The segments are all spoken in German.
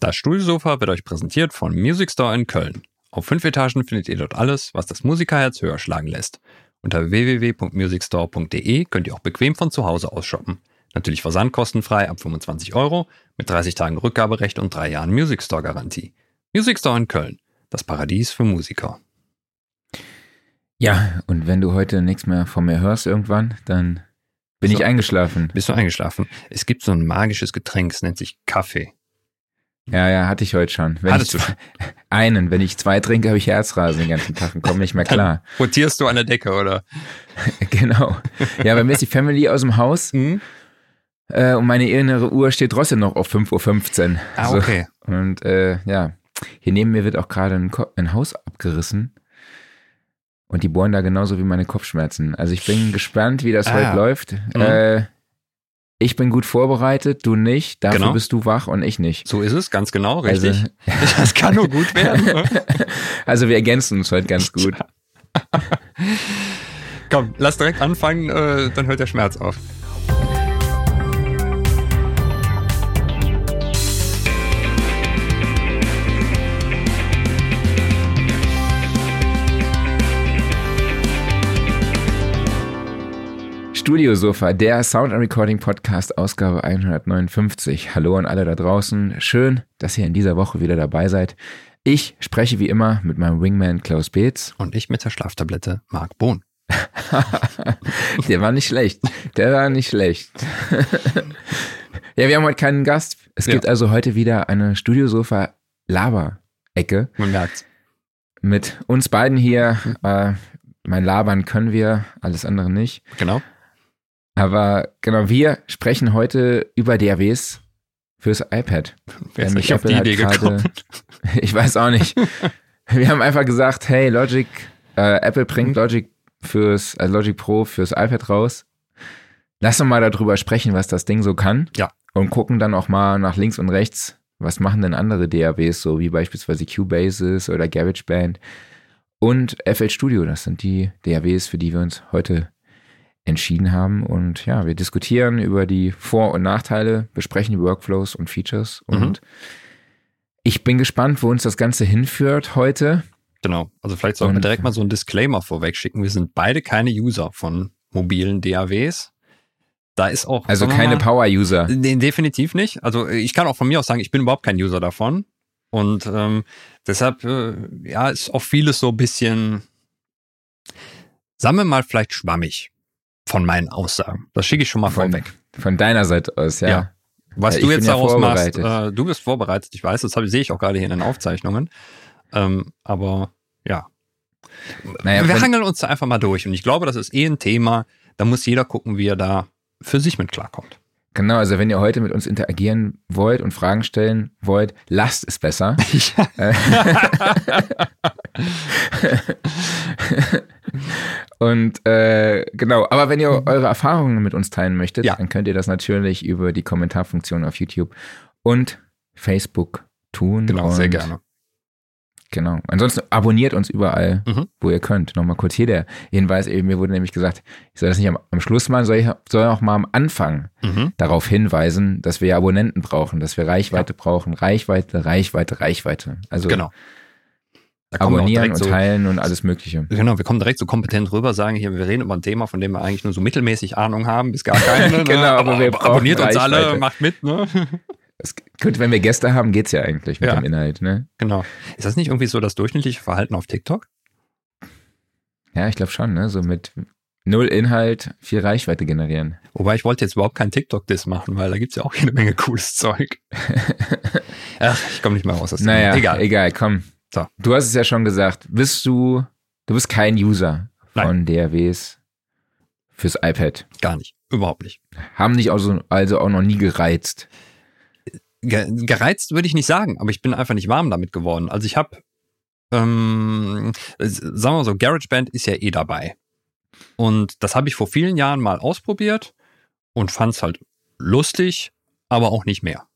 Das Studiosofa wird euch präsentiert von Music Store in Köln. Auf fünf Etagen findet ihr dort alles, was das Musikerherz höher schlagen lässt. Unter www.musicstore.de könnt ihr auch bequem von zu Hause aus shoppen. Natürlich versandkostenfrei ab 25 Euro mit 30 Tagen Rückgaberecht und drei Jahren Music Store Garantie. Music Store in Köln, das Paradies für Musiker. Ja, und wenn du heute nichts mehr von mir hörst irgendwann, dann bin so, ich eingeschlafen. Bist du eingeschlafen? Es gibt so ein magisches Getränk, es nennt sich Kaffee. Ja, ja, hatte ich heute schon. Wenn Hattest ich, du? Einen. Wenn ich zwei trinke, habe ich Herzrasen den ganzen Tag und komme nicht mehr klar. Dann rotierst du an der Decke, oder? genau. Ja, bei mir ist die Family aus dem Haus. Mhm. Äh, und meine innere Uhr steht trotzdem noch auf 5.15 Uhr. Ah, okay. So. Und äh, ja, hier neben mir wird auch gerade ein, ein Haus abgerissen. Und die bohren da genauso wie meine Kopfschmerzen. Also ich bin gespannt, wie das ah, heute läuft. Mhm. Äh, ich bin gut vorbereitet, du nicht. Dafür genau. bist du wach und ich nicht. So ist es, ganz genau, richtig. Also, das kann nur gut werden. Ne? also wir ergänzen uns heute ganz gut. Komm, lass direkt anfangen, äh, dann hört der Schmerz auf. Studiosofa, der Sound and Recording Podcast, Ausgabe 159. Hallo an alle da draußen. Schön, dass ihr in dieser Woche wieder dabei seid. Ich spreche wie immer mit meinem Wingman Klaus Beetz. Und ich mit der Schlaftablette Marc Bohn. der war nicht schlecht. Der war nicht schlecht. ja, wir haben heute keinen Gast. Es gibt ja. also heute wieder eine Studiosofa Laber-Ecke. Man merkt's. Mit uns beiden hier. Äh, mein Labern können wir, alles andere nicht. Genau. Aber genau, wir sprechen heute über DAWs fürs iPad. Wer ist nicht auf die Idee grade, gekommen? Ich weiß auch nicht. wir haben einfach gesagt, hey, Logic, äh, Apple bringt Logic fürs, also Logic Pro fürs iPad raus. Lass uns mal darüber sprechen, was das Ding so kann. Ja. Und gucken dann auch mal nach links und rechts, was machen denn andere DAWs, so wie beispielsweise Cubases oder GarageBand und FL Studio. Das sind die DAWs, für die wir uns heute entschieden haben. Und ja, wir diskutieren über die Vor- und Nachteile, besprechen die Workflows und Features. Mhm. Und mhm. ich bin gespannt, wo uns das Ganze hinführt heute. Genau. Also vielleicht sollten wir direkt mal so einen Disclaimer vorweg schicken. Wir sind beide keine User von mobilen DAWs. Da ist auch. Also keine Power-User. Nee, definitiv nicht. Also ich kann auch von mir aus sagen, ich bin überhaupt kein User davon. Und ähm, deshalb, äh, ja, ist auch vieles so ein bisschen, sagen wir mal, vielleicht schwammig von meinen Aussagen. Das schicke ich schon mal von, vorweg. Von deiner Seite aus, ja. ja. Was ja, du jetzt daraus machst, äh, du bist vorbereitet, ich weiß, das sehe ich auch gerade hier in den Aufzeichnungen. Ähm, aber ja. Naja, wir hangeln uns da einfach mal durch. Und ich glaube, das ist eh ein Thema, da muss jeder gucken, wie er da für sich mit klarkommt. Genau, also wenn ihr heute mit uns interagieren wollt und Fragen stellen wollt, lasst es besser. Und äh, genau, aber wenn ihr eure Erfahrungen mit uns teilen möchtet, ja. dann könnt ihr das natürlich über die Kommentarfunktion auf YouTube und Facebook tun. Genau, sehr gerne. Genau. Ansonsten abonniert uns überall, mhm. wo ihr könnt. Nochmal kurz hier der Hinweis. Eben, mir wurde nämlich gesagt, ich soll das nicht am, am Schluss machen, soll ich soll auch mal am Anfang mhm. darauf hinweisen, dass wir Abonnenten brauchen, dass wir Reichweite ja. brauchen. Reichweite, Reichweite, Reichweite. Also genau. Abonnieren und so, teilen und alles Mögliche. Genau, wir kommen direkt so kompetent rüber, sagen hier, wir reden über ein Thema, von dem wir eigentlich nur so mittelmäßig Ahnung haben, bis gar keine. Ne? genau, aber, aber wir abonniert uns alle, macht mit, ne? Es könnte, wenn wir Gäste haben, geht's ja eigentlich mit ja. dem Inhalt, ne? Genau. Ist das nicht irgendwie so das durchschnittliche Verhalten auf TikTok? Ja, ich glaube schon, ne? So mit null Inhalt, viel Reichweite generieren. Wobei ich wollte jetzt überhaupt kein TikTok-Diss machen, weil da gibt's ja auch jede Menge cooles Zeug. Ach, ich komme nicht mal raus aus dem Naja, egal. egal, komm. So. Du hast es ja schon gesagt. Bist du, du bist kein User von Nein. DAWs fürs iPad? Gar nicht. Überhaupt nicht. Haben dich also, also auch noch nie gereizt? gereizt würde ich nicht sagen, aber ich bin einfach nicht warm damit geworden. Also ich habe, ähm, sagen wir mal so, GarageBand ist ja eh dabei. Und das habe ich vor vielen Jahren mal ausprobiert und fand es halt lustig, aber auch nicht mehr.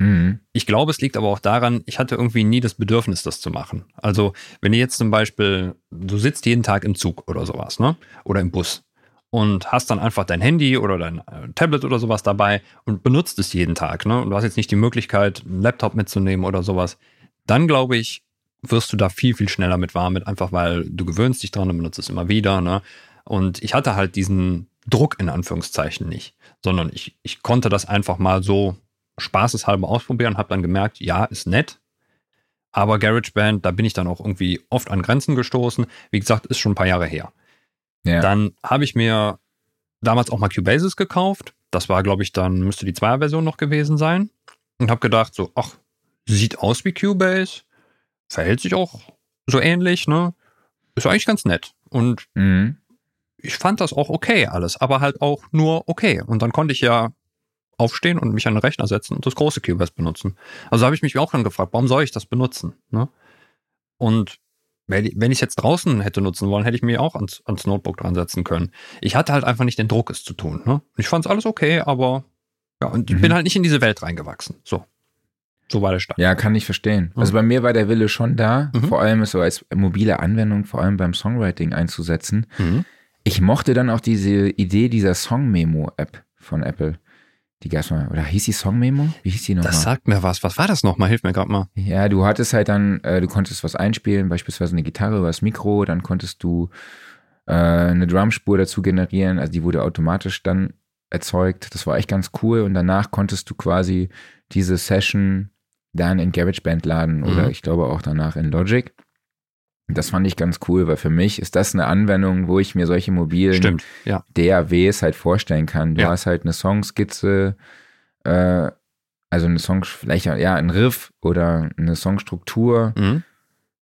Mhm. Ich glaube, es liegt aber auch daran, ich hatte irgendwie nie das Bedürfnis, das zu machen. Also, wenn ihr jetzt zum Beispiel, du sitzt jeden Tag im Zug oder sowas, ne? Oder im Bus und hast dann einfach dein Handy oder dein äh, Tablet oder sowas dabei und benutzt es jeden Tag, ne? Und du hast jetzt nicht die Möglichkeit, einen Laptop mitzunehmen oder sowas, dann glaube ich, wirst du da viel, viel schneller mit warm mit, einfach weil du gewöhnst dich dran und benutzt es immer wieder, ne? Und ich hatte halt diesen Druck in Anführungszeichen nicht, sondern ich, ich konnte das einfach mal so spaßeshalber ausprobieren, habe dann gemerkt, ja, ist nett, aber GarageBand, da bin ich dann auch irgendwie oft an Grenzen gestoßen. Wie gesagt, ist schon ein paar Jahre her. Ja. Dann habe ich mir damals auch mal Cubasis gekauft. Das war, glaube ich, dann müsste die Zweier-Version noch gewesen sein. Und habe gedacht, so, ach, sieht aus wie Cubase, verhält sich auch so ähnlich, ne? Ist eigentlich ganz nett. Und mhm. ich fand das auch okay alles, aber halt auch nur okay. Und dann konnte ich ja aufstehen und mich an den Rechner setzen und das große Cubase benutzen. Also habe ich mich auch dann gefragt, warum soll ich das benutzen? Ne? Und wenn ich es jetzt draußen hätte nutzen wollen, hätte ich mir auch ans, ans, Notebook dran setzen können. Ich hatte halt einfach nicht den Druck, es zu tun. Ne? Ich fand es alles okay, aber ja, und mhm. ich bin halt nicht in diese Welt reingewachsen. So. So war der Stand. Ja, kann ich verstehen. Mhm. Also bei mir war der Wille schon da, mhm. vor allem so als mobile Anwendung, vor allem beim Songwriting einzusetzen. Mhm. Ich mochte dann auch diese Idee dieser Song-Memo-App von Apple. Die gab's mal, oder hieß die Song-Memo? Wie hieß die nochmal? Das sagt mir was. Was war das nochmal? Hilf mir gerade mal. Ja, du hattest halt dann, äh, du konntest was einspielen, beispielsweise eine Gitarre über das Mikro, dann konntest du äh, eine Drumspur dazu generieren, also die wurde automatisch dann erzeugt. Das war echt ganz cool und danach konntest du quasi diese Session dann in GarageBand laden mhm. oder ich glaube auch danach in Logic. Das fand ich ganz cool, weil für mich ist das eine Anwendung, wo ich mir solche mobilen Stimmt, ja. DAWs halt vorstellen kann. Du ja. hast halt eine Songskizze, äh, also eine Song, vielleicht ja, ein Riff oder eine Songstruktur, mhm.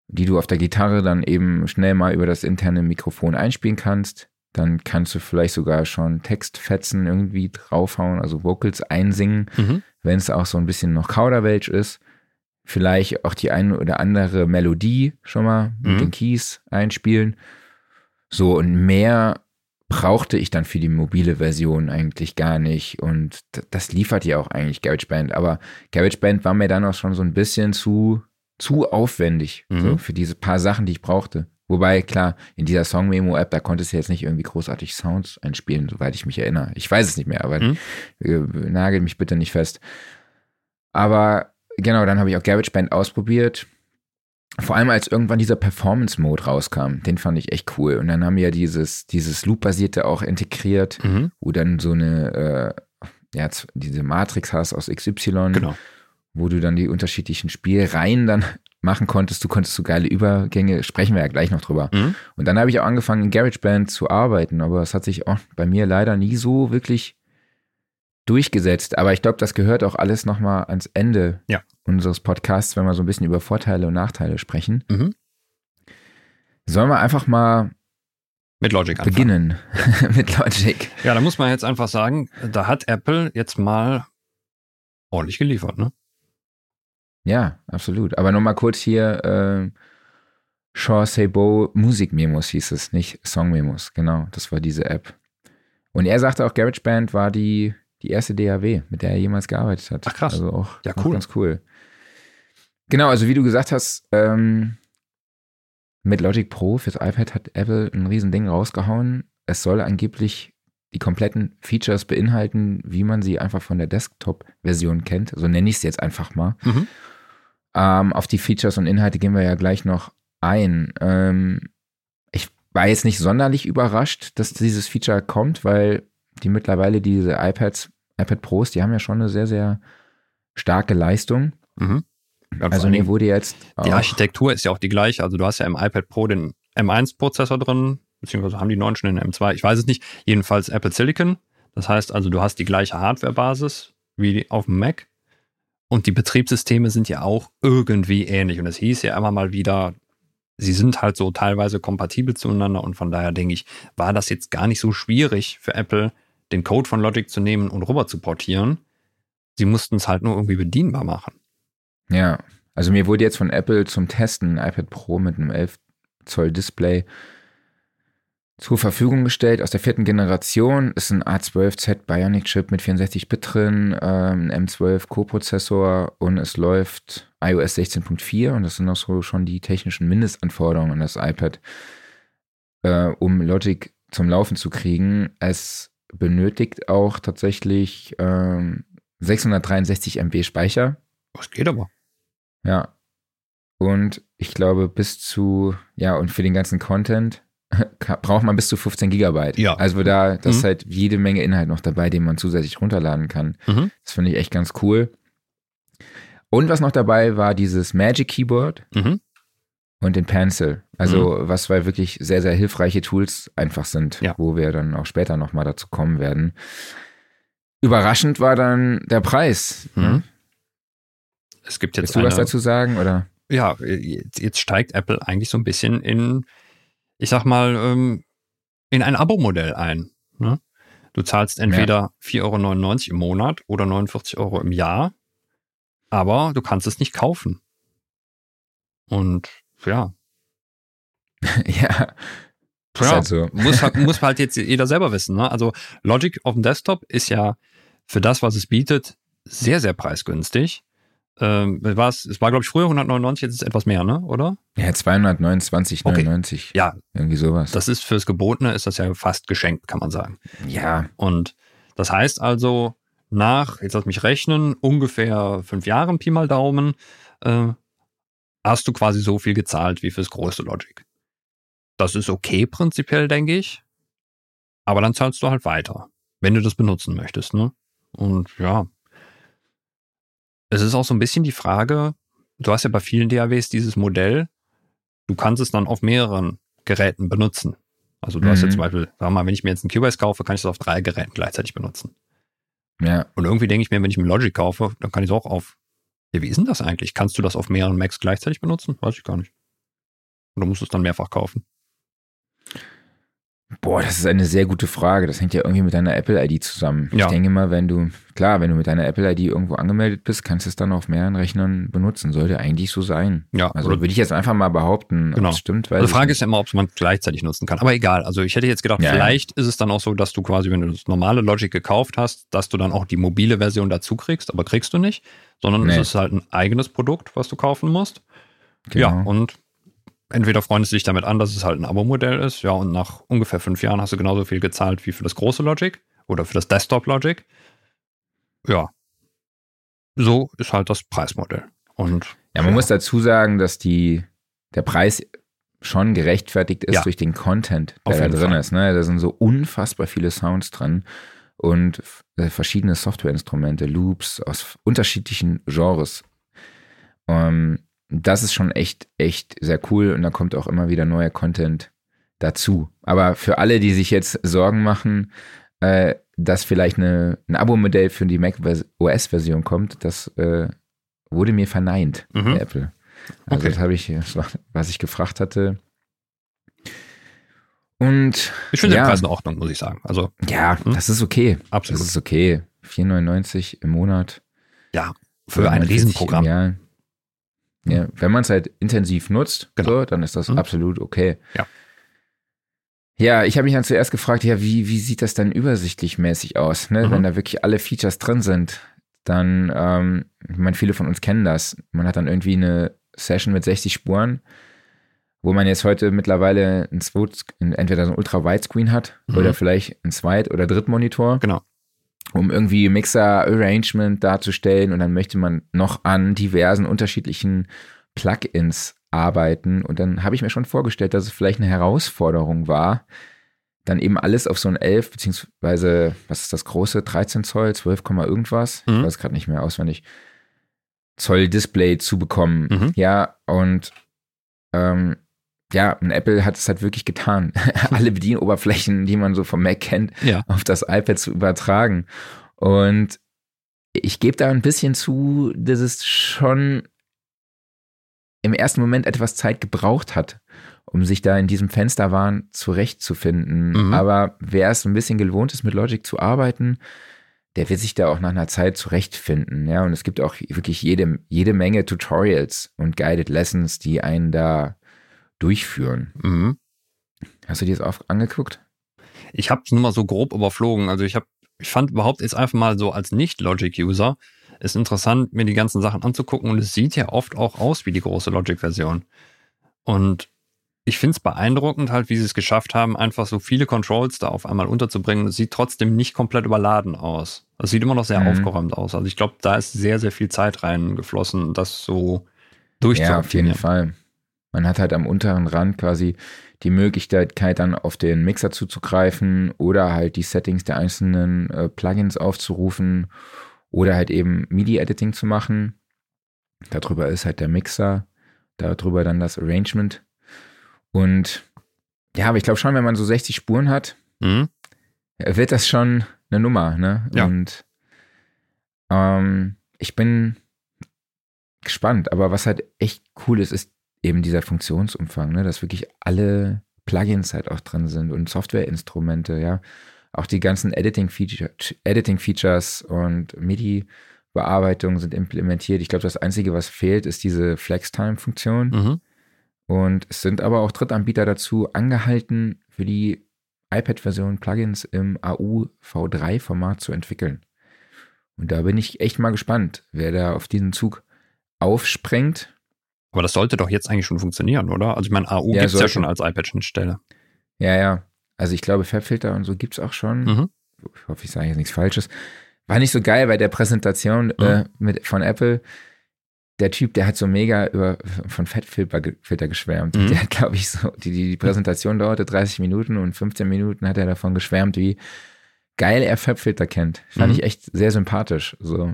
die du auf der Gitarre dann eben schnell mal über das interne Mikrofon einspielen kannst. Dann kannst du vielleicht sogar schon Textfetzen irgendwie draufhauen, also Vocals einsingen, mhm. wenn es auch so ein bisschen noch Kauderwelsch ist vielleicht auch die eine oder andere Melodie schon mal mit mhm. den Keys einspielen. So und mehr brauchte ich dann für die mobile Version eigentlich gar nicht. Und das liefert ja auch eigentlich GarageBand. Aber GarageBand war mir dann auch schon so ein bisschen zu, zu aufwendig mhm. so für diese paar Sachen, die ich brauchte. Wobei, klar, in dieser Song-Memo-App, da konntest du jetzt nicht irgendwie großartig Sounds einspielen, soweit ich mich erinnere. Ich weiß es nicht mehr, aber mhm. Äh, nagel mich bitte nicht fest. Aber genau, dann habe ich auch GarageBand ausprobiert. Vor allem als irgendwann dieser Performance-Mode rauskam, den fand ich echt cool. Und dann haben wir ja dieses, dieses Loop-basierte auch integriert, mhm. wo dann so eine, äh, ja, diese Matrix hast aus XY, genau. wo du dann die unterschiedlichen Spielreihen dann machen konntest. Du konntest so geile Übergänge, sprechen wir ja gleich noch drüber. Mhm. Und dann habe ich auch angefangen, in GarageBand zu arbeiten, aber es hat sich auch bei mir leider nie so wirklich durchgesetzt. Aber ich glaube, das gehört auch alles nochmal ans Ende ja. unseres Podcasts, wenn wir so ein bisschen über Vorteile und Nachteile sprechen. Mhm. Sollen wir einfach mal mit Logic anfangen. beginnen? mit Logic. Ja, da muss man jetzt einfach sagen, da hat Apple jetzt mal ordentlich geliefert, ne? Ja, absolut. Aber nochmal kurz hier, äh, Shaw Sebo Musikmemos hieß es, nicht Songmemos. Genau, das war diese App. Und er sagte auch, GarageBand war die die erste DAW, mit der er jemals gearbeitet hat. Ach krass. Also auch, ja, cool. ganz cool. Genau, also wie du gesagt hast, ähm, mit Logic Pro fürs iPad hat Apple ein Riesending rausgehauen. Es soll angeblich die kompletten Features beinhalten, wie man sie einfach von der Desktop-Version kennt. So nenne ich es jetzt einfach mal. Mhm. Ähm, auf die Features und Inhalte gehen wir ja gleich noch ein. Ähm, ich war jetzt nicht sonderlich überrascht, dass dieses Feature kommt, weil die mittlerweile diese iPads, iPad Pros, die haben ja schon eine sehr, sehr starke Leistung. Mhm. Ja, also mir wurde jetzt. Die Architektur ist ja auch die gleiche. Also du hast ja im iPad Pro den M1-Prozessor drin, beziehungsweise haben die neuen schon den M2. Ich weiß es nicht. Jedenfalls Apple Silicon. Das heißt also, du hast die gleiche Hardware-Basis wie auf dem Mac. Und die Betriebssysteme sind ja auch irgendwie ähnlich. Und es hieß ja immer mal wieder, sie sind halt so teilweise kompatibel zueinander. Und von daher denke ich, war das jetzt gar nicht so schwierig für Apple, den Code von Logic zu nehmen und rüber zu portieren. Sie mussten es halt nur irgendwie bedienbar machen. Ja, also mir wurde jetzt von Apple zum Testen ein iPad Pro mit einem 11 Zoll Display zur Verfügung gestellt aus der vierten Generation. Ist ein A12Z Bionic Chip mit 64 Bit drin, ähm, ein M12 Co-Prozessor und es läuft iOS 16.4 und das sind auch so schon die technischen Mindestanforderungen an das iPad, äh, um Logic zum Laufen zu kriegen. Es benötigt auch tatsächlich ähm, 663 MB Speicher. Das geht aber. Ja. Und ich glaube, bis zu, ja, und für den ganzen Content braucht man bis zu 15 Gigabyte. Ja. Also da, das Mhm. ist halt jede Menge Inhalt noch dabei, den man zusätzlich runterladen kann. Mhm. Das finde ich echt ganz cool. Und was noch dabei war, dieses Magic Keyboard Mhm. Und den Pencil. Also was zwei wirklich sehr, sehr hilfreiche Tools einfach sind, Ja. wo wir dann auch später nochmal dazu kommen werden. Überraschend war dann der Preis. Mhm. Es gibt jetzt Willst du was dazu sagen? Oder? ja, jetzt, jetzt steigt Apple eigentlich so ein bisschen in, ich sag mal, ähm, in ein Abo-Modell ein. Ne? Du zahlst entweder 4,99 Euro im Monat oder 49 Euro im Jahr, aber du kannst es nicht kaufen. Und ja, ja. Ja halt so. muss, halt- muss halt jetzt jeder selber wissen. Ne? Also Logic auf dem Desktop ist ja für das, was es bietet, sehr, sehr preisgünstig. Ähm, war's, es war, glaube ich, früher 199, jetzt ist es etwas mehr, ne? oder? Ja, 229,99. Ja, Irgendwie sowas. das ist fürs Gebotene, ist das ja fast geschenkt, kann man sagen. ja. Und das heißt also, nach, jetzt lass mich rechnen, ungefähr fünf Jahren, Pi mal Daumen, äh, hast du quasi so viel gezahlt wie fürs große Logic. Das ist okay prinzipiell, denke ich. Aber dann zahlst du halt weiter, wenn du das benutzen möchtest, ne? Und ja. Es ist auch so ein bisschen die Frage, du hast ja bei vielen DAWs dieses Modell, du kannst es dann auf mehreren Geräten benutzen. Also du hast ja Mhm. zum Beispiel, wir mal, wenn ich mir jetzt einen Cubase kaufe, kann ich das auf drei Geräten gleichzeitig benutzen. Ja. Und irgendwie denke ich mir, wenn ich mir Logic kaufe, dann kann ich es auch auf. Ja, wie ist denn das eigentlich? Kannst du das auf mehreren Macs gleichzeitig benutzen? Weiß ich gar nicht. Oder musst du es dann mehrfach kaufen? Boah, das ist eine sehr gute Frage. Das hängt ja irgendwie mit deiner Apple-ID zusammen. Ja. Ich denke mal, wenn du, klar, wenn du mit deiner Apple-ID irgendwo angemeldet bist, kannst du es dann auf mehreren Rechnern benutzen. Sollte eigentlich so sein. Ja, Also würde ich jetzt einfach mal behaupten, Genau. ob es stimmt. Weiß die ich Frage ist ja immer, ob man es gleichzeitig nutzen kann. Aber egal. Also ich hätte jetzt gedacht, Ja, ja. vielleicht ist es dann auch so, dass du quasi, wenn du das normale Logic gekauft hast, dass du dann auch die mobile Version dazu kriegst, aber kriegst du nicht, sondern Nee. es ist halt ein eigenes Produkt, was du kaufen musst. Genau. Ja, und entweder freundest du dich damit an, dass es halt ein Abo-Modell ist, ja, und nach ungefähr fünf Jahren hast du genauso viel gezahlt wie für das große Logic oder für das Desktop Logic. Ja. So ist halt das Preismodell. Und Ja, man muss dazu sagen, dass die, der Preis schon gerechtfertigt ist Ja. durch den Content, Auf der da drin Fall. ist. Ne? Da sind so unfassbar viele Sounds drin und äh, verschiedene Softwareinstrumente, Loops aus unterschiedlichen Genres. Ähm, das ist schon echt, echt sehr cool und da kommt auch immer wieder neuer Content dazu. Aber für alle, die sich jetzt Sorgen machen, äh, dass vielleicht eine, ein Abo-Modell für die Mac OS-Version kommt, das äh, wurde mir verneint Mhm. bei Apple. Also Okay. das habe ich, das war, was ich gefragt hatte. Und ich finde Ja. den Preis in Ordnung, muss ich sagen. Also ja, Hm? das ist okay. absolut. Das ist okay. 4,99 im Monat. ja, für ein 49 Riesenprogramm. Ja, wenn man es halt intensiv nutzt, Genau. so, dann ist das Mhm. absolut okay. Ja. Ja, ich habe mich dann zuerst gefragt, ja, wie, wie sieht das dann übersichtlich mäßig aus, ne? Mhm. wenn da wirklich alle Features drin sind? Dann, ähm, ich meine, viele von uns kennen das. Man hat dann irgendwie eine Session mit 60 Spuren, wo man jetzt heute mittlerweile ein Zweit, entweder so ein Ultra-Widescreen hat Mhm. oder vielleicht ein Zweit- oder Drittmonitor Genau. Um irgendwie Mixer-Arrangement darzustellen und dann möchte man noch an diversen unterschiedlichen Plugins arbeiten und dann habe ich mir schon vorgestellt, dass es vielleicht eine Herausforderung war, dann eben alles auf so ein 11 beziehungsweise, was ist das große, 13 Zoll, 12, Komma irgendwas, ich Mhm. weiß gerade nicht mehr auswendig, Zoll Display zu bekommen. Mhm. Ja, und ähm, ja, und Apple hat es halt wirklich getan. Alle Bedienoberflächen, die man so vom Mac kennt, Ja. auf das iPad zu übertragen. Und ich gebe da ein bisschen zu, dass es schon im ersten Moment etwas Zeit gebraucht hat, um sich da in diesem Fensterwahn zurechtzufinden. Mhm. Aber wer es ein bisschen gewohnt ist, mit Logic zu arbeiten, der wird sich da auch nach einer Zeit zurechtfinden. Ja, und es gibt auch wirklich jede, jede Menge Tutorials und Guided Lessons, die einen da durchführen. Mhm. Hast du dir das auch angeguckt? Ich habe es nur mal so grob überflogen. Also ich habe, ich fand überhaupt jetzt einfach mal so als Nicht-Logic-User ist interessant, mir die ganzen Sachen anzugucken und es sieht ja oft auch aus wie die große Logic-Version. Und ich finde es beeindruckend halt, wie sie es geschafft haben, einfach so viele Controls da auf einmal unterzubringen. Es sieht trotzdem nicht komplett überladen aus. Es sieht immer noch sehr mhm. aufgeräumt aus. Also ich glaube, da ist sehr, sehr viel Zeit reingeflossen, das so durchzuführen. Ja, auf jeden Fall. Man hat halt am unteren Rand quasi die Möglichkeit, dann auf den Mixer zuzugreifen oder halt die Settings der einzelnen äh, Plugins aufzurufen oder halt eben MIDI-Editing zu machen. Darüber ist halt der Mixer, darüber dann das Arrangement und ja, aber ich glaube schon, wenn man so 60 Spuren hat, mhm. wird das schon eine Nummer, ne? Ja. Und ähm, ich bin gespannt, aber was halt echt cool ist, ist eben dieser Funktionsumfang, ne? Dass wirklich alle Plugins halt auch drin sind und Softwareinstrumente, ja. Auch die ganzen Editing-Feature, Editing-Features und MIDI-Bearbeitung sind implementiert. Ich glaube, das Einzige, was fehlt, ist diese Flex-Time-Funktion. Mhm. Und es sind aber auch Drittanbieter dazu angehalten, für die iPad-Version Plugins im AU V3-Format zu entwickeln. Und da bin ich echt mal gespannt, wer da auf diesen Zug aufspringt. Aber das sollte doch jetzt eigentlich schon funktionieren, oder? Also ich meine, AU ja, gibt es ja schon als iPad-Schnittstelle. Ja, ja. Also ich glaube, Fabfilter und so gibt es auch schon. Mhm. Ich hoffe, ich sage jetzt nichts Falsches. War nicht so geil bei der Präsentation mhm. äh, mit, von Apple der Typ, der hat so mega über, von Fettfilter geschwärmt. Mhm. Der hat, glaube ich, so, die, die Präsentation dauerte 30 Minuten und 15 Minuten hat er davon geschwärmt, wie geil er Fettfilter kennt. Fand mhm. ich echt sehr sympathisch. So.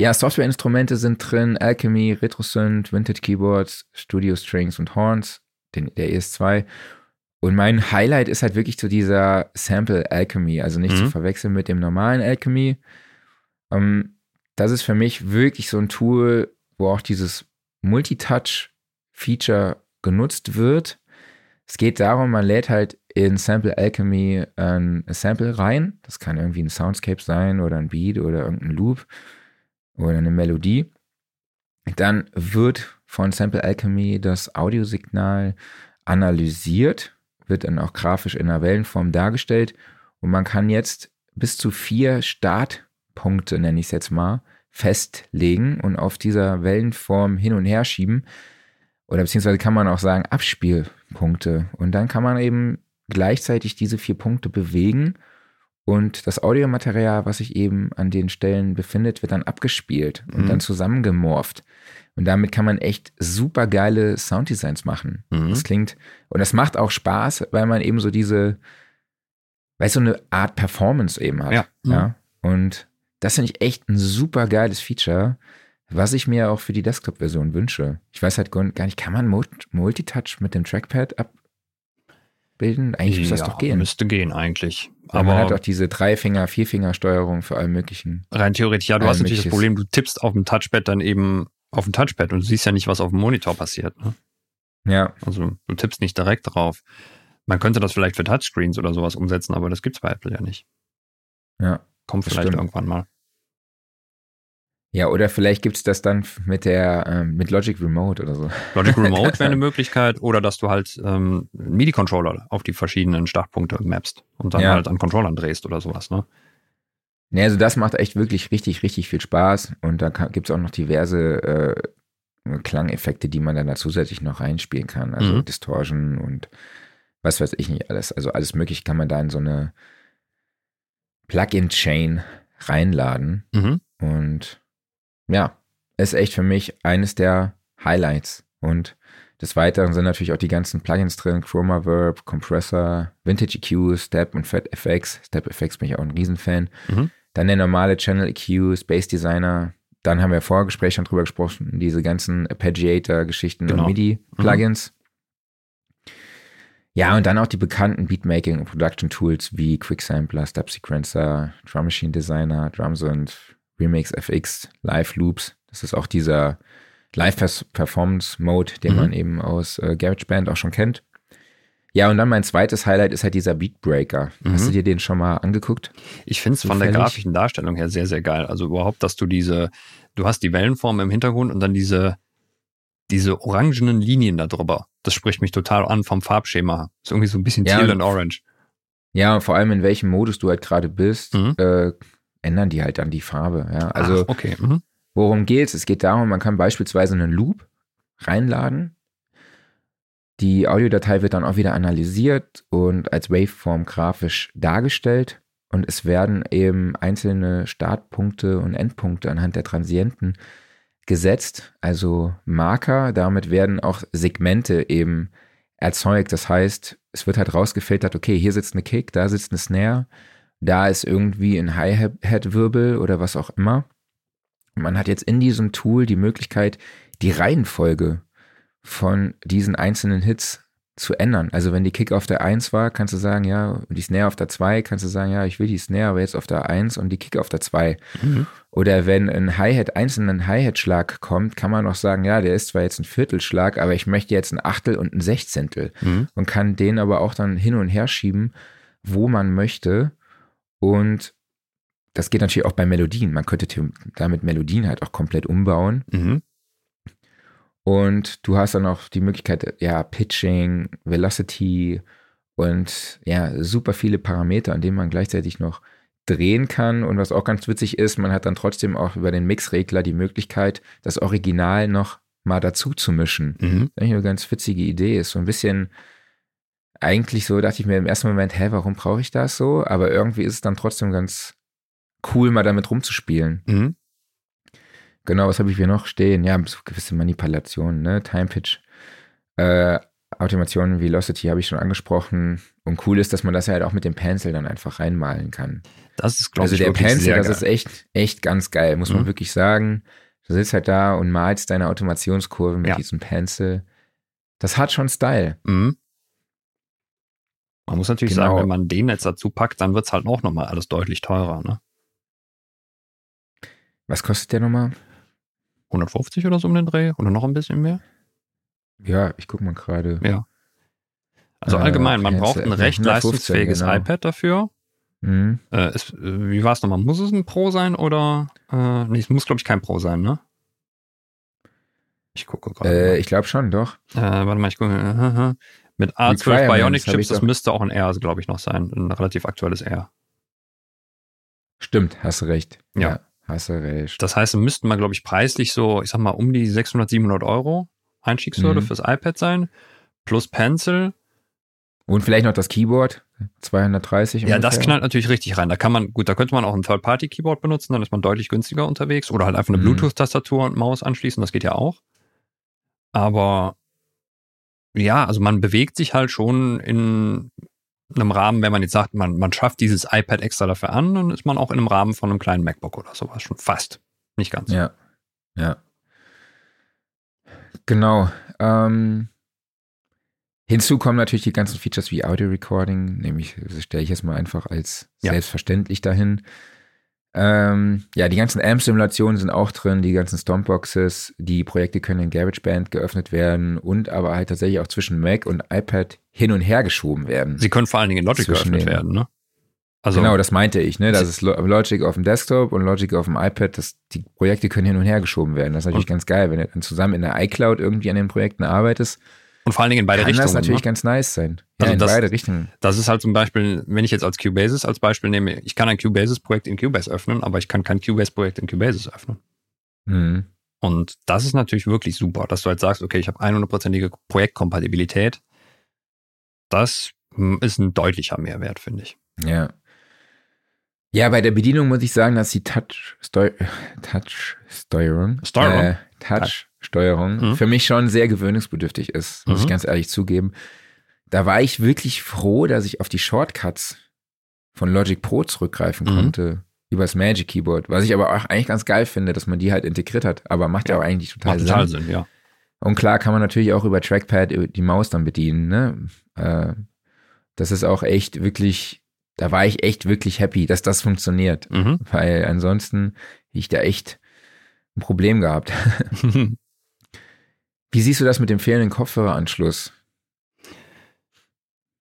Ja, Softwareinstrumente sind drin, Alchemy, RetroSynth, Vintage Keyboards, Studio Strings und Horns, den, der ES2. Und mein Highlight ist halt wirklich so dieser Sample Alchemy, also nicht mhm. zu verwechseln mit dem normalen Alchemy. Ähm, das ist für mich wirklich so ein Tool, wo auch dieses Multitouch-Feature genutzt wird. Es geht darum, man lädt halt in Sample Alchemy ein Sample rein. Das kann irgendwie ein Soundscape sein oder ein Beat oder irgendein Loop oder eine Melodie. Dann wird von Sample Alchemy das Audiosignal analysiert, wird dann auch grafisch in einer Wellenform dargestellt und man kann jetzt bis zu vier Start Punkte, nenne ich es jetzt mal, festlegen und auf dieser Wellenform hin und her schieben. Oder beziehungsweise kann man auch sagen Abspielpunkte. Und dann kann man eben gleichzeitig diese vier Punkte bewegen und das Audiomaterial, was sich eben an den Stellen befindet, wird dann abgespielt und mhm. dann zusammengemorpht. Und damit kann man echt super geile Sounddesigns machen. Mhm. Das klingt, und das macht auch Spaß, weil man eben so diese, weißt du, so eine Art Performance eben hat. Ja. Mhm. ja? Und das finde ich echt ein super geiles Feature, was ich mir auch für die Desktop-Version wünsche. Ich weiß halt gar nicht, kann man Multitouch mit dem Trackpad abbilden? Eigentlich ja, müsste das doch gehen. Müsste gehen eigentlich. Aber man hat auch diese Dreifinger, Vierfinger-Steuerung für alle möglichen. Rein theoretisch, ja, du hast natürlich das Problem, du tippst auf dem Touchpad dann eben auf dem Touchpad und du siehst ja nicht, was auf dem Monitor passiert. Ne? Ja. Also du tippst nicht direkt drauf. Man könnte das vielleicht für Touchscreens oder sowas umsetzen, aber das gibt es bei Apple ja nicht. Ja. Kommt vielleicht stimmt. irgendwann mal. Ja, oder vielleicht gibt es das dann mit der ähm, mit Logic Remote oder so. Logic Remote wäre eine Möglichkeit, oder dass du halt ähm, MIDI-Controller auf die verschiedenen Startpunkte mappst und dann ja. halt an Controllern drehst oder sowas, ne? Ne, also das macht echt wirklich richtig, richtig viel Spaß. Und da gibt es auch noch diverse äh, Klangeffekte, die man dann da zusätzlich noch reinspielen kann. Also mhm. Distortion und was weiß ich nicht alles. Also alles mögliche kann man da in so eine Plugin-Chain reinladen. Mhm. Und ja, ist echt für mich eines der Highlights. Und des Weiteren sind natürlich auch die ganzen Plugins drin, Chroma Verb, Compressor, Vintage EQ, Step und Fat FX. Step FX bin ich auch ein Riesenfan. Mhm. Dann der normale Channel EQ, Space Designer. Dann haben wir vor Gespräch schon drüber gesprochen, diese ganzen Arpeggiator-Geschichten genau. und MIDI-Plugins. Mhm. Ja, und dann auch die bekannten Beatmaking- und Production-Tools wie Quicksampler, Step Sequencer, Drum Machine Designer, Drumsynth, Remix FX, Live Loops. Das ist auch dieser Live-Performance-Mode, den mhm. man eben aus äh, GarageBand auch schon kennt. Ja, und dann mein zweites Highlight ist halt dieser Beatbreaker. Mhm. Hast du dir den schon mal angeguckt? Ich finde es von der grafischen Darstellung her sehr, sehr geil. Also überhaupt, dass du diese, du hast die Wellenform im Hintergrund und dann diese diese orangenen Linien da drüber, das spricht mich total an vom Farbschema. Ist irgendwie so ein bisschen ja, teal und orange. Ja, vor allem in welchem Modus du halt gerade bist, mhm. äh, ändern die halt dann die Farbe. Ja, also Ach, okay. Mhm. worum geht's? Es geht darum, man kann beispielsweise einen Loop reinladen. Die Audiodatei wird dann auch wieder analysiert und als Waveform grafisch dargestellt. Und es werden eben einzelne Startpunkte und Endpunkte anhand der Transienten gesetzt, also Marker. Damit werden auch Segmente eben erzeugt. Das heißt, es wird halt rausgefiltert, okay, hier sitzt eine Kick, da sitzt eine Snare, da ist irgendwie ein Hi-Hat-Wirbel oder was auch immer. Man hat jetzt in diesem Tool die Möglichkeit, die Reihenfolge von diesen einzelnen Hits zu ändern. Also wenn die Kick auf der 1 war, kannst du sagen, ja, und die Snare auf der 2, kannst du sagen, ja, ich will die Snare aber jetzt auf der 1 und die Kick auf der 2. Mhm. Oder wenn ein Hi-Hat, einzelnen Hi-Hat-Schlag kommt, kann man auch sagen, ja, der ist zwar jetzt ein Viertelschlag, aber ich möchte jetzt ein Achtel und ein Sechzehntel mhm. und kann den aber auch dann hin und her schieben, wo man möchte. Und das geht natürlich auch bei Melodien. Man könnte damit Melodien halt auch komplett umbauen. Mhm. Und du hast dann auch die Möglichkeit, ja, Pitching, Velocity und ja, super viele Parameter, an denen man gleichzeitig noch drehen kann. Und was auch ganz witzig ist, man hat dann trotzdem auch über den Mixregler die Möglichkeit, das Original noch mal dazu zu mischen. Mhm. Das ist eine ganz witzige Idee. Ist so ein bisschen eigentlich so, dachte ich mir im ersten Moment, hä, warum brauche ich das so? Aber irgendwie ist es dann trotzdem ganz cool, mal damit rumzuspielen. Mhm. Genau, was habe ich hier noch stehen? Ja, so gewisse Manipulationen, ne? Time Pitch, äh, Automation, Velocity habe ich schon angesprochen. Und cool ist, dass man das ja halt auch mit dem Pencil dann einfach reinmalen kann. Das ist, glaube also ich, Also der Pencil, das geil. ist echt, echt ganz geil, muss mhm. man wirklich sagen. Du sitzt halt da und malst deine Automationskurve mit ja. diesem Pencil. Das hat schon Style. Mhm. Man muss natürlich genau. sagen, wenn man den jetzt dazu packt, dann wird es halt auch nochmal alles deutlich teurer, ne? Was kostet der nochmal? 150 oder so um den Dreh oder noch ein bisschen mehr? Ja, ich gucke mal gerade. Ja. Also äh, allgemein, man braucht ein recht leistungsfähiges genau. iPad dafür. Mhm. Äh, ist, wie war es nochmal? Muss es ein Pro sein oder? Äh, nee, es muss, glaube ich, kein Pro sein, ne? Ich gucke gerade. Äh, ich glaube schon, doch. Äh, warte mal, ich gucke. Mit A12 Bionic Chips, das müsste auch ein R, glaube ich, noch sein. Ein relativ aktuelles R. Stimmt, hast du recht. Ja. ja. Hast du recht. Das heißt, müssten wir, glaube ich, preislich so, ich sag mal, um die 600, 700 Euro Einstiegshürde mhm. fürs iPad sein. Plus Pencil. Und vielleicht noch das Keyboard. 230. Ja, ungefähr. das knallt natürlich richtig rein. Da kann man, gut, da könnte man auch ein Third-Party-Keyboard benutzen, dann ist man deutlich günstiger unterwegs. Oder halt einfach eine mhm. Bluetooth-Tastatur und Maus anschließen, das geht ja auch. Aber ja, also man bewegt sich halt schon in einem Rahmen, wenn man jetzt sagt, man, man schafft dieses iPad extra dafür an, dann ist man auch in einem Rahmen von einem kleinen MacBook oder sowas. Schon fast. Nicht ganz. Ja. Ja. Genau. Ähm, hinzu kommen natürlich die ganzen Features wie Audio Recording, nämlich stelle ich jetzt mal einfach als ja. selbstverständlich dahin. Ähm, ja, die ganzen AMP-Simulationen sind auch drin, die ganzen Stompboxes, die Projekte können in GarageBand geöffnet werden und aber halt tatsächlich auch zwischen Mac und iPad hin und her geschoben werden. Sie können vor allen Dingen in Logic geöffnet werden, ne? Also, genau, das meinte ich, ne? Das ist Logic auf dem Desktop und Logic auf dem iPad, das, die Projekte können hin und her geschoben werden. Das ist natürlich ganz geil, wenn du dann zusammen in der iCloud irgendwie an den Projekten arbeitest und vor allen Dingen in beide Kann Richtungen. das natürlich ne? ganz nice sein. Ja, also in das, beide Richtungen. Das ist halt zum Beispiel, wenn ich jetzt als Cubasis als Beispiel nehme, ich kann ein Cubasis-Projekt in Cubase öffnen, aber ich kann kein Cubase-Projekt in Cubasis öffnen. Mhm. Und das ist natürlich wirklich super, dass du halt sagst, okay, ich habe 100%ige Projektkompatibilität. Das hm, ist ein deutlicher Mehrwert, finde ich. Ja. Ja, bei der Bedienung muss ich sagen, dass die Touch-Steuerung, Touch Steuerung, Steuerung, äh, Touch Steuerung mhm. für mich schon sehr gewöhnungsbedürftig ist, muss mhm. ich ganz ehrlich zugeben. Da war ich wirklich froh, dass ich auf die Shortcuts von Logic Pro zurückgreifen mhm. konnte über das Magic Keyboard, was ich aber auch eigentlich ganz geil finde, dass man die halt integriert hat, aber macht ja, auch eigentlich total macht Sinn. Total Sinn, ja. Und klar kann man natürlich auch über Trackpad die Maus dann bedienen, ne? Äh, das ist auch echt wirklich, da war ich echt wirklich happy, dass das funktioniert, mhm. weil ansonsten ich da echt ein Problem gehabt. Wie siehst du das mit dem fehlenden Kopfhöreranschluss?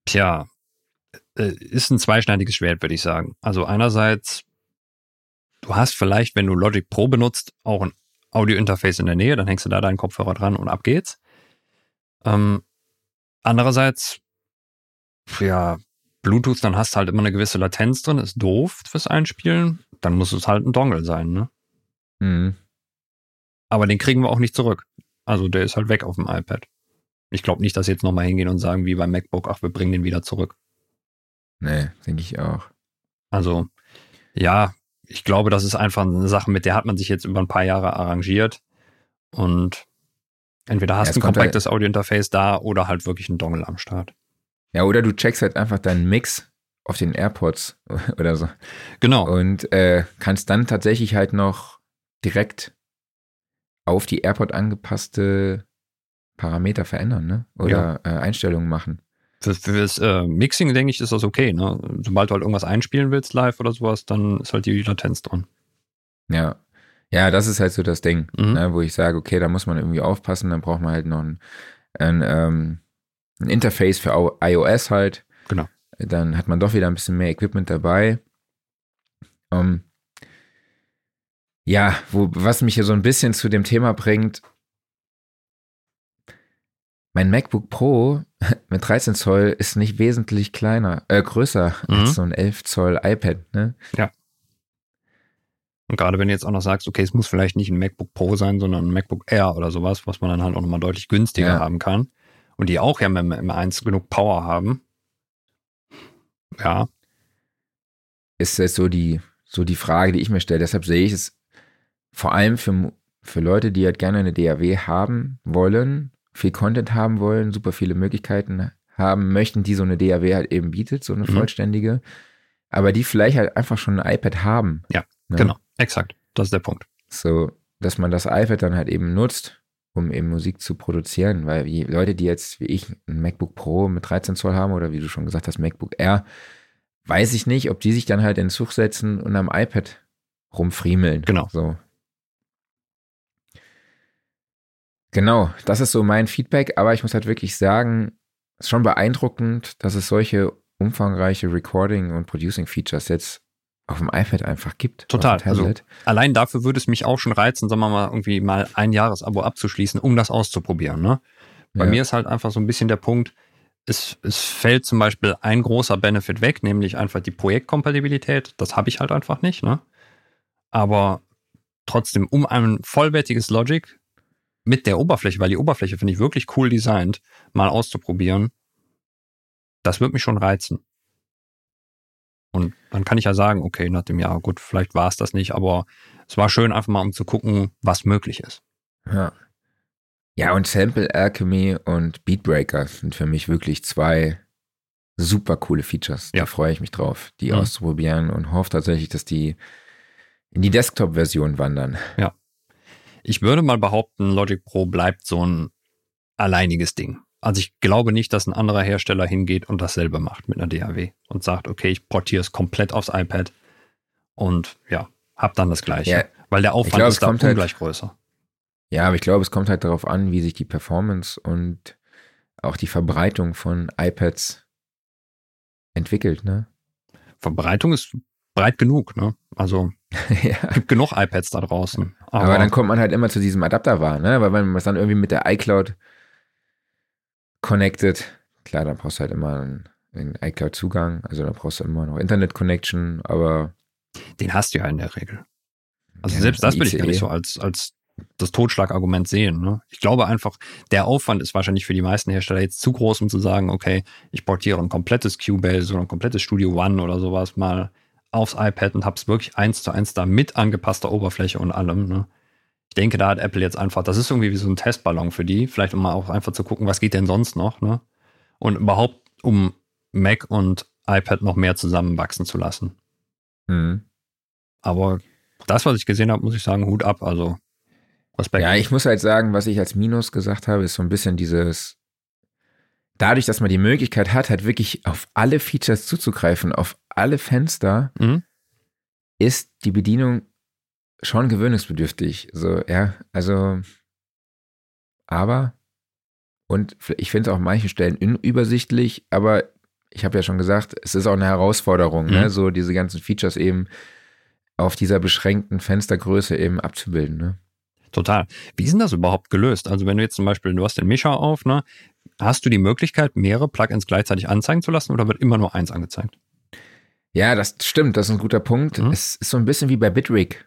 Tja, äh, ist ein zweischneidiges Schwert, würde ich sagen. Also einerseits, du hast vielleicht, wenn du Logic Pro benutzt, auch ein Audio-Interface in der Nähe, dann hängst du da deinen Kopfhörer dran und ab geht's. Ähm, andererseits, ja, Bluetooth, dann hast du halt immer eine gewisse Latenz drin, ist doof fürs Einspielen. Dann muss es halt ein Dongle sein, ne? Mhm. Aber den kriegen wir auch nicht zurück. Also der ist halt weg auf dem iPad. Ich glaube nicht, dass sie jetzt nochmal hingehen und sagen, wie beim MacBook, ach, wir bringen den wieder zurück. Nee, denke ich auch. Also, ja, ich glaube, das ist einfach eine Sache, mit der hat man sich jetzt über ein paar Jahre arrangiert. Und entweder hast Ja, du es ein kompaktes Audiointerface da oder halt wirklich einen Dongle am Start. Ja, oder du checkst halt einfach deinen Mix auf den AirPods oder so. Genau. Und äh, kannst dann tatsächlich halt noch direkt auf die AirPod angepasste Parameter verändern, ne? Oder äh, Einstellungen machen. Für, fürs äh, Mixing, denke ich, ist das okay. Ne? Sobald du halt irgendwas einspielen willst live oder sowas, dann ist halt die Latenz drin. Ja. Ja, das ist halt so das Ding, Mhm. ne, wo ich sage, okay, da muss man irgendwie aufpassen, dann braucht man halt noch ein, ein, ähm, ein Interface für iOS halt. Genau. Dann hat man doch wieder ein bisschen mehr Equipment dabei. Ähm, ja, wo, was mich hier so ein bisschen zu dem Thema bringt, mein MacBook Pro mit 13 Zoll ist nicht wesentlich kleiner, äh, größer Mhm. als so ein 11 Zoll iPad, ne? Und gerade wenn du jetzt auch noch sagst, okay, es muss vielleicht nicht ein MacBook Pro sein, sondern ein MacBook Air oder sowas, was man dann halt auch nochmal deutlich günstiger Ja. haben kann. Und die auch ja mit dem M1 genug Power haben. Ja, ist jetzt so die, so die Frage, die ich mir stelle. Deshalb sehe ich es vor allem für, für Leute, die halt gerne eine DAW haben wollen, viel Content haben wollen, super viele Möglichkeiten haben möchten, die so eine DAW halt eben bietet, so eine Mhm. vollständige, aber die vielleicht halt einfach schon ein iPad haben. Ja, ne? genau. Exakt. Das ist der Punkt. So, dass man das iPad dann halt eben nutzt, um eben Musik zu produzieren, weil die Leute, die jetzt wie ich ein MacBook Pro mit 13 Zoll haben oder wie du schon gesagt hast, MacBook Air, weiß ich nicht, ob die sich dann halt in den Zug setzen und am iPad rumfriemeln. Genau. So. Genau, das ist so mein Feedback, aber ich muss halt wirklich sagen, es ist schon beeindruckend, dass es solche umfangreiche Recording- und Producing-Features jetzt auf dem iPad einfach gibt. Total. Also. Allein dafür würde es mich auch schon reizen, sagen wir mal, irgendwie mal ein Jahresabo abzuschließen, um das auszuprobieren. Ne? Bei Ja. mir ist halt einfach so ein bisschen der Punkt, es, es fällt zum Beispiel ein großer Benefit weg, nämlich einfach die Projektkompatibilität. Das habe ich halt einfach nicht. Ne? Aber trotzdem, um ein vollwertiges Logic mit der Oberfläche, weil die Oberfläche finde ich wirklich cool designt, mal auszuprobieren, das wird mich schon reizen. Und dann kann ich ja sagen, okay, nach dem Jahr, gut, vielleicht war es das nicht, aber es war schön, einfach mal um zu gucken, was möglich ist. Ja. Ja, und Sample Alchemy und Beatbreaker sind für mich wirklich zwei super coole Features. Ja. Da freue ich mich drauf, die Mhm. auszuprobieren und hoffe tatsächlich, dass die in die Desktop-Version wandern. Ich würde mal behaupten, Logic Pro bleibt so ein alleiniges Ding. Also ich glaube nicht, dass ein anderer Hersteller hingeht und dasselbe macht mit einer DAW und sagt, okay, ich portiere es komplett aufs iPad und ja, hab dann das gleiche. Ja, weil der Aufwand glaube, es ist da halt- ungleich größer. Ja, aber ich glaube, es kommt halt darauf an, wie sich die Performance und auch die Verbreitung von iPads entwickelt, ne? Verbreitung ist breit genug, ne? Also ja. gibt genug iPads da draußen. Aber, Aber, dann kommt man halt immer zu diesem Adapter war, ne? Weil wenn man es dann irgendwie mit der iCloud connected, klar, dann brauchst du halt immer einen, einen iCloud-Zugang, also da brauchst du immer noch Internet-Connection, aber den hast du ja in der Regel. Also Ja, selbst das würde ich gar nicht so als, als das Totschlagargument sehen. Ne? Ich glaube einfach, der Aufwand ist wahrscheinlich für die meisten Hersteller jetzt zu groß, um zu sagen, okay, ich portiere ein komplettes Cubase oder ein komplettes Studio One oder sowas mal aufs iPad und habe es wirklich eins zu eins da mit angepasster Oberfläche und allem. Ne? Ich denke, da hat Apple jetzt einfach, das ist irgendwie wie so ein Testballon für die, vielleicht um mal auch einfach zu gucken, was geht denn sonst noch, ne? Und überhaupt, um Mac und iPad noch mehr zusammenwachsen zu lassen. mhm. Aber das, was ich gesehen habe, muss ich sagen, Hut ab. Also Respekt. ja, ich muss halt sagen, was ich als Minus gesagt habe, ist so ein bisschen dieses, dadurch, dass man die Möglichkeit hat, halt wirklich auf alle Features zuzugreifen, auf alle Fenster, Mhm. ist die Bedienung schon gewöhnungsbedürftig. So, ja, also, aber, und ich finde es auch an manchen Stellen unübersichtlich, aber ich habe ja schon gesagt, es ist auch eine Herausforderung, Mhm. ne, so diese ganzen Features eben auf dieser beschränkten Fenstergröße eben abzubilden, ne? Total. Wie ist denn das überhaupt gelöst? Also wenn du jetzt zum Beispiel, du hast den Mischer auf, ne? Hast du die Möglichkeit, mehrere Plugins gleichzeitig anzeigen zu lassen oder wird immer nur eins angezeigt? Ja, das stimmt, das ist ein guter Punkt. Mhm. Es ist so ein bisschen wie bei Bitrig,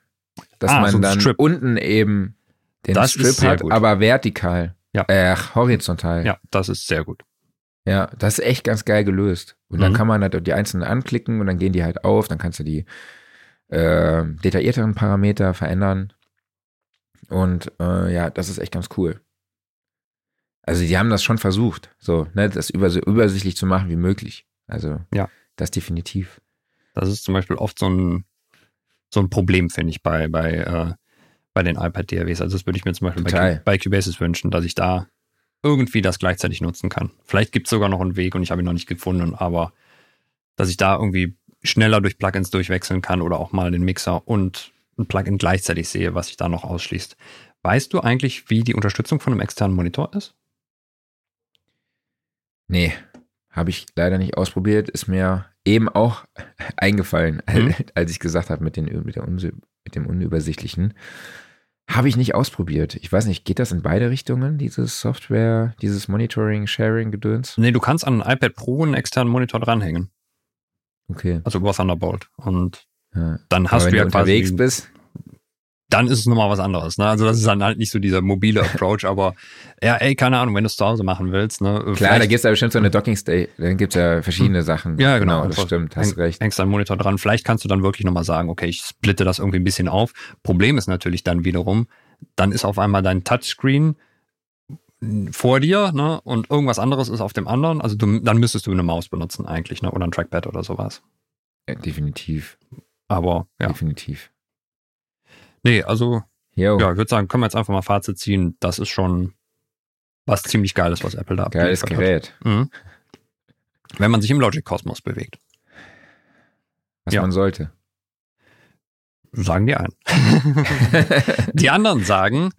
dass Ah, man so dann Strip. unten eben den Das Strip hat, gut. aber vertikal. Ja. Äh, horizontal. Ja, das ist sehr gut. Ja, das ist echt ganz geil gelöst. Und dann Mhm. kann man halt die einzelnen anklicken und dann gehen die halt auf. Dann kannst du die äh, detaillierteren Parameter verändern. Und äh, ja, das ist echt ganz cool. Also die haben das schon versucht, so, ne, das so übersichtlich zu machen wie möglich. Also Ja. das definitiv. Das ist zum Beispiel oft so ein, so ein Problem, finde ich, bei, bei, äh, bei den iPad-DAWs. Also das würde ich mir zum Beispiel bei, bei Cubasis wünschen, dass ich da irgendwie das gleichzeitig nutzen kann. Vielleicht gibt es sogar noch einen Weg und ich habe ihn noch nicht gefunden, aber dass ich da irgendwie schneller durch Plugins durchwechseln kann oder auch mal den Mixer und ein Plugin gleichzeitig sehe, was sich da noch ausschließt. Weißt du eigentlich, wie die Unterstützung von einem externen Monitor ist? Nee, habe ich leider nicht ausprobiert. Ist mir eben auch eingefallen, Mhm. als ich gesagt habe mit, den, mit, der mit dem Unübersichtlichen. Habe ich nicht ausprobiert. Ich weiß nicht, geht das in beide Richtungen, dieses Software, dieses Monitoring, Sharing, Gedöns? Nee, du kannst an ein iPad Pro einen externen Monitor dranhängen, Okay. also über Thunderbolt. Und Ja. dann Aber hast wenn du ja du unterwegs quasi bist, dann ist es nochmal was anderes. Ne? Also das ist dann halt nicht so dieser mobile Approach, aber ja, ey, keine Ahnung, wenn du es zu Hause machen willst. Ne? klar, da gibt es ja bestimmt so eine Docking Station, dann gibt es ja verschiedene Sachen. Ja, genau. das Einfach stimmt, hast häng- recht. hängst deinen Monitor dran. Vielleicht kannst du dann wirklich nochmal sagen, okay, ich splitte das irgendwie ein bisschen auf. Problem ist natürlich dann wiederum, dann ist auf einmal dein Touchscreen vor dir ne? und irgendwas anderes ist auf dem anderen. Also du, dann müsstest du eine Maus benutzen eigentlich ne? oder ein Trackpad oder sowas. Ja, definitiv, Aber ja, definitiv. Nee, also Jo, ja, ich würde sagen, können wir jetzt einfach mal Fazit ziehen. Das ist schon was ziemlich Geiles, was Apple da geiles. Gerät, Mhm. Wenn man sich im Logic-Kosmos bewegt, was Ja. man sollte. sagen die einen. die anderen sagen,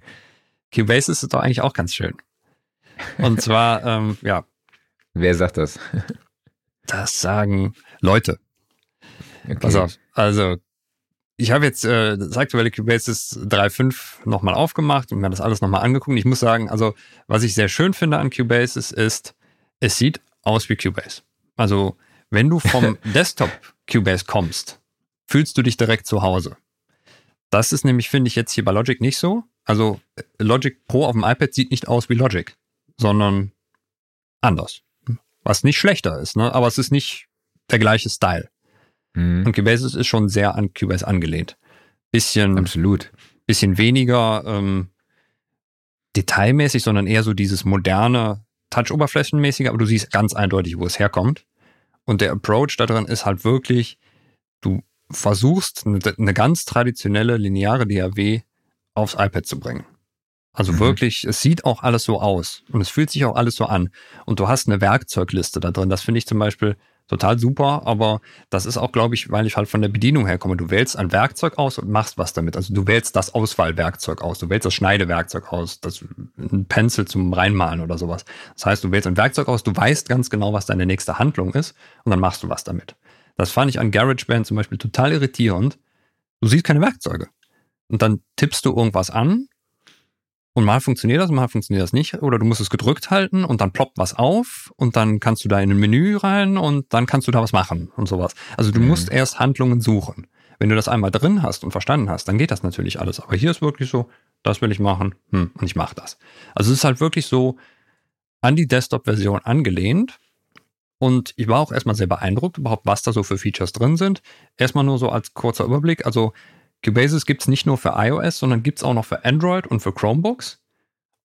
Cubasis ist doch eigentlich auch ganz schön. Und zwar, ähm, ja, Wer sagt das? das sagen Leute. Okay. Pass auf. Also, ich habe jetzt äh, das aktuelle Cubasis 3.5 nochmal aufgemacht und mir das alles nochmal angeguckt. Ich muss sagen, also, was ich sehr schön finde an Cubasis ist, es sieht aus wie Cubase. Also, wenn du vom Desktop Cubase kommst, fühlst du dich direkt zu Hause. Das ist nämlich, finde ich, jetzt hier bei Logic nicht so. Also, Logic Pro auf dem iPad sieht nicht aus wie Logic, sondern anders. Was nicht schlechter ist, ne? aber es ist nicht der gleiche Style. Mhm. Und Cubasis ist schon sehr an Cubase angelehnt. Bisschen, Absolut. bisschen weniger ähm, detailmäßig, sondern eher so dieses moderne Touch-Oberflächenmäßige, aber du siehst ganz eindeutig, wo es herkommt. Und der Approach da drin ist halt wirklich, du versuchst eine, eine ganz traditionelle lineare DAW aufs iPad zu bringen. Also Mhm. wirklich, es sieht auch alles so aus und es fühlt sich auch alles so an. Und du hast eine Werkzeugliste da drin. Das finde ich zum Beispiel total super, aber das ist auch, glaube ich, weil ich halt von der Bedienung herkomme. Du wählst ein Werkzeug aus und machst was damit. Also du wählst das Auswahlwerkzeug aus, du wählst das Schneidewerkzeug aus, das ein Pencil zum Reinmalen oder sowas. Das heißt, du wählst ein Werkzeug aus, du weißt ganz genau, was deine nächste Handlung ist und dann machst du was damit. Das fand ich an GarageBand zum Beispiel total irritierend. Du siehst keine Werkzeuge. Und dann tippst du irgendwas an und mal funktioniert das, mal funktioniert das nicht. Oder du musst es gedrückt halten und dann ploppt was auf und dann kannst du da in ein Menü rein und dann kannst du da was machen und sowas. Also du Mhm. musst erst Handlungen suchen. Wenn du das einmal drin hast und verstanden hast, dann geht das natürlich alles. Aber hier ist wirklich so, das will ich machen, hm, und ich mache das. Also es ist halt wirklich so an die Desktop-Version angelehnt. Und ich war auch erstmal sehr beeindruckt, überhaupt, was da so für Features drin sind. Erstmal nur so als kurzer Überblick. Also Cubasis gibt's nicht nur für iOS, sondern gibt's auch noch für Android und für Chromebooks.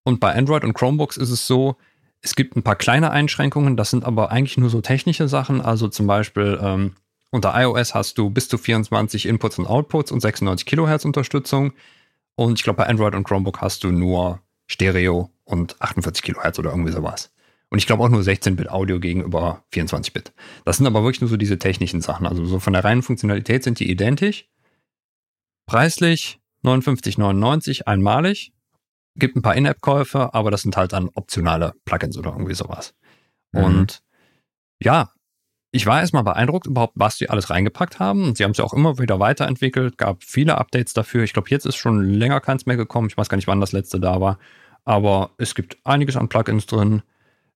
Und bei Android und Chromebooks ist es so, es gibt ein paar kleine Einschränkungen, das sind aber eigentlich nur so technische Sachen. Also zum Beispiel ähm, unter iOS hast du bis zu 24 Inputs und Outputs und 96 Kilohertz Unterstützung. Und ich glaube, bei Android und Chromebook hast du nur Stereo und 48 Kilohertz oder irgendwie sowas. Und ich glaube auch nur 16-Bit Audio gegenüber 24-Bit. Das sind aber wirklich nur so diese technischen Sachen. Also so von der reinen Funktionalität sind die identisch. Preislich 59,99 einmalig. Gibt ein paar In-App-Käufe, aber das sind halt dann optionale Plugins oder irgendwie sowas. Mhm. Und ja, ich war erstmal beeindruckt überhaupt, was die alles reingepackt haben. Und sie haben es ja auch immer wieder weiterentwickelt, gab viele Updates dafür. Ich glaube, jetzt ist schon länger keins mehr gekommen. Ich weiß gar nicht, wann das letzte da war. Aber es gibt einiges an Plugins drin.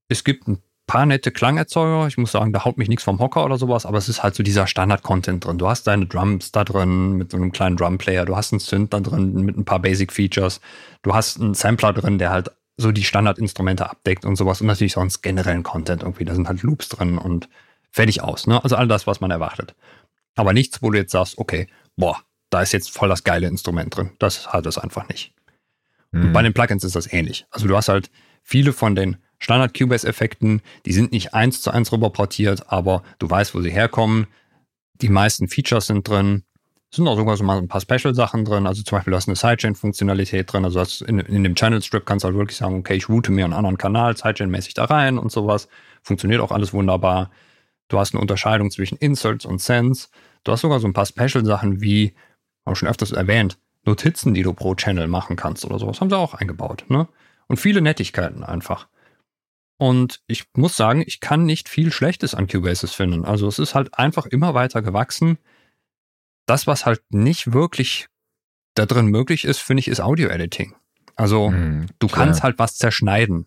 Es gibt ein paar nette Klangerzeuger. Ich muss sagen, da haut mich nichts vom Hocker oder sowas, aber es ist halt so dieser Standard-Content drin. Du hast deine Drums da drin mit so einem kleinen Drumplayer. Du hast einen Synth da drin mit ein paar Basic-Features. Du hast einen Sampler drin, der halt so die Standardinstrumente abdeckt und sowas und natürlich sonst generellen Content irgendwie. Da sind halt Loops drin und fertig aus. Ne? Also all das, was man erwartet. Aber nichts, wo du jetzt sagst, okay, boah, da ist jetzt voll das geile Instrument drin. Das hat es einfach nicht. Mhm. Und bei den Plugins ist das ähnlich. Also du hast halt viele von den Standard Cubase-Effekten, die sind nicht eins zu eins rüber portiert, aber du weißt, wo sie herkommen. Die meisten Features sind drin. Es sind auch sogar so mal ein paar Special-Sachen drin. Also zum Beispiel, du hast eine Sidechain-Funktionalität drin. Also hast in, in dem Channel-Strip kannst du halt wirklich sagen, okay, ich route mir einen anderen Kanal Sidechain-mäßig da rein und sowas. Funktioniert auch alles wunderbar. Du hast eine Unterscheidung zwischen Inserts und Sends. Du hast sogar so ein paar Special-Sachen wie, wir schon öfters erwähnt, Notizen, die du pro Channel machen kannst oder sowas. Haben sie auch eingebaut. Ne? Und viele Nettigkeiten einfach. Und ich muss sagen, ich kann nicht viel Schlechtes an Cubases finden. Also es ist halt einfach immer weiter gewachsen. Das, was halt nicht wirklich da drin möglich ist, finde ich, ist Audio-Editing. Also mhm, du klar. kannst halt was zerschneiden.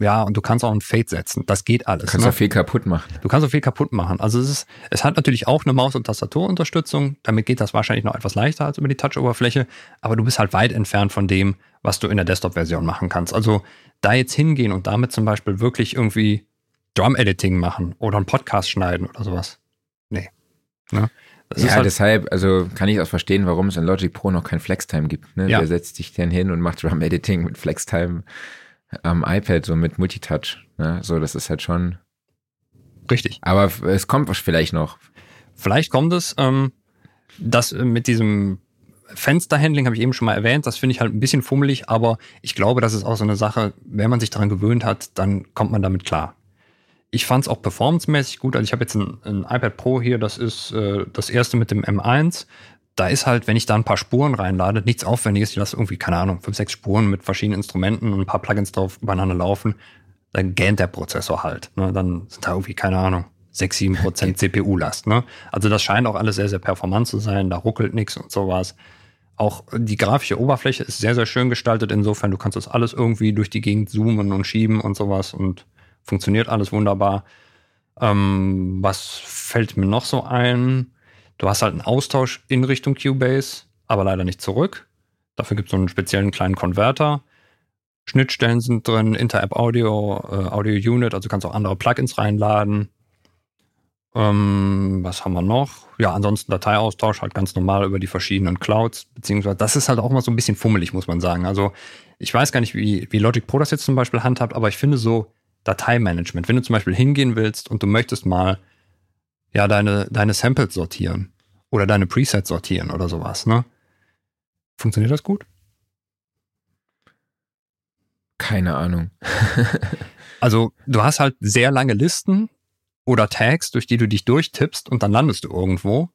Ja, und du kannst auch ein Fade setzen. Das geht alles. Du kannst ne? auch viel kaputt machen. Du kannst auch viel kaputt machen. Also es ist, es hat natürlich auch eine Maus- und Tastaturunterstützung. Damit geht das wahrscheinlich noch etwas leichter als über die Touch-Oberfläche. Aber du bist halt weit entfernt von dem, was du in der Desktop-Version machen kannst. Also da jetzt hingehen und damit zum Beispiel wirklich irgendwie Drum-Editing machen oder einen Podcast schneiden oder sowas. Nee. Ne? ja, halt deshalb, also kann ich auch verstehen, warum es in Logic Pro noch kein Flextime gibt. Ne? Ja. Der setzt sich dann hin und macht Drum-Editing mit Flextime am iPad, so mit Multitouch. Ne? So, das ist halt schon. Richtig. Aber es kommt vielleicht noch. Vielleicht kommt es. Ähm, das mit diesem Fensterhandling habe ich eben schon mal erwähnt. Das finde ich halt ein bisschen fummelig, aber ich glaube, das ist auch so eine Sache, wenn man sich daran gewöhnt hat, dann kommt man damit klar. Ich fand es auch performancemäßig gut. Also ich habe jetzt ein, ein, iPad Pro hier, das ist äh, das erste mit dem M1 da ist halt, wenn ich da ein paar Spuren reinlade, nichts Aufwendiges. Ich lasse irgendwie, keine Ahnung, fünf, sechs Spuren mit verschiedenen Instrumenten und ein paar Plugins drauf übereinander laufen. Dann gähnt der Prozessor halt. Ne? Dann sind da irgendwie, keine Ahnung, sechs, sieben Prozent CPU-Last. Ne? Also das scheint auch alles sehr, sehr performant zu sein. Da ruckelt nichts und sowas. Auch die grafische Oberfläche ist sehr, sehr schön gestaltet. Insofern, du kannst das alles irgendwie durch die Gegend zoomen und schieben und sowas und funktioniert alles wunderbar. Ähm, was fällt mir noch so ein? Du hast halt einen Austausch in Richtung Cubase, aber leider nicht zurück. Dafür gibt es so einen speziellen kleinen Konverter. Schnittstellen sind drin, Inter-App Audio, äh, Audio Unit, also kannst auch andere Plugins reinladen. Ähm, was haben wir noch? Ja, ansonsten Dateiaustausch halt ganz normal über die verschiedenen Clouds, beziehungsweise das ist halt auch mal so ein bisschen fummelig, muss man sagen. Also ich weiß gar nicht, wie, wie Logic Pro das jetzt zum Beispiel handhabt, aber ich finde so Dateimanagement, wenn du zum Beispiel hingehen willst und du möchtest mal ja deine, deine Samples sortieren oder deine Presets sortieren oder sowas, ne? Funktioniert das gut? Keine Ahnung. also, du hast halt sehr lange Listen oder Tags, durch die du dich durchtippst und dann landest du irgendwo.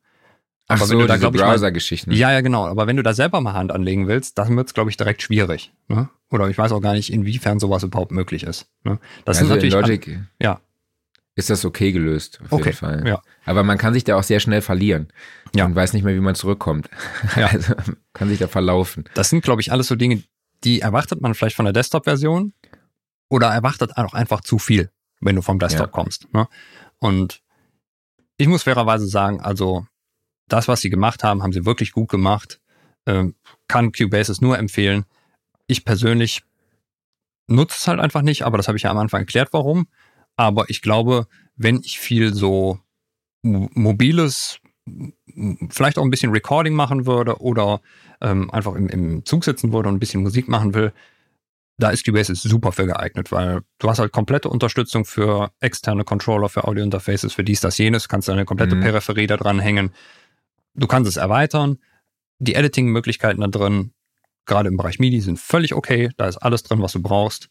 Ach aber so, wenn du da, diese Browser-Geschichten. Ja, ja, genau. Aber wenn du da selber mal Hand anlegen willst, dann wird es, glaube ich, direkt schwierig. Ne? Oder ich weiß auch gar nicht, inwiefern sowas überhaupt möglich ist. Ne? Das also sind natürlich. Logic, ja ist das okay gelöst, auf okay, jeden Fall. Ja. Aber man kann sich da auch sehr schnell verlieren. Ja. Und weiß nicht mehr, wie man zurückkommt. Ja. Also kann sich da verlaufen. Das sind, glaube ich, alles so Dinge, die erwartet man vielleicht von der Desktop-Version oder erwartet auch einfach zu viel, wenn du vom Desktop ja. kommst. Ne? Und ich muss fairerweise sagen, also das, was sie gemacht haben, haben sie wirklich gut gemacht. Ähm, kann Cubasis nur empfehlen. Ich persönlich nutze es halt einfach nicht, aber das habe ich ja am Anfang erklärt, warum. Aber ich glaube, wenn ich viel so mobiles, vielleicht auch ein bisschen Recording machen würde oder ähm, einfach im, im Zug sitzen würde und ein bisschen Musik machen will, da ist Cubase super für geeignet, weil du hast halt komplette Unterstützung für externe Controller, für Audio-Interfaces, für dies, das, jenes, kannst deine komplette mhm. Peripherie da dran hängen. Du kannst es erweitern. Die Editing-Möglichkeiten da drin, gerade im Bereich MIDI, sind völlig okay. Da ist alles drin, was du brauchst.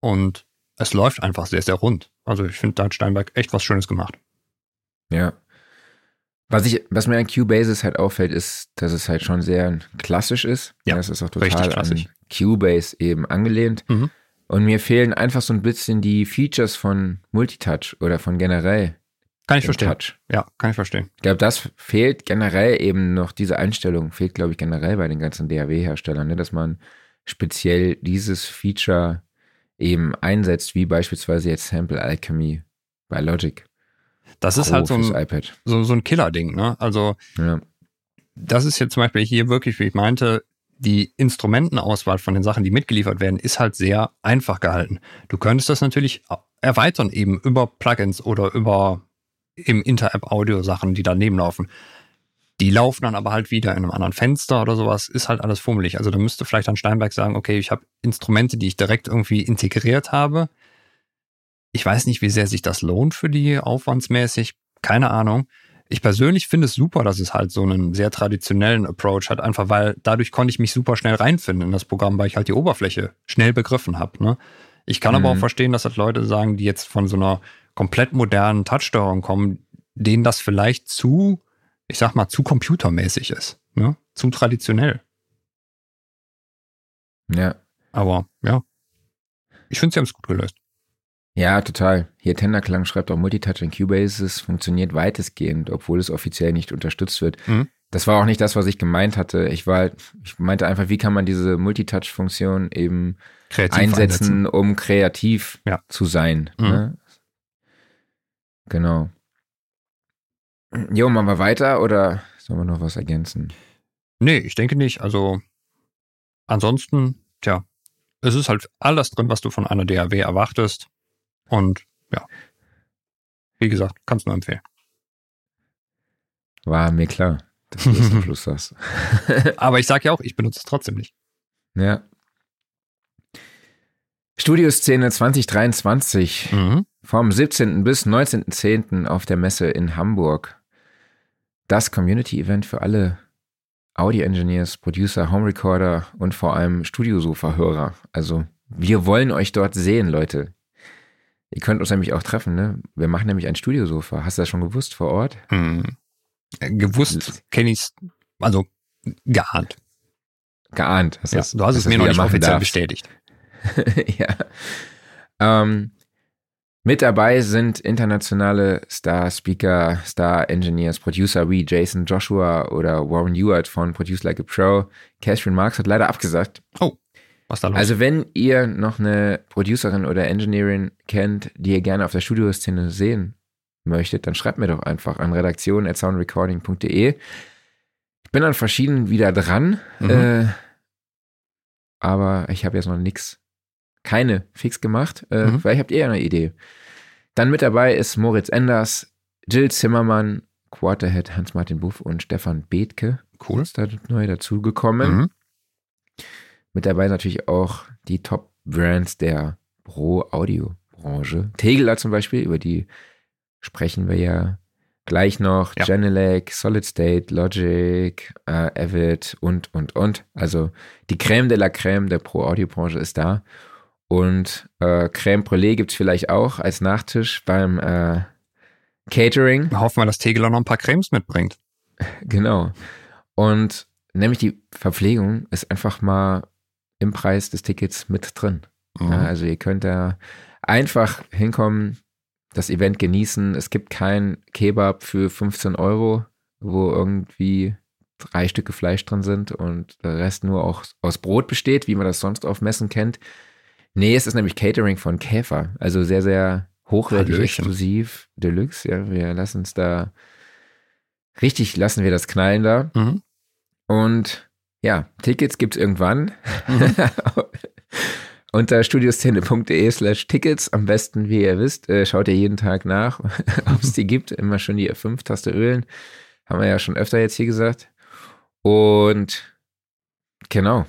Und es läuft einfach sehr, sehr rund. Also ich finde, da hat Steinberg echt was Schönes gemacht. Ja. Was, ich, was mir an Cubase halt auffällt, ist, dass es halt schon sehr klassisch ist. Ja, das ist auch total an Cubase eben angelehnt. Mhm. Und mir fehlen einfach so ein bisschen die Features von Multitouch oder von generell. Kann ich verstehen. Touch. Ja, kann ich verstehen. Ich glaube, das fehlt generell eben noch, diese Einstellung fehlt, glaube ich, generell bei den ganzen DAW-Herstellern, ne? dass man speziell dieses Feature eben einsetzt, wie beispielsweise jetzt Sample Alchemy bei Logic. Das ist halt so ein, so, so ein Killer-Ding, ne? Also, ja. das ist jetzt zum Beispiel hier wirklich, wie ich meinte, die Instrumentenauswahl von den Sachen, die mitgeliefert werden, ist halt sehr einfach gehalten. Du könntest das natürlich erweitern eben über Plugins oder über im Inter-App-Audio-Sachen, die daneben laufen. Die laufen dann aber halt wieder in einem anderen Fenster oder sowas, ist halt alles fummelig. Also da müsste vielleicht dann Steinberg sagen, okay, ich habe Instrumente, die ich direkt irgendwie integriert habe. Ich weiß nicht, wie sehr sich das lohnt für die aufwandsmäßig, keine Ahnung. Ich persönlich finde es super, dass es halt so einen sehr traditionellen Approach hat, einfach weil dadurch konnte ich mich super schnell reinfinden in das Programm, weil ich halt die Oberfläche schnell begriffen habe. Ne? Ich kann mhm. aber auch mhm. verstehen, dass halt Leute sagen, die jetzt von so einer komplett modernen Touchsteuerung kommen, denen das vielleicht zu ich sag mal, zu computermäßig ist. Ne? Zu traditionell. Ja. Aber ja. Ich finde, sie haben es gut gelöst. Ja, total. Hier Tenderklang schreibt auch Multitouch in Cubases funktioniert weitestgehend, obwohl es offiziell nicht unterstützt wird. Mhm. Das war auch nicht das, was ich gemeint hatte. Ich war, ich meinte einfach, wie kann man diese Multitouch-Funktion eben kreativ einsetzen, einsetzen, um kreativ ja. zu sein. Mhm. Ne? Genau. Jo, machen wir weiter oder sollen wir noch was ergänzen? Nee, ich denke nicht. Also ansonsten, tja, es ist halt alles drin, was du von einer DAW erwartest. Und ja, wie gesagt, kannst nur empfehlen. War mir klar, dass du das am Schluss sagst. Aber ich sage ja auch, ich benutze es trotzdem nicht. Ja. Studioszene 2023 mhm. vom 17. bis 19.10. auf der Messe in Hamburg das Community-Event für alle Audio-Engineers, Producer, Home Recorder und vor allem Studiosofa-Hörer. Also wir wollen euch dort sehen, Leute. Ihr könnt uns nämlich auch treffen, ne? Wir machen nämlich ein Studiosofa. Hast du das schon gewusst vor Ort? Hm. Gewusst kenne ich es, also geahnt. Geahnt. Hast ja, das, du hast es mir noch nicht offiziell darfst. bestätigt. ja. Ähm, mit dabei sind internationale Star-Speaker, Star-Engineers, Producer wie Jason Joshua oder Warren Ewart von Produce Like a Pro. Catherine Marks hat leider abgesagt. Oh, was da los? Also wenn ihr noch eine Producerin oder Engineerin kennt, die ihr gerne auf der Studioszene sehen möchtet, dann schreibt mir doch einfach an redaktion.soundrecording.de. Ich bin an verschiedenen wieder dran, mhm. äh, aber ich habe jetzt noch nichts keine fix gemacht. Äh, mhm. Vielleicht habt ihr ja eine Idee. Dann mit dabei ist Moritz Enders, Jill Zimmermann, Quarterhead Hans-Martin Buff und Stefan Bethke. Cool. Ist da neu dazugekommen. Mhm. Mit dabei natürlich auch die Top-Brands der Pro-Audio-Branche. Tegeler zum Beispiel, über die sprechen wir ja gleich noch. Ja. Genelec, Solid State, Logic, äh, Avid und, und, und. Also die Crème de la Crème der Pro-Audio-Branche ist da. Und äh, Crème Brûlée gibt es vielleicht auch als Nachtisch beim äh, Catering. Wir hoffen wir, dass Tegeler noch ein paar Cremes mitbringt. Genau. Und nämlich die Verpflegung ist einfach mal im Preis des Tickets mit drin. Mhm. Also ihr könnt da einfach hinkommen, das Event genießen. Es gibt kein Kebab für 15 Euro, wo irgendwie drei Stücke Fleisch drin sind und der Rest nur auch aus Brot besteht, wie man das sonst auf Messen kennt. Nee, es ist nämlich Catering von Käfer. Also sehr, sehr hochwertig, Hallöchen. exklusiv, Deluxe. Ja, wir lassen uns da richtig, lassen wir das knallen da. Mhm. Und ja, Tickets gibt es irgendwann. Mhm. Unter studioszene.de slash Tickets, am besten, wie ihr wisst, äh, schaut ihr jeden Tag nach, ob es die gibt. Immer schon die F5-Taste ölen. Haben wir ja schon öfter jetzt hier gesagt. Und genau,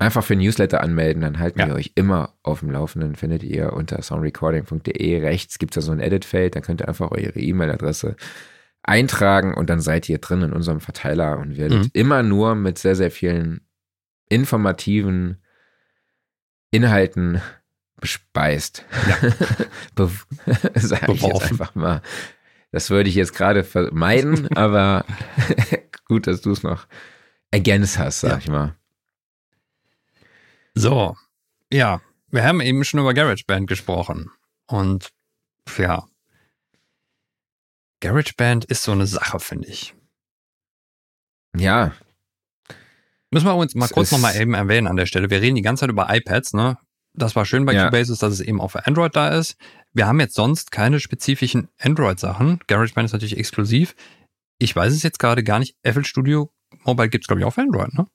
Einfach für Newsletter anmelden, dann halten ja. wir euch immer auf dem Laufenden. Findet ihr unter soundrecording.de. Rechts gibt es da so ein Edit-Feld, da könnt ihr einfach eure E-Mail-Adresse eintragen und dann seid ihr drin in unserem Verteiler und werdet mhm. immer nur mit sehr, sehr vielen informativen Inhalten bespeist. Ja. Be Sag ich jetzt einfach mal. Das würde ich jetzt gerade vermeiden, aber gut, dass du es noch ergänzt hast, sag ja. ich mal. So, ja, wir haben eben schon über GarageBand gesprochen. Und ja, GarageBand ist so eine Sache, finde ich. Ja. Müssen wir uns mal es kurz nochmal eben erwähnen an der Stelle. Wir reden die ganze Zeit über iPads, ne? Das war schön bei ja. Cubase, dass es eben auch für Android da ist. Wir haben jetzt sonst keine spezifischen Android-Sachen. GarageBand ist natürlich exklusiv. Ich weiß es jetzt gerade gar nicht. FL Studio Mobile gibt es, glaube ich, auch für Android, ne?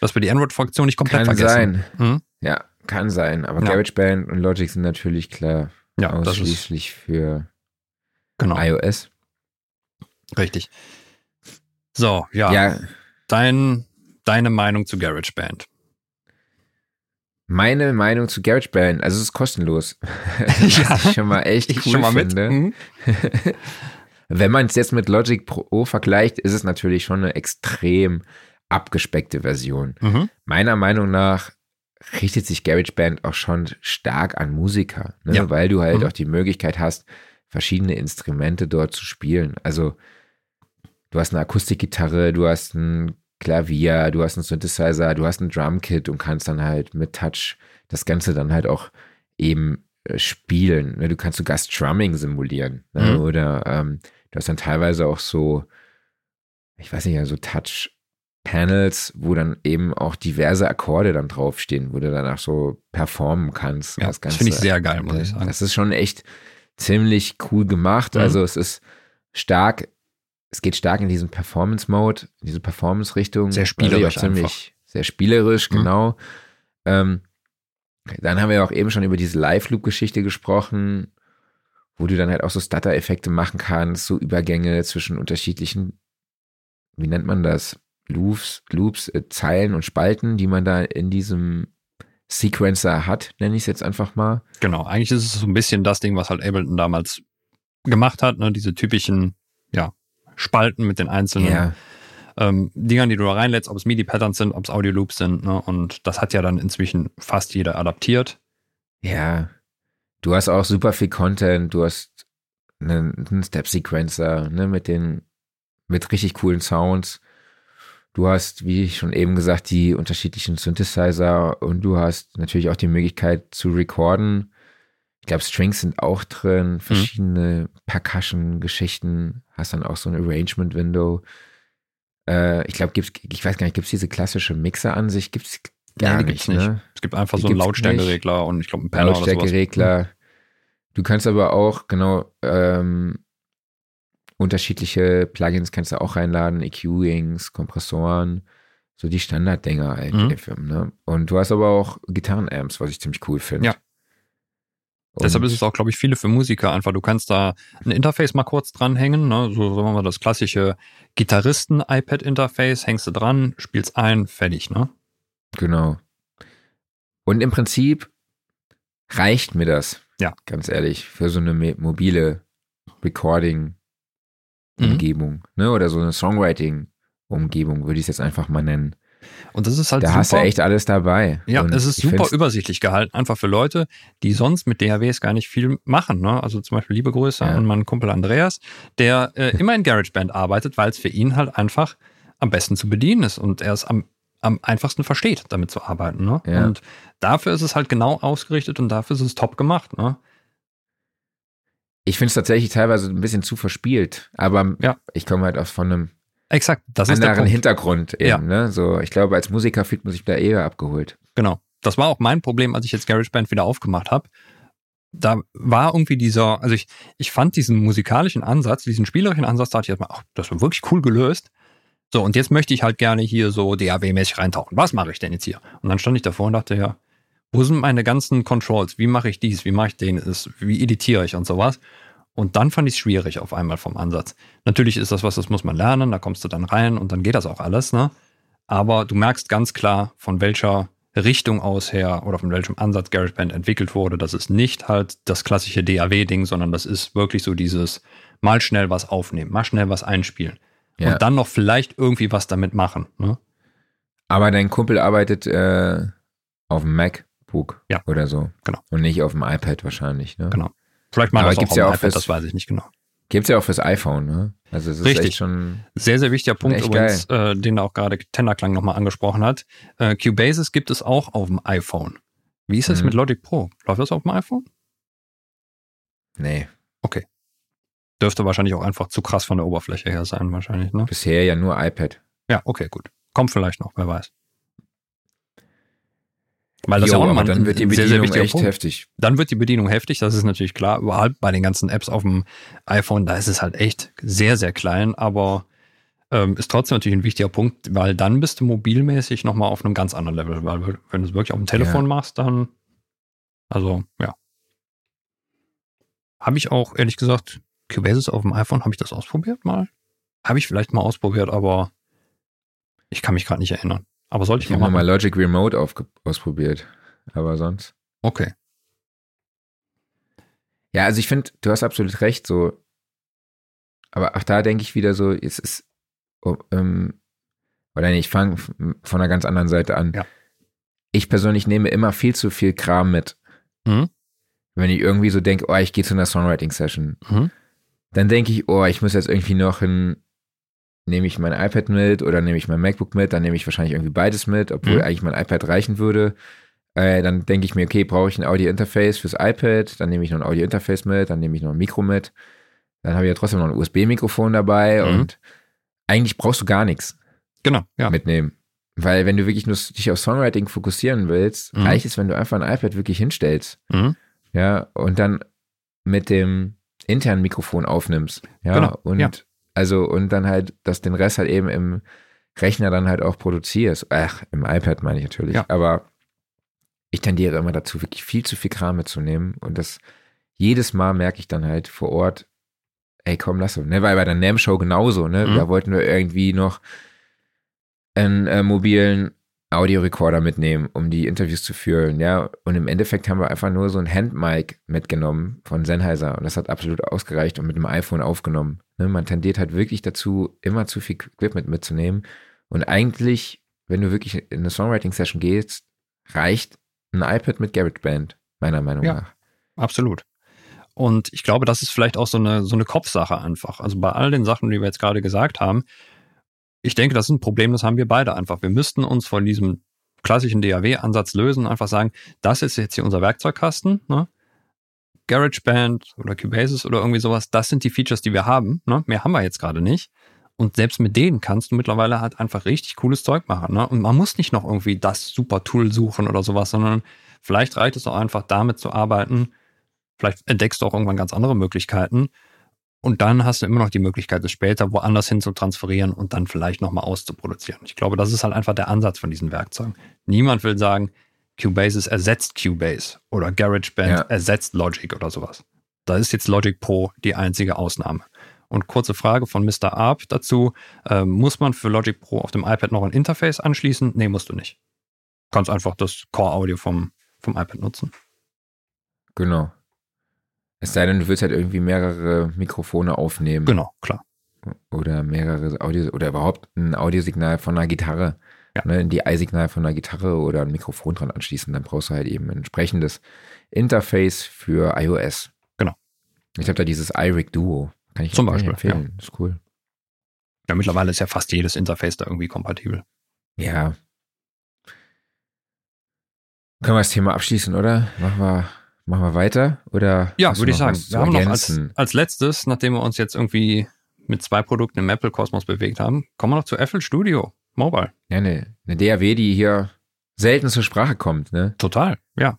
Dass wir die Android-Fraktion nicht komplett Kann vergessen. sein. Mhm. Ja, kann sein. Aber Ja. GarageBand und Logic sind natürlich klar Ja, ausschließlich für genau iOS. richtig. So, ja, ja, Dein, deine Meinung zu GarageBand. meine Meinung zu GarageBand, also es ist kostenlos. Ja. Was ich schon mal echt Ich cool schon mal finde. mit. Mhm. Wenn man es jetzt mit Logic Pro vergleicht, ist es natürlich schon eine extrem abgespeckte Version. Mhm. Meiner Meinung nach richtet sich GarageBand auch schon stark an Musiker, ne? Ja. weil du halt Mhm. auch die Möglichkeit hast, verschiedene Instrumente dort zu spielen. Also du hast eine Akustikgitarre, du hast ein Klavier, du hast einen Synthesizer, du hast ein Drumkit und kannst dann halt mit Touch das Ganze dann halt auch eben äh, spielen. Ne? Du kannst sogar Strumming simulieren. Ne? Mhm. Oder ähm, du hast dann teilweise auch so, ich weiß nicht, so Touch-Panels, wo dann eben auch diverse Akkorde dann draufstehen, wo du danach so performen kannst. Ja, das finde ich sehr geil, muss ich sagen. Das ist schon echt ziemlich cool gemacht. Mhm. Also es ist stark, es geht stark in diesen Performance-Mode, in diese Performance-Richtung. Sehr ich spielerisch auch ziemlich, sehr spielerisch, Mhm. genau. Ähm, dann haben wir auch eben schon über diese Live-Loop-Geschichte gesprochen, wo du dann halt auch so Stutter-Effekte machen kannst, so Übergänge zwischen unterschiedlichen, wie nennt man das? Loops, Loops, äh, Zeilen und Spalten, die man da in diesem Sequencer hat, nenne ich es jetzt einfach mal. Genau, eigentlich ist es so ein bisschen das Ding, was halt Ableton damals gemacht hat, ne? diese typischen ja, Spalten mit den einzelnen Ja, ähm, Dingern, die du da reinlädst, ob es MIDI-Patterns sind, ob es Audio-Loops sind. Ne? Und das hat ja dann inzwischen fast jeder adaptiert. ja. Du hast auch super viel Content, du hast einen, einen Step-Sequencer, ne, mit den, mit richtig coolen Sounds. Du hast, wie schon eben gesagt, die unterschiedlichen Synthesizer und du hast natürlich auch die Möglichkeit zu recorden. Ich glaube, Strings sind auch drin, verschiedene Percussion-Geschichten. Hast dann auch so ein Arrangement-Window. Äh, ich glaube, gibt's, ich weiß gar nicht, gibt es diese klassische Mixer-Ansicht? Gibt es gar die nicht, nicht. ne? Es gibt einfach Die so einen Lautstärkeregler und ich glaube einen Panel. Lautstärkeregler. Du kannst aber auch, genau, ähm, unterschiedliche Plugins kannst du auch reinladen, EQings, Kompressoren, so die Standarddinger halt, Mhm. FM, ne? Und du hast aber auch Gitarrenamps, was ich ziemlich cool finde. Ja. Deshalb ist es auch, glaube ich, viele für Musiker einfach. Du kannst da ein Interface mal kurz dranhängen, ne? so sagen wir mal das klassische Gitarristen-iPad-Interface, hängst du dran, spielst ein, fertig, ne? Genau. Und im Prinzip reicht mir das. Ja. Ganz ehrlich, für so eine mobile Recording-Umgebung, Mhm. ne? Oder so eine Songwriting-Umgebung, würde ich es jetzt einfach mal nennen. Und das ist halt Da super. hast du echt alles dabei. Ja, Und es ist super übersichtlich gehalten, einfach für Leute, die sonst mit DAWs gar nicht viel machen. Ne? Also zum Beispiel liebe Grüße Ja. an meinen Kumpel Andreas, der äh, immer in GarageBand arbeitet, weil es für ihn halt einfach am besten zu bedienen ist und er es am, am einfachsten versteht, damit zu arbeiten. Ne? Ja. Und dafür ist es halt genau ausgerichtet und dafür ist es top gemacht. Ne? Ich finde es tatsächlich teilweise ein bisschen zu verspielt, aber Ja. ich komme halt aus von einem Exakt, das ist der anderen Punkt. Hintergrund eben. Ja. Ne? So, ich glaube, als Musiker fühlt man sich da eher abgeholt. Genau. Das war auch mein Problem, als ich jetzt GarageBand wieder aufgemacht habe. Da war irgendwie dieser, also ich, ich fand diesen musikalischen Ansatz, diesen spielerischen Ansatz, da dachte ich erstmal, ach, das war wirklich cool gelöst. So, und jetzt möchte ich halt gerne hier so DAW-mäßig reintauchen. Was mache ich denn jetzt hier? Und dann stand ich davor und dachte, ja, wo sind meine ganzen Controls? Wie mache ich dies? Wie mache ich den? Wie editiere ich und sowas? Und dann fand ich es schwierig auf einmal vom Ansatz. Natürlich ist das was, das muss man lernen, da kommst du dann rein und dann geht das auch alles, ne? Aber du merkst ganz klar, von welcher Richtung aus her oder von welchem Ansatz GarageBand entwickelt wurde. Das ist nicht halt das klassische DAW-Ding, sondern das ist wirklich so dieses mal schnell was aufnehmen, mal schnell was einspielen. Ja. Und dann noch vielleicht irgendwie was damit machen. Ne? Aber dein Kumpel arbeitet äh, auf dem MacBook Ja. oder so. Genau. Und nicht auf dem iPad wahrscheinlich. Ne? Genau. Vielleicht mal das auch auf ja iPad, fürs- das weiß ich nicht genau. Gibt's ja auch fürs iPhone, ne? Also es ist Richtig. echt schon. Sehr, sehr wichtiger Punkt übrigens, äh, den auch gerade Tenderklang nochmal angesprochen hat. Äh, Cubasis gibt es auch auf dem iPhone. Wie ist das Mhm. mit Logic Pro? Läuft das auf dem iPhone? Nee, Dürfte wahrscheinlich auch einfach zu krass von der Oberfläche her sein, wahrscheinlich, ne? bisher ja nur iPad. Ja, okay, gut. Kommt vielleicht noch, wer weiß. Weil das Jo, ja auch nochmal dann wird die sehr, sehr Bedienung wichtiger echt Punkt. heftig. Dann wird die Bedienung heftig, das ist natürlich klar. Überhaupt bei den ganzen Apps auf dem iPhone, da ist es halt echt sehr, sehr klein. Aber ähm, ist trotzdem natürlich ein wichtiger Punkt, weil dann bist du mobilmäßig nochmal auf einem ganz anderen Level. Weil wenn du es wirklich auf dem Telefon ja. machst, dann, also ja. Habe ich auch, ehrlich gesagt, Cubasis auf dem iPhone, habe ich das ausprobiert mal? Habe ich vielleicht mal ausprobiert, aber ich kann mich gerade nicht erinnern. Aber sollte ich, ich mal mal Logic Remote ausprobiert, aber sonst. Okay. Ja, also ich finde, du hast absolut recht, so. Aber auch da denke ich wieder so, es ist, oh, ähm, oder nee, ich fange von einer ganz anderen Seite an. Ja. Ich persönlich nehme immer viel zu viel Kram mit. Mhm. Wenn ich irgendwie so denke, oh, ich gehe zu einer Songwriting-Session, mhm. dann denke ich, oh, ich muss jetzt irgendwie noch ein, nehme ich mein iPad mit oder nehme ich mein MacBook mit, dann nehme ich wahrscheinlich irgendwie beides mit, obwohl mhm. eigentlich mein iPad reichen würde. Äh, dann denke ich mir, okay, brauche ich ein Audio-Interface fürs iPad, dann nehme ich noch ein Audio-Interface mit, dann nehme ich noch ein Mikro mit. Dann habe ich ja trotzdem noch ein USB-Mikrofon dabei mhm. und eigentlich brauchst du gar nichts genau, ja. mitnehmen. Weil wenn du wirklich nur dich auf Songwriting fokussieren willst, mhm. reicht es, wenn du einfach ein iPad wirklich hinstellst. Mhm. Ja, und dann mit dem internen Mikrofon aufnimmst. Ja, genau, und ja. Also, und dann halt, dass den Rest halt eben im Rechner dann halt auch produzierst. Ach, im iPad meine ich natürlich. Ja. Aber ich tendiere immer dazu, wirklich viel zu viel Kram mitzunehmen. Und das jedes Mal merke ich dann halt vor Ort, ey, komm, lass uns. Ne? Weil bei der NAM-Show genauso, ne? Mhm. Da wollten wir irgendwie noch einen äh, mobilen Audiorekorder mitnehmen, um die Interviews zu führen, ja. Und im Endeffekt haben wir einfach nur so ein Handmic mitgenommen von Sennheiser und das hat absolut ausgereicht und mit dem iPhone aufgenommen. Ne? Man tendiert halt wirklich dazu, immer zu viel Equipment mitzunehmen. Und eigentlich, wenn du wirklich in eine Songwriting-Session gehst, reicht ein iPad mit GarageBand, meiner Meinung ja, nach. Absolut. Und ich glaube, das ist vielleicht auch so eine, so eine Kopfsache einfach. Also bei all den Sachen, die wir jetzt gerade gesagt haben, ich denke, das ist ein Problem, das haben wir beide einfach. Wir müssten uns von diesem klassischen DAW-Ansatz lösen, einfach sagen, das ist jetzt hier unser Werkzeugkasten, ne? GarageBand oder Cubasis oder irgendwie sowas, das sind die Features, die wir haben. Ne? Mehr haben wir jetzt gerade nicht. Und selbst mit denen kannst du mittlerweile halt einfach richtig cooles Zeug machen. Ne? Und man muss nicht noch irgendwie das super Tool suchen oder sowas, sondern vielleicht reicht es auch einfach damit zu arbeiten. Vielleicht entdeckst du auch irgendwann ganz andere Möglichkeiten. Und dann hast du immer noch die Möglichkeit, es später woanders hin zu transferieren und dann vielleicht nochmal auszuproduzieren. Ich glaube, das ist halt einfach der Ansatz von diesen Werkzeugen. Niemand will sagen, Cubase ersetzt Cubase oder GarageBand ja. ersetzt Logic oder sowas. Da ist jetzt Logic Pro die einzige Ausnahme. Und kurze Frage von Mr. Arp dazu. Äh, muss man für Logic Pro auf dem iPad noch ein Interface anschließen? Nee, musst du nicht. Du kannst einfach das Core-Audio vom, vom iPad nutzen. Genau. Es sei denn, du willst halt irgendwie mehrere Mikrofone aufnehmen. Genau, klar. Oder mehrere Audio oder überhaupt ein Audiosignal von einer Gitarre. Ja. Ne, ein DI-Signal von einer Gitarre oder ein Mikrofon dran anschließen. Dann brauchst du halt eben ein entsprechendes Interface für iOS. Genau. Ich habe da dieses iRig Duo. Kann ich Zum Beispiel empfehlen. Ja. Ist cool. Ja, mittlerweile ist ja fast jedes Interface da irgendwie kompatibel. Ja. Können wir das Thema abschließen, oder? Machen wir, machen wir weiter? Oder ja, würde ich sagen. Wir haben noch als, als letztes, nachdem wir uns jetzt irgendwie mit zwei Produkten im Apple-Kosmos bewegt haben, kommen wir noch zu Apple Studio Mobile. Ja, eine, eine DAW, die hier selten zur Sprache kommt, ne? Total, ja.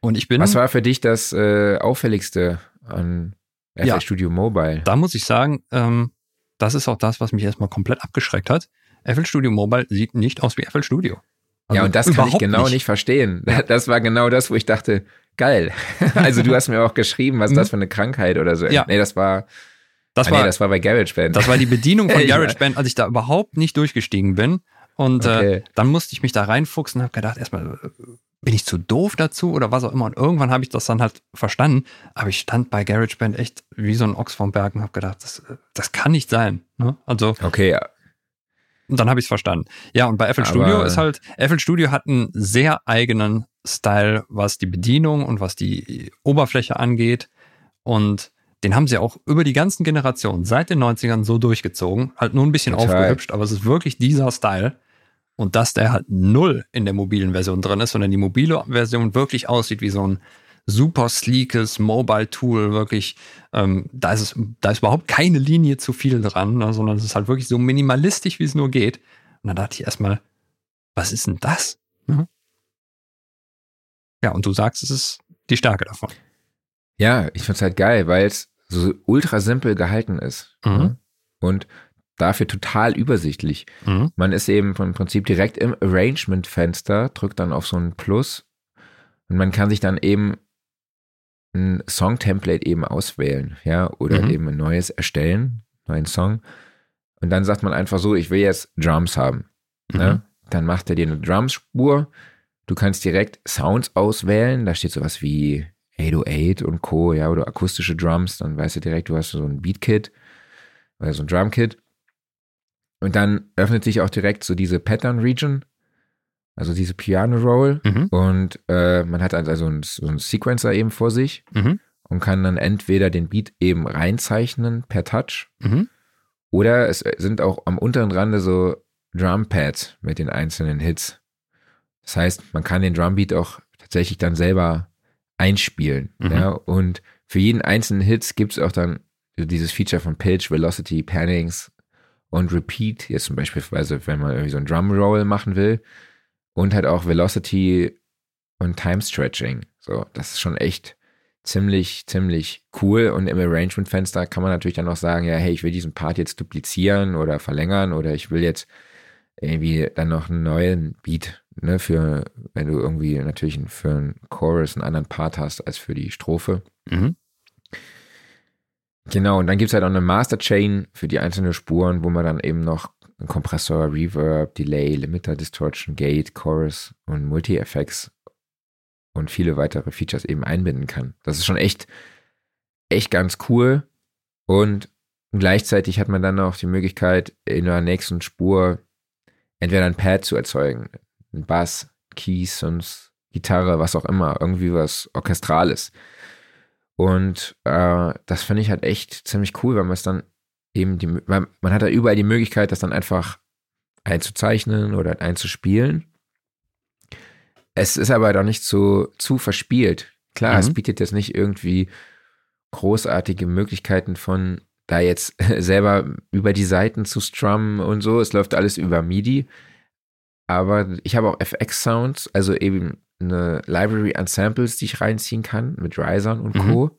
Und ich bin. Was war für dich das äh, auffälligste an FL ja, Studio Mobile. Da muss ich sagen, ähm, das ist auch das, was mich erstmal komplett abgeschreckt hat. FL Studio Mobile sieht nicht aus wie FL Studio. Also ja, und das kann ich genau nicht. nicht. verstehen. Das war genau das, wo ich dachte, geil. also du hast mir auch geschrieben, was das mhm. für eine Krankheit oder so. Ja. Nee, das war. Das, ah, war, nee, das war bei GarageBand. Das war die Bedienung von GarageBand, als ich da überhaupt nicht durchgestiegen bin. Und äh, okay. äh, dann musste ich mich da reinfuchsen und habe gedacht, erstmal, bin ich zu doof dazu oder was auch immer. Und irgendwann habe ich das dann halt verstanden. Aber ich stand bei GarageBand echt wie so ein Ochs vom Berg und habe gedacht, das, das kann nicht sein. Ne? Also. Okay, ja. Und dann habe ich es verstanden. Ja, und bei FL Studio ist halt, FL Studio hat einen sehr eigenen Style, was die Bedienung und was die Oberfläche angeht. Und den haben sie auch über die ganzen Generationen seit den 90ern so durchgezogen. Halt nur ein bisschen Total. aufgehübscht, aber es ist wirklich dieser Style. Und dass der halt null in der mobilen Version drin ist, sondern die mobile Version wirklich aussieht wie so ein super sleekes Mobile-Tool, wirklich, ähm, da ist es, da ist überhaupt keine Linie zu viel dran, ne, sondern es ist halt wirklich so minimalistisch, wie es nur geht. Und dann dachte ich erstmal, was ist denn das? Mhm. Ja, und du sagst, es ist die Stärke davon. Ja, ich finde es halt geil, weil es so ultra simpel gehalten ist. Mhm. Ne? Und dafür total übersichtlich. Mhm. Man ist eben vom Prinzip direkt im Arrangement-Fenster, drückt dann auf so ein Plus und man kann sich dann eben ein Song-Template eben auswählen, ja, oder mhm. eben ein neues erstellen, neuen Song. Und dann sagt man einfach so, ich will jetzt Drums haben. Ne? Mhm. Ne? Dann macht er dir eine Drumspur. Du kannst direkt Sounds auswählen. Da steht sowas wie 808 und Co., ja, oder akustische Drums. Dann weißt du direkt, du hast so ein Beat-Kit oder so ein Drum-Kit. Und dann öffnet sich auch direkt so diese Pattern-Region, also diese Piano-Roll. Mhm. Und äh, man hat also einen, so einen Sequencer eben vor sich mhm. und kann dann entweder den Beat eben reinzeichnen per Touch mhm. oder es sind auch am unteren Rande so Drumpads mit den einzelnen Hits. Das heißt, man kann den Drumbeat auch tatsächlich dann selber einspielen. Mhm. Ja? Und für jeden einzelnen Hits gibt es auch dann dieses Feature von Pitch, Velocity, Pannings und Repeat, jetzt zum Beispiel, wenn man irgendwie so ein Drum Roll machen will und halt auch Velocity und Time Stretching. So, das ist schon echt ziemlich, ziemlich cool. Und im Arrangement-Fenster kann man natürlich dann auch sagen, ja, hey, ich will diesen Part jetzt duplizieren oder verlängern oder ich will jetzt irgendwie dann noch einen neuen Beat, ne, für, wenn du irgendwie natürlich für einen Chorus einen anderen Part hast als für die Strophe. Mhm. Genau, und dann gibt es halt auch eine Master Chain für die einzelnen Spuren, wo man dann eben noch einen Kompressor, Reverb, Delay, Limiter, Distortion, Gate, Chorus und Multi-Effects und viele weitere Features eben einbinden kann. Das ist schon echt, echt ganz cool. Und gleichzeitig hat man dann auch die Möglichkeit, in der nächsten Spur entweder ein Pad zu erzeugen, ein Bass, Keys, und Gitarre, was auch immer, irgendwie was Orchestrales. Und äh, das finde ich halt echt ziemlich cool, weil man es dann eben die, man, man hat da überall die Möglichkeit, das dann einfach einzuzeichnen oder einzuspielen. Es ist aber doch nicht so zu verspielt. Klar, mhm. es bietet jetzt nicht irgendwie großartige Möglichkeiten von da jetzt selber über die Seiten zu strummen und so. Es läuft alles über MIDI. Aber ich habe auch FX-Sounds, also eben eine Library an Samples, die ich reinziehen kann mit Risern und Co. Mhm.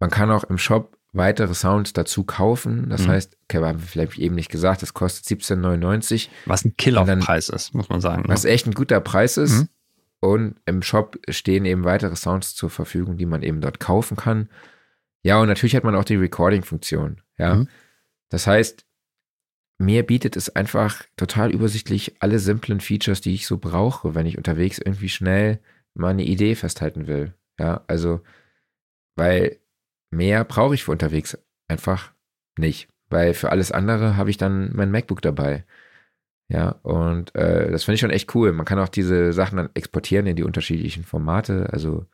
Man kann auch im Shop weitere Sounds dazu kaufen. Das mhm. heißt, okay, haben wir vielleicht eben nicht gesagt, das kostet 17,99. Was ein Killer-Preis ist, muss man sagen. Ne? Was echt ein guter Preis ist. Mhm. Und im Shop stehen eben weitere Sounds zur Verfügung, die man eben dort kaufen kann. Ja, und natürlich hat man auch die Recording-Funktion. Ja. Mhm. Das heißt, mir bietet es einfach total übersichtlich alle simplen Features, die ich so brauche, wenn ich unterwegs irgendwie schnell mal eine Idee festhalten will. Ja, also, weil mehr brauche ich für unterwegs einfach nicht, weil für alles andere habe ich dann mein MacBook dabei. Ja, und äh, das finde ich schon echt cool. Man kann auch diese Sachen dann exportieren in die unterschiedlichen Formate. Also,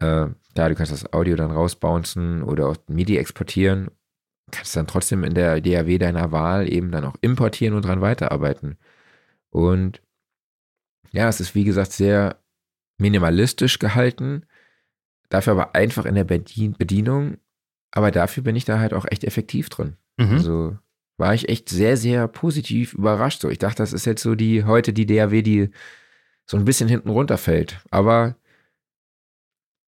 äh, ja, du kannst das Audio dann rausbouncen oder auch MIDI exportieren kannst dann trotzdem in der DAW deiner Wahl eben dann auch importieren und dran weiterarbeiten. Und ja, es ist wie gesagt sehr minimalistisch gehalten, dafür aber einfach in der Bedien Bedienung, aber dafür bin ich da halt auch echt effektiv drin. Mhm. Also war ich echt sehr, sehr positiv überrascht. So, ich dachte, das ist jetzt so die heute die DAW, die so ein bisschen hinten runterfällt. Aber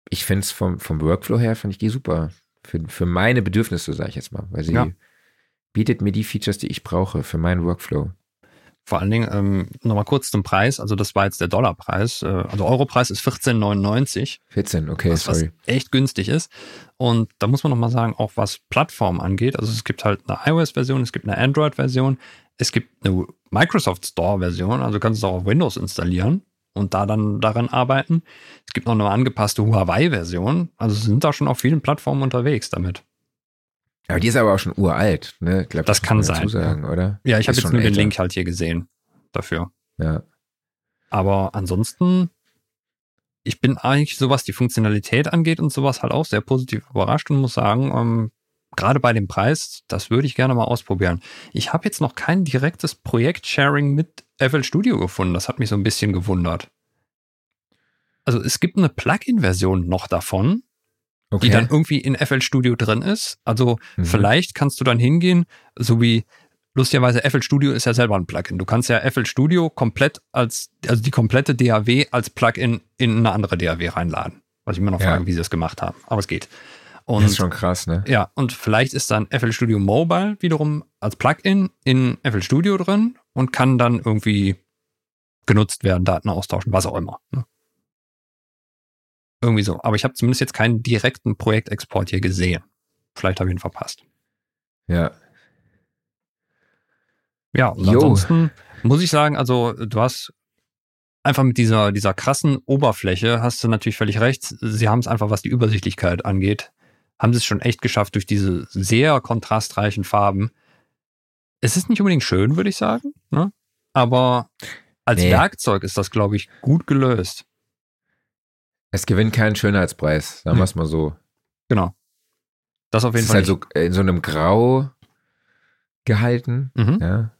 ich finde es vom, vom Workflow her, fand ich die super für, für meine Bedürfnisse, sage ich jetzt mal, weil sie ja. bietet mir die Features, die ich brauche für meinen Workflow. Vor allen Dingen ähm, nochmal kurz zum Preis. Also das war jetzt der Dollarpreis. Äh, also Europreis ist 14,99. 14, okay, was, sorry. Was echt günstig ist. Und da muss man nochmal sagen, auch was Plattform angeht. Also es gibt halt eine iOS-Version, es gibt eine Android-Version, es gibt eine Microsoft Store-Version. Also du kannst es auch auf Windows installieren und da dann daran arbeiten. Es gibt noch eine angepasste Huawei-Version. Also sind da schon auf vielen Plattformen unterwegs damit. Aber die ist aber auch schon uralt, ne? Glaub, das, das kann sein. Sagen, oder? Ja, ich habe jetzt nur älter. den Link halt hier gesehen dafür. Ja. Aber ansonsten, ich bin eigentlich so, was die Funktionalität angeht und sowas halt auch sehr positiv überrascht und muss sagen, ähm, gerade bei dem Preis, das würde ich gerne mal ausprobieren. Ich habe jetzt noch kein direktes Projekt-Sharing mit FL Studio gefunden. Das hat mich so ein bisschen gewundert. Also es gibt eine Plugin-Version noch davon, okay. die dann irgendwie in FL Studio drin ist. Also mhm. vielleicht kannst du dann hingehen, so wie lustigerweise FL Studio ist ja selber ein Plugin. Du kannst ja FL Studio komplett als, also die komplette DAW als Plugin in eine andere DAW reinladen. Was ich immer noch ja. fragen, wie sie das gemacht haben. Aber es geht. Und das ist schon krass, ne? ja, und vielleicht ist dann FL Studio Mobile wiederum als Plugin in FL Studio drin und kann dann irgendwie genutzt werden, Daten austauschen, was auch immer. Ne? Irgendwie so. Aber ich habe zumindest jetzt keinen direkten Projektexport hier gesehen. Vielleicht habe ich ihn verpasst. Ja. Ja, und Jo. ansonsten muss ich sagen, also du hast einfach mit dieser, dieser krassen Oberfläche, hast du natürlich völlig recht. Sie haben es einfach, was die Übersichtlichkeit angeht, haben sie es schon echt geschafft durch diese sehr kontrastreichen Farben. Es ist nicht unbedingt schön, würde ich sagen, ne? aber als Nee. Werkzeug ist das, glaube ich, gut gelöst. Es gewinnt keinen Schönheitspreis, sagen Hm. wir es mal so. Genau. Das auf Es jeden ist Fall. halt so äh, in so einem Grau gehalten, mhm. ja.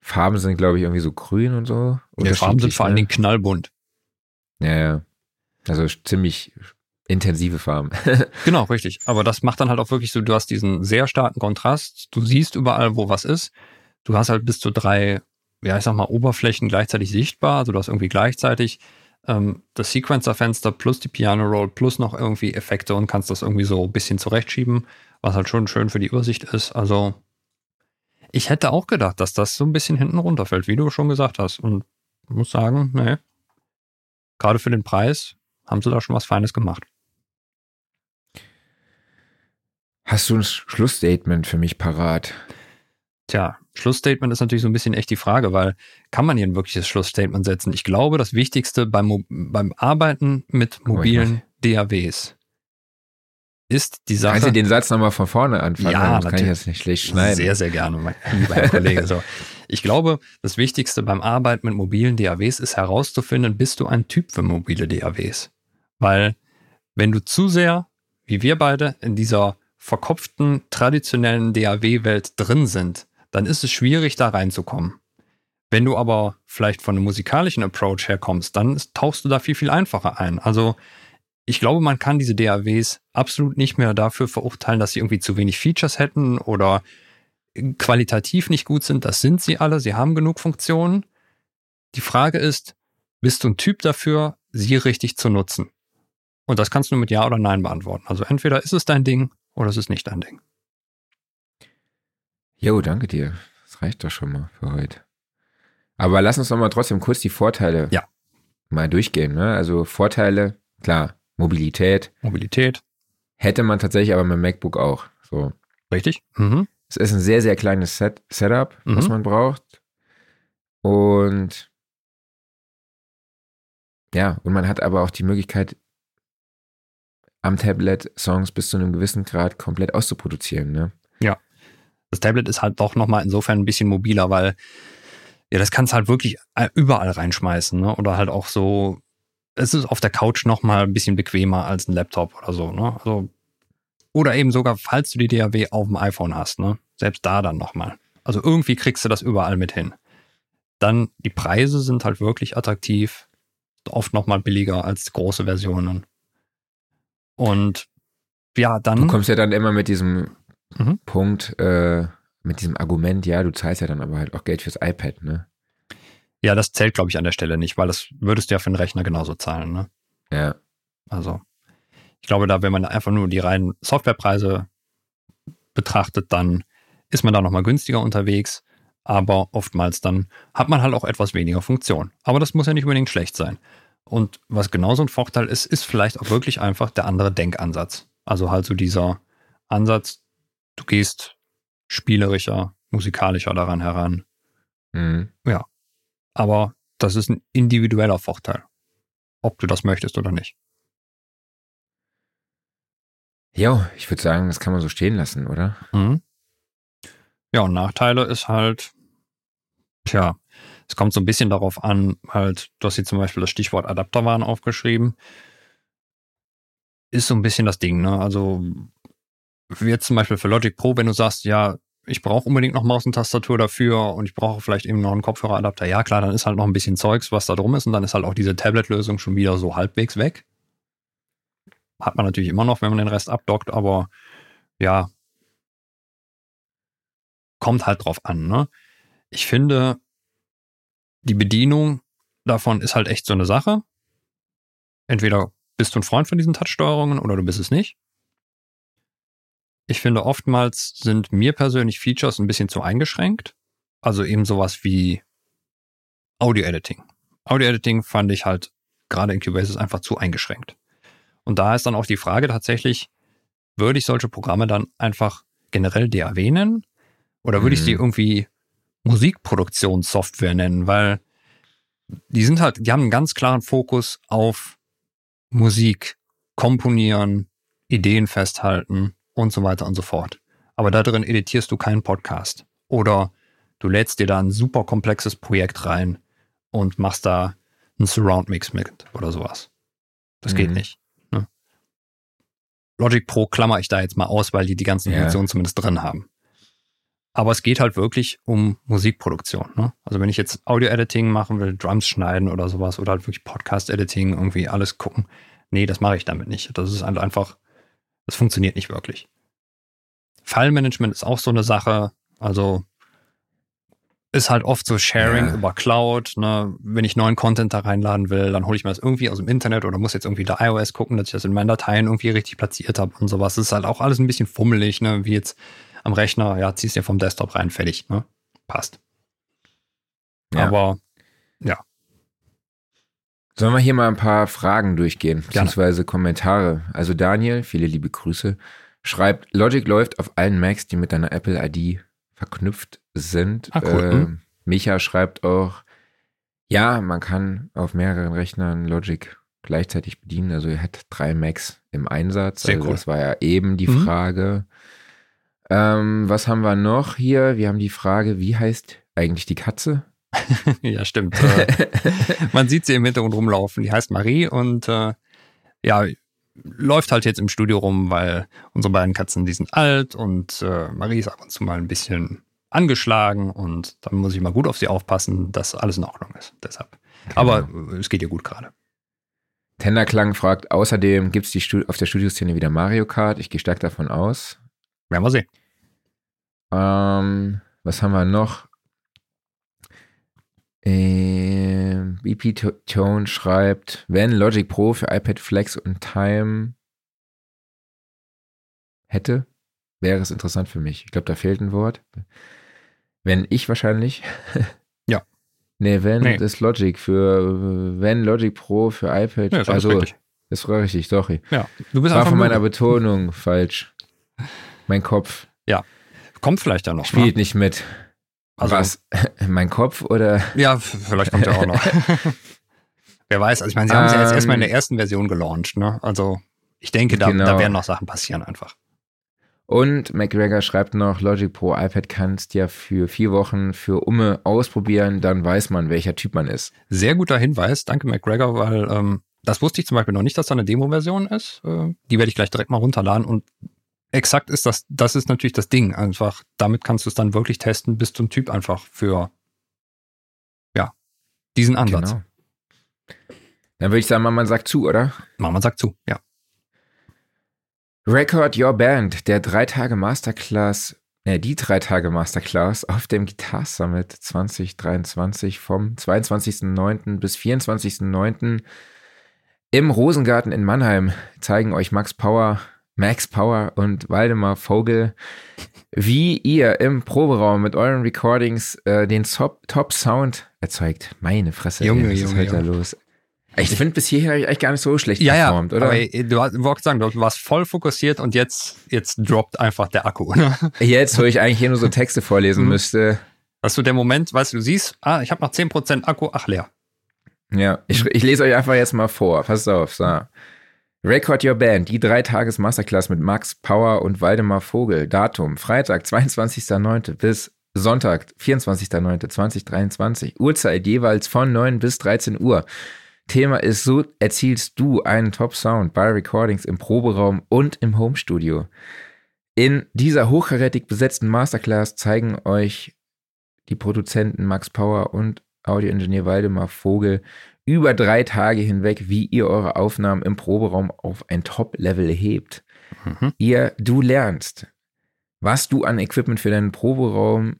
Farben sind, glaube ich, irgendwie so grün und so. Die Farben sind vor allen ne? Dingen knallbunt. Ja, ja. Also ziemlich intensive Farben. Genau, richtig. Aber das macht dann halt auch wirklich so, du hast diesen sehr starken Kontrast. Du siehst überall, wo was ist. Du hast halt bis zu drei, ja, ich sag mal, Oberflächen gleichzeitig sichtbar. Also du hast irgendwie gleichzeitig ähm, das Sequencer-Fenster plus die Piano-Roll plus noch irgendwie Effekte und kannst das irgendwie so ein bisschen zurechtschieben, was halt schon schön für die Übersicht ist. Also ich hätte auch gedacht, dass das so ein bisschen hinten runterfällt, wie du schon gesagt hast. Und muss sagen, nee. Gerade für den Preis haben sie da schon was Feines gemacht. Hast du ein Schlussstatement für mich parat? Tja, Schlussstatement ist natürlich so ein bisschen echt die Frage, weil kann man hier ein wirkliches Schlussstatement setzen? Ich glaube, das Wichtigste beim, beim Arbeiten mit mobilen DAWs ist die Sache. Kannst du den Satz nochmal von vorne anfangen? Ja, sonst kann ich natürlich. das nicht schlecht schneiden. Sehr, sehr gerne, mein lieber Kollege. So. Ich glaube, das Wichtigste beim Arbeiten mit mobilen DAWs ist herauszufinden, bist du ein Typ für mobile DAWs? Weil wenn du zu sehr, wie wir beide, in dieser verkopften, traditionellen DAW-Welt drin sind, dann ist es schwierig, da reinzukommen. Wenn du aber vielleicht von einem musikalischen Approach herkommst, dann tauchst du da viel, viel einfacher ein. Also ich glaube, man kann diese DAWs absolut nicht mehr dafür verurteilen, dass sie irgendwie zu wenig Features hätten oder qualitativ nicht gut sind. Das sind sie alle. Sie haben genug Funktionen. Die Frage ist, bist du ein Typ dafür, sie richtig zu nutzen? Und das kannst du mit Ja oder Nein beantworten. Also entweder ist es dein Ding oder es ist nicht dein Ding. Jo, danke dir. Das reicht doch schon mal für heute. Aber lass uns doch mal trotzdem kurz die Vorteile Ja. mal durchgehen. Ne? Also Vorteile, klar, Mobilität Mobilität, hätte man tatsächlich aber mit MacBook auch. So. richtig? Mhm. Es ist ein sehr, sehr kleines Set Setup, was Mhm. man braucht. Und ja, und man hat aber auch die Möglichkeit, am Tablet Songs bis zu einem gewissen Grad komplett auszuproduzieren. Ne? Das Tablet ist halt doch nochmal insofern ein bisschen mobiler, weil ja, das kannst halt wirklich überall reinschmeißen, ne? Oder halt auch so, es ist auf der Couch nochmal ein bisschen bequemer als ein Laptop oder so, ne? Also, oder eben sogar, falls du die DAW auf dem iPhone hast, ne? Selbst da dann nochmal. Also irgendwie kriegst du das überall mit hin. Dann die Preise sind halt wirklich attraktiv, oft nochmal billiger als große Versionen. Und ja, dann. Du kommst ja dann immer mit diesem Mhm. Punkt, äh, mit diesem Argument, ja, du zahlst ja dann aber halt auch Geld fürs iPad, ne? Ja, das zählt, glaube ich, an der Stelle nicht, weil das würdest du ja für einen Rechner genauso zahlen. Ne? Ja. Also, ich glaube, da, wenn man einfach nur die reinen Softwarepreise betrachtet, dann ist man da nochmal günstiger unterwegs. Aber oftmals dann hat man halt auch etwas weniger Funktion. Aber das muss ja nicht unbedingt schlecht sein. Und was genauso ein Vorteil ist, ist vielleicht auch wirklich einfach der andere Denkansatz. Also halt so dieser Ansatz, du gehst spielerischer, musikalischer daran heran. Mhm. Aber das ist ein individueller Vorteil. Ob du das möchtest oder nicht. Jo, ich würde sagen, das kann man so stehen lassen, oder? Mhm. Ja, und Nachteile ist halt, tja, es kommt so ein bisschen darauf an, halt, du hast hier zum Beispiel das Stichwort Adapterwaren aufgeschrieben. Ist so ein bisschen das Ding, ne? Also, jetzt zum Beispiel für Logic Pro, wenn du sagst, ja, ich brauche unbedingt noch Maus und Tastatur dafür und ich brauche vielleicht eben noch einen Kopfhöreradapter, ja klar, dann ist halt noch ein bisschen Zeugs, was da drum ist und dann ist halt auch diese Tablet-Lösung schon wieder so halbwegs weg. Hat man natürlich immer noch, wenn man den Rest abdockt, aber ja, kommt halt drauf an, ne? Ich finde, die Bedienung davon ist halt echt so eine Sache. Entweder bist du ein Freund von diesen Touch-Steuerungen oder du bist es nicht. Ich finde, oftmals sind mir persönlich Features ein bisschen zu eingeschränkt. Also eben sowas wie Audio-Editing. Audio-Editing fand ich halt gerade in Cubase einfach zu eingeschränkt. Und da ist dann auch die Frage tatsächlich, würde ich solche Programme dann einfach generell nennen? Oder würde mhm. ich mhm. irgendwie Musikproduktionssoftware nennen? Weil die sind halt, die haben einen ganz klaren Fokus auf Musik, komponieren, Ideen festhalten und so weiter und so fort. Aber da drin editierst du keinen Podcast. Oder du lädst dir da ein super komplexes Projekt rein und machst da einen Surround Mix mit oder sowas. Das mhm. geht nicht. Ne? Logic Pro klammer ich da jetzt mal aus, weil die die ganzen. Funktionen zumindest drin haben. Aber es geht halt wirklich um Musikproduktion. Ne? Also wenn ich jetzt Audio-Editing machen will, Drums schneiden oder sowas oder halt wirklich Podcast-Editing, irgendwie alles gucken. Nee, das mache ich damit nicht. Das ist halt einfach, das funktioniert nicht wirklich. File-Management ist auch so eine Sache. Also ist halt oft so Sharing ja. über Cloud. Ne? Wenn ich neuen Content da reinladen will, dann hole ich mir das irgendwie aus dem Internet oder muss jetzt irgendwie da iOS gucken, dass ich das in meinen Dateien irgendwie richtig platziert habe und sowas. Das ist halt auch alles ein bisschen fummelig, ne? wie jetzt am Rechner. Ja, ziehst dir vom Desktop rein, fertig. Ne? Passt. Ja. Aber ja. Sollen wir hier mal ein paar Fragen durchgehen, beziehungsweise Kommentare? Also Daniel, viele liebe Grüße, schreibt, Logic läuft auf allen Macs, die mit deiner Apple ID verknüpft sind. Ah, cool. äh, Micha schreibt auch, ja, man kann auf mehreren Rechnern Logic gleichzeitig bedienen. Also er hat drei Macs im Einsatz. Sehr also cool. das war ja eben die mhm. Frage. Ähm, was haben wir noch hier? Wir haben die Frage, wie heißt eigentlich die Katze? ja, stimmt. Äh, man sieht sie im Hintergrund rumlaufen. Die heißt Marie und äh, ja, läuft halt jetzt im Studio rum, weil unsere beiden Katzen, die sind alt und äh, Marie ist ab und zu mal ein bisschen angeschlagen und dann muss ich mal gut auf sie aufpassen, dass alles in Ordnung ist. Deshalb. Genau. Aber es geht ihr gut gerade. Tenderklang fragt außerdem, gibt es auf der Studioszene wieder Mario Kart? Ich gehe stark davon aus. Werden wir sehen. Ähm, was haben wir noch? Äh, BP Tone schreibt, wenn Logic Pro für iPad Flex und Time hätte, wäre es interessant für mich. Ich glaube, da fehlt ein Wort. Wenn ich wahrscheinlich. ja. Nee, wenn nee. das Logic für wenn Logic Pro für iPad. Ja, das also richtig. das war richtig, sorry. Ja, du bist war von meiner Betonung falsch. Mein Kopf. Ja. Kommt vielleicht ja noch. Spielt ne? nicht mit. Also, Was? mein Kopf oder? Ja, vielleicht kommt er auch noch. Wer weiß, also ich meine, sie haben es ja jetzt erstmal in der ähm. ersten Version gelauncht, ne? Also ich denke, da, genau. da werden noch Sachen passieren einfach. Und McGregor schreibt noch, Logic Pro iPad kannst ja für vier Wochen für Umme ausprobieren, dann weiß man, welcher Typ man ist. Sehr guter Hinweis, danke McGregor, weil ähm, das wusste ich zum Beispiel noch nicht, dass da eine Demo-Version ist. Äh, die werde ich gleich direkt mal runterladen und exakt ist das, das ist natürlich das Ding. Einfach, damit kannst du es dann wirklich testen, bist du ein Typ einfach für, ja, diesen Ansatz. Genau. Dann würde ich sagen, man sagt zu, oder? Man sagt zu, ja. Record Your Band, der drei Tage Masterclass, äh, die drei Tage Masterclass auf dem Guitar Summit 2023 vom 22.09. bis 24.09. im Rosengarten in Mannheim zeigen euch Max Power, Max Power und Waldemar Vogel, wie ihr im Proberaum mit euren Recordings äh, den Top, Top Sound erzeugt. Meine Fresse, Junge, ey, was Junge, ist heute Junge. da los? Ich finde, bis hierhin habe ich eigentlich gar nicht so schlecht ja, performt, ja, oder? Aber du wolltest sagen, du warst voll fokussiert und jetzt, jetzt droppt einfach der Akku. Ne? Jetzt, wo ich eigentlich hier nur so Texte vorlesen mhm. müsste. Hast du der Moment, weißt du, du siehst, ah, ich habe noch 10% Akku, ach leer. Ja, ich, ich lese euch einfach jetzt mal vor. Passt auf, so. Record Your Band, die Dreitages Masterclass mit Max Power und Waldemar Vogel. Datum Freitag, 22.09. bis Sonntag, 24.09.2023. Uhrzeit jeweils von 9 bis 13 Uhr. Thema ist, so erzielst du einen Top-Sound bei Recordings im Proberaum und im Homestudio. In dieser hochkarätig besetzten Masterclass zeigen euch die Produzenten Max Power und Audioingenieur Waldemar Vogel, über drei Tage hinweg, wie ihr eure Aufnahmen im Proberaum auf ein Top-Level hebt. Mhm. Ihr, du lernst, was du an Equipment für deinen Proberaum,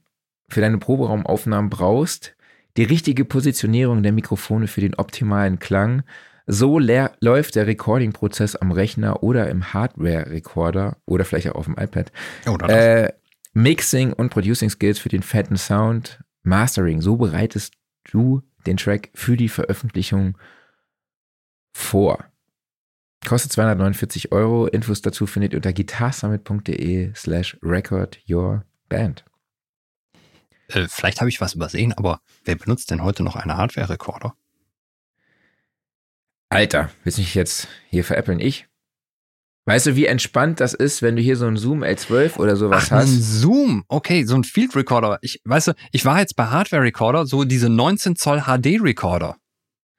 für deine Proberaumaufnahmen brauchst, die richtige Positionierung der Mikrofone für den optimalen Klang, So läuft der Recording-Prozess am Rechner oder im Hardware-Recorder oder vielleicht auch auf dem iPad. Äh, Mixing und Producing Skills für den fetten Sound. Mastering. So bereitest du den Track für die Veröffentlichung vor. Kostet 249 Euro. Infos dazu findet ihr unter guitarsummit.de slash record your band. Äh, vielleicht habe ich was übersehen, aber wer benutzt denn heute noch einen Hardware-Recorder? Alter, willst du mich jetzt hier veräppeln? Ich? Weißt du, wie entspannt das ist, wenn du hier so einen Zoom L12 oder sowas Ach, hast? Ein Zoom, okay, so ein Field Recorder. Ich, weißt du, ich war jetzt bei Hardware Recorder, so diese 19 Zoll HD Recorder.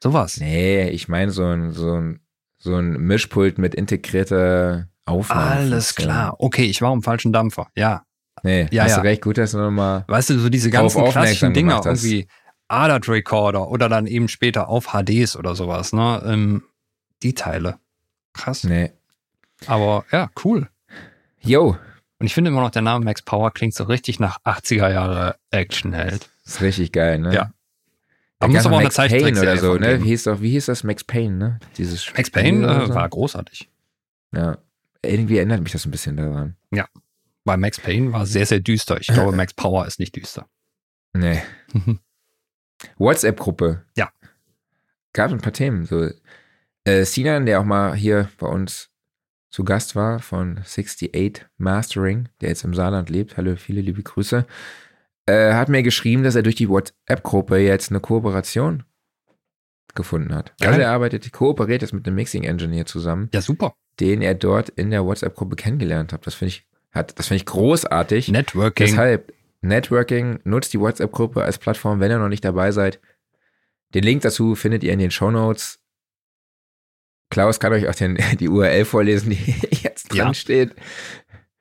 Sowas. Nee, ich meine so ein, so ein, so ein Mischpult mit integrierter Aufnahme. Alles klar. Okay, ich war am falschen Dampfer. Ja. Nee, ja, hast ja. du recht, gut, dass du nochmal. Weißt du, so diese ganzen klassischen Dinger, irgendwie ADAT Recorder oder dann eben später auf HDs oder sowas, ne? Ähm, die Teile. Krass. Nee. Aber ja, cool. Yo, Und ich finde immer noch, der Name Max Power klingt so richtig nach 80er Jahre Actionheld. ist richtig geil, ne? Ja. Da Aber muss aber auch noch eine Max Payne oder so, ne? Wie hieß, doch, wie hieß das? Max Payne, ne? Dieses Max Spiel Payne oder äh, so. war großartig. Ja. Irgendwie erinnert mich das ein bisschen daran. Weil Max Payne war sehr, sehr düster. Ich glaube, Max Power ist nicht düster. Nee. WhatsApp-Gruppe. Ja. Gab ein paar Themen. So, äh, Sinan, der auch mal hier bei uns zu Gast war von 68 Mastering, der jetzt im Saarland lebt. Hallo, viele liebe Grüße. Äh, hat mir geschrieben, dass er durch die WhatsApp-Gruppe jetzt eine Kooperation gefunden hat. Geil. Also er arbeitet, kooperiert jetzt mit einem Mixing-Engineer zusammen, Ja, super. den er dort in der WhatsApp-Gruppe kennengelernt hat. Das finde ich, hat, das finde ich großartig. Networking. Deshalb, Networking, nutzt die WhatsApp-Gruppe als Plattform, wenn ihr noch nicht dabei seid. Den Link dazu findet ihr in den Show Notes. Klaus kann euch auch den, die URL vorlesen, die jetzt dran Ja. steht.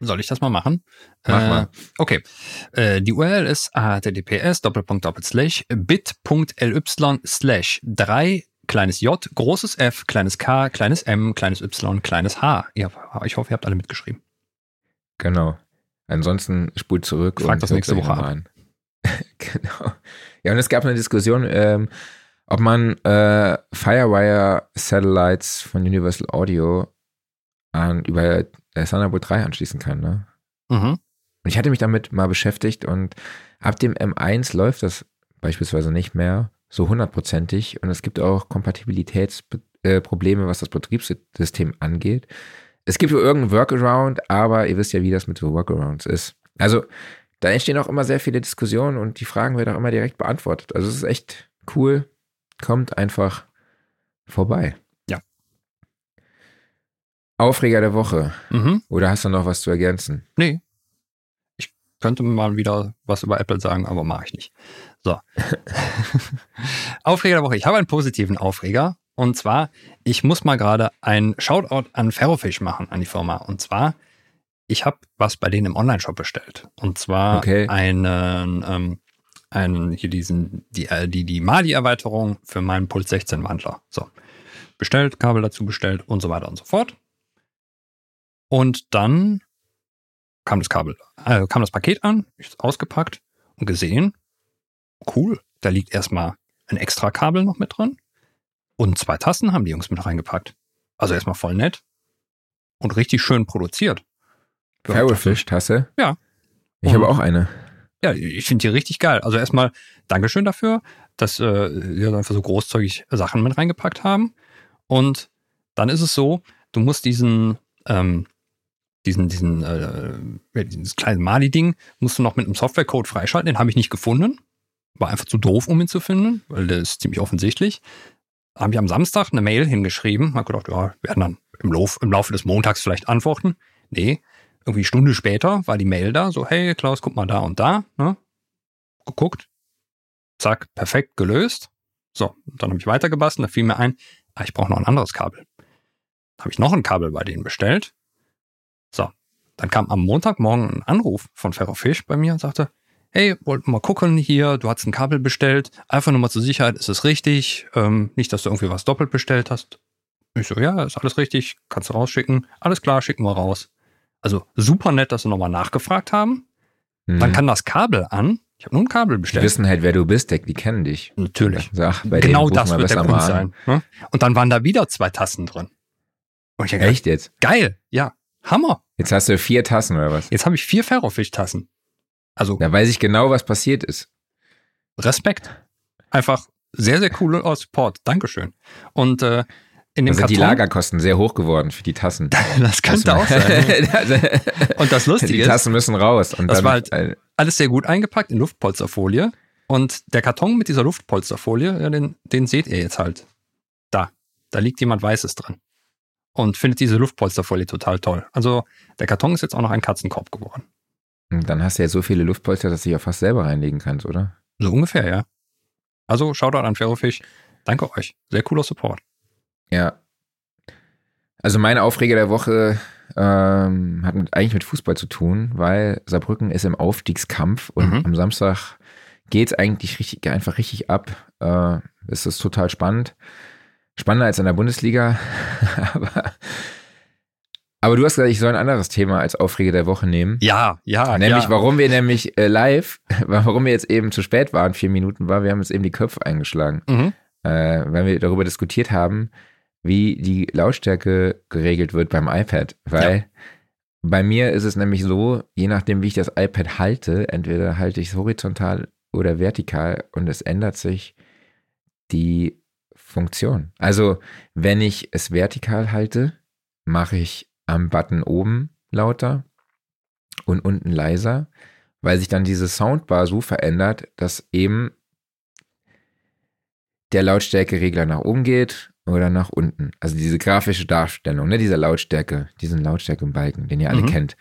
Soll ich das mal machen? Mach äh, mal. Okay. Äh, die URL ist https bit.ly slash 3 kleines j, großes f, kleines k, kleines m, kleines y, kleines h. Ja, ich hoffe, ihr habt alle mitgeschrieben. Genau. Ansonsten spult zurück Fragt und das nächste Woche an. genau. Ja, und es gab eine Diskussion, ähm, ob man äh, Firewire Satellites von Universal Audio an, über äh, Thunderbolt 3 anschließen kann. Ne? Mhm. Und ich hatte mich damit mal beschäftigt und ab dem M1 läuft das beispielsweise nicht mehr so hundertprozentig und es gibt auch Kompatibilitätsprobleme, was das Betriebssystem angeht. Es gibt irgendeinen Workaround, aber ihr wisst ja, wie das mit so Workarounds ist. Also da entstehen auch immer sehr viele Diskussionen und die Fragen werden auch immer direkt beantwortet. Also es ist echt cool. Kommt einfach vorbei. Ja. Aufreger der Woche. Mhm. Oder hast du noch was zu ergänzen? Nee. Ich könnte mal wieder was über Apple sagen, aber mache ich nicht. So. Aufreger der Woche. Ich habe einen positiven Aufreger. Und zwar, ich muss mal gerade ein Shoutout an Ferrofish machen, an die Firma. Und zwar, ich habe was bei denen im Online-Shop bestellt. Und zwar Okay. einen, ähm, einen, hier diesen, die, äh, die, die Mali-Erweiterung für meinen Puls 16 Wandler. So. Bestellt, Kabel dazu bestellt und so weiter und so fort. Und dann kam das Kabel, äh, kam das Paket an, ich ausgepackt und gesehen, cool, da liegt erstmal ein extra Kabel noch mit drin und zwei Tasten haben die Jungs mit reingepackt. Also erstmal voll nett und richtig schön produziert. Ja, Ferrofish-Tasse? Ja. Ich habe Und- auch eine. Ja, ich finde die richtig geil. Also erstmal Dankeschön dafür, dass äh, wir einfach so großzügig Sachen mit reingepackt haben. Und dann ist es so, du musst diesen, ähm, diesen, diesen, äh, dieses kleine Mali-Ding, musst du noch mit einem Softwarecode freischalten. Den habe ich nicht gefunden. War einfach zu doof, um ihn zu finden, weil der ist ziemlich offensichtlich. Habe ich am Samstag eine Mail hingeschrieben. Hab gedacht, ja, wir werden dann im, Lauf, im Laufe des Montags vielleicht antworten. Nee, irgendwie Stunde später war die Mail da, so, hey Klaus, guck mal da und da. Ne? Geguckt. Zack, perfekt gelöst. So, dann habe ich weitergebastelt, da fiel mir ein, ah, ich brauche noch ein anderes Kabel. Habe ich noch ein Kabel bei denen bestellt. So, dann kam am Montagmorgen ein Anruf von Ferrofish bei mir und sagte, hey, wollten mal gucken hier, du hast ein Kabel bestellt, einfach nur mal zur Sicherheit, ist es richtig, ähm, nicht, dass du irgendwie was doppelt bestellt hast. Ich so, ja, ist alles richtig, kannst du rausschicken, alles klar, schicken wir raus. Also super nett, dass sie nochmal nachgefragt haben. Mhm. Dann kann das Kabel an Ich habe nur ein Kabel Die bestellt. wissen halt, wer du bist, die, die kennen dich. Natürlich. Sag, genau das wird der Grund sein. Ne? Und dann waren da wieder zwei Tassen drin. Und ich Echt jetzt? geil, ja, Hammer. Jetzt hast du vier Tassen oder was? Jetzt habe ich vier Ferrofisch-Tassen. Also Da weiß ich genau, was passiert ist. Respekt. Einfach sehr, sehr cooler Support. Dankeschön. Und äh, in Da dem sind die Karton, Lagerkosten sehr hoch geworden für die Tassen. das könnte auch sein. Also, Und das die Lustige ist, Tassen müssen raus. Und Das war halt- alles sehr gut eingepackt in Luftpolsterfolie. Und der Karton mit dieser Luftpolsterfolie, ja, den, den seht ihr jetzt halt. Da. Da liegt jemand Weißes drin. Und findet diese Luftpolsterfolie total toll. Also der Karton ist jetzt auch noch ein Katzenkorb geworden. Und dann hast du ja so viele Luftpolster, dass du dich ja fast selber reinlegen kannst, oder? So ungefähr, ja. Also Shoutout an Ferrofisch. Danke euch. Sehr cooler Support. Ja. Also mein Aufreger der Woche ähm, hat mit, eigentlich mit Fußball zu tun, weil Saarbrücken ist im Aufstiegskampf und Mhm. am Samstag geht's eigentlich richtig, einfach richtig ab. Äh, es ist total spannend. Spannender als in der Bundesliga. aber, aber du hast gesagt, ich soll ein anderes Thema als Aufreger der Woche nehmen. Ja, ja, Nämlich, ja. warum wir nämlich äh, live, warum wir jetzt eben zu spät waren, vier Minuten war, wir haben jetzt eben die Köpfe eingeschlagen, Mhm. äh, weil wir darüber diskutiert haben, wie die Lautstärke geregelt wird beim iPad. Weil bei mir ist es nämlich so, je nachdem, wie ich das iPad halte, entweder halte ich es horizontal oder vertikal und es ändert sich die Funktion. Also, wenn ich es vertikal halte, mache ich am Button oben lauter und unten leiser, weil sich dann diese Soundbar so verändert, dass eben der Lautstärkeregler nach oben geht oder nach unten. Also diese grafische Darstellung, ne, dieser Lautstärke, diesen Lautstärkebalken, den ihr alle Mhm. kennt.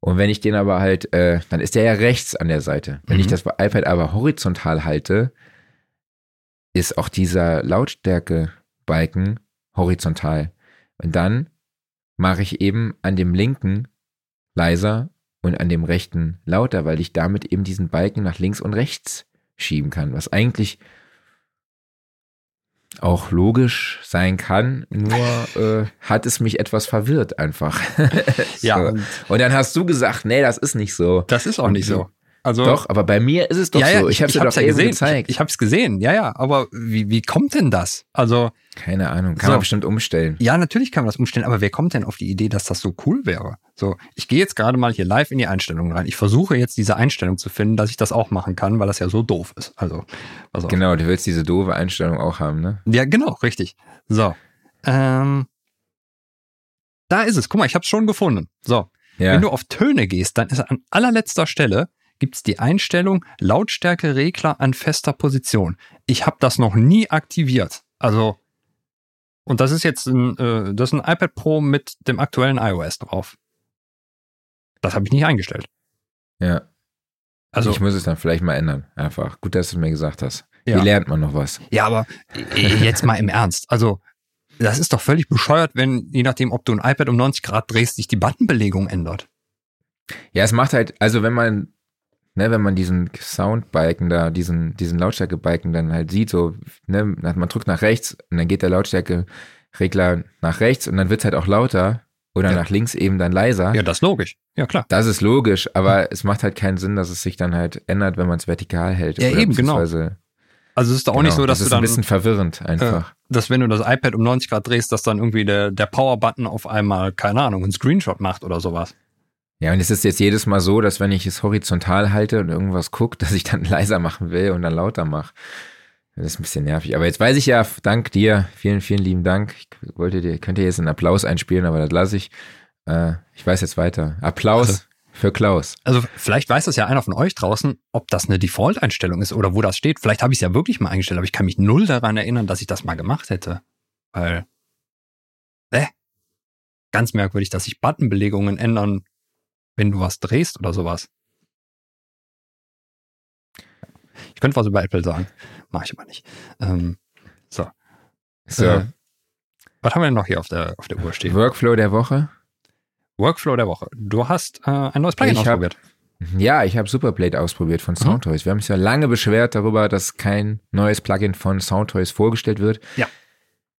Und wenn ich den aber halt, äh, dann ist der ja rechts an der Seite. Wenn Mhm. ich das iPad aber horizontal halte, ist auch dieser Lautstärkebalken horizontal. Und dann mache ich eben an dem linken leiser und an dem rechten lauter, weil ich damit eben diesen Balken nach links und rechts schieben kann, was eigentlich auch logisch sein kann, nur äh, hat es mich etwas verwirrt einfach. Ja, so. und Und dann hast du gesagt, nee, das ist nicht so. das ist auch nicht so. Also, Doch, aber bei mir ist es doch ja, ja, so. Ich, habe dir hab's doch ja gesehen. gezeigt. Ich, ich hab's gesehen, ja, ja. Aber wie, wie kommt denn das? Also, Keine Ahnung, kann So. man bestimmt umstellen. ja, natürlich kann man das umstellen, aber wer kommt denn auf die Idee, dass das so cool wäre? So, ich gehe jetzt gerade mal hier live in die Einstellungen rein. Ich versuche jetzt diese Einstellung zu finden, dass ich das auch machen kann, weil das ja so doof ist. Also, also Genau, du willst diese doofe Einstellung auch haben, ne? Ja, genau, richtig. So. Ähm, da ist es. Guck mal, ich habe es schon gefunden. So. Ja. Wenn du auf Töne gehst, dann ist an allerletzter Stelle gibt's die Einstellung Lautstärkeregler an fester Position. Ich habe das noch nie aktiviert. Also, und das ist jetzt ein, äh, das ist ein iPad Pro mit dem aktuellen iOS drauf. Das habe ich nicht eingestellt. ja. Also, ich muss es dann vielleicht mal ändern. Einfach. Gut, dass du mir gesagt hast. Ja. Wie lernt man noch was? Ja, aber äh, jetzt mal im Ernst. Also, das ist doch völlig bescheuert, wenn, je nachdem, ob du ein iPad um 90 Grad drehst, sich die Buttonbelegung ändert. Ja, es macht halt, also wenn man, ne, wenn man diesen Soundbalken da, diesen, diesen Lautstärkebalken dann halt sieht, so, ne, man drückt nach rechts und dann geht der Lautstärkeregler nach rechts und dann wird es halt auch lauter oder Ja. nach links eben dann leiser. Ja, das ist logisch. Ja, klar. Das ist logisch, aber es macht halt keinen Sinn, dass es sich dann halt ändert, wenn man es vertikal hält. Ja, eben, genau. Also es ist doch auch genau, nicht so, dass das ist du ein dann, bisschen verwirrend einfach. dass wenn du das iPad um 90 Grad drehst, dass dann irgendwie der, der Power-Button auf einmal, keine Ahnung, einen Screenshot macht oder sowas. Ja, und es ist jetzt jedes Mal so, dass wenn ich es horizontal halte und irgendwas guckt, dass ich dann leiser machen will und dann lauter mache. Das ist ein bisschen nervig. Aber jetzt weiß ich ja, dank dir, vielen, vielen lieben Dank. Ich wollte dir, könnte jetzt einen Applaus einspielen, aber das lasse ich. Äh, ich weiß jetzt weiter. Applaus Also- für Klaus. Also vielleicht weiß das ja einer von euch draußen, ob das eine Default-Einstellung ist oder wo das steht. Vielleicht habe ich es ja wirklich mal eingestellt, aber ich kann mich null daran erinnern, dass ich das mal gemacht hätte. Weil, äh, ganz merkwürdig, dass sich Buttonbelegungen ändern, wenn du was drehst oder sowas. Ich könnte was über Apple sagen, mache ich aber nicht. Ähm, So, Äh, was haben wir denn noch hier auf der, auf der Uhr stehen? Workflow der Woche. Workflow der Woche. Du hast äh, ein neues Plugin Ich hab- ausprobiert. Ja, ich habe Superblade ausprobiert von Soundtoys. Wir haben uns ja lange beschwert darüber, dass kein neues Plugin von Soundtoys vorgestellt wird. Ja.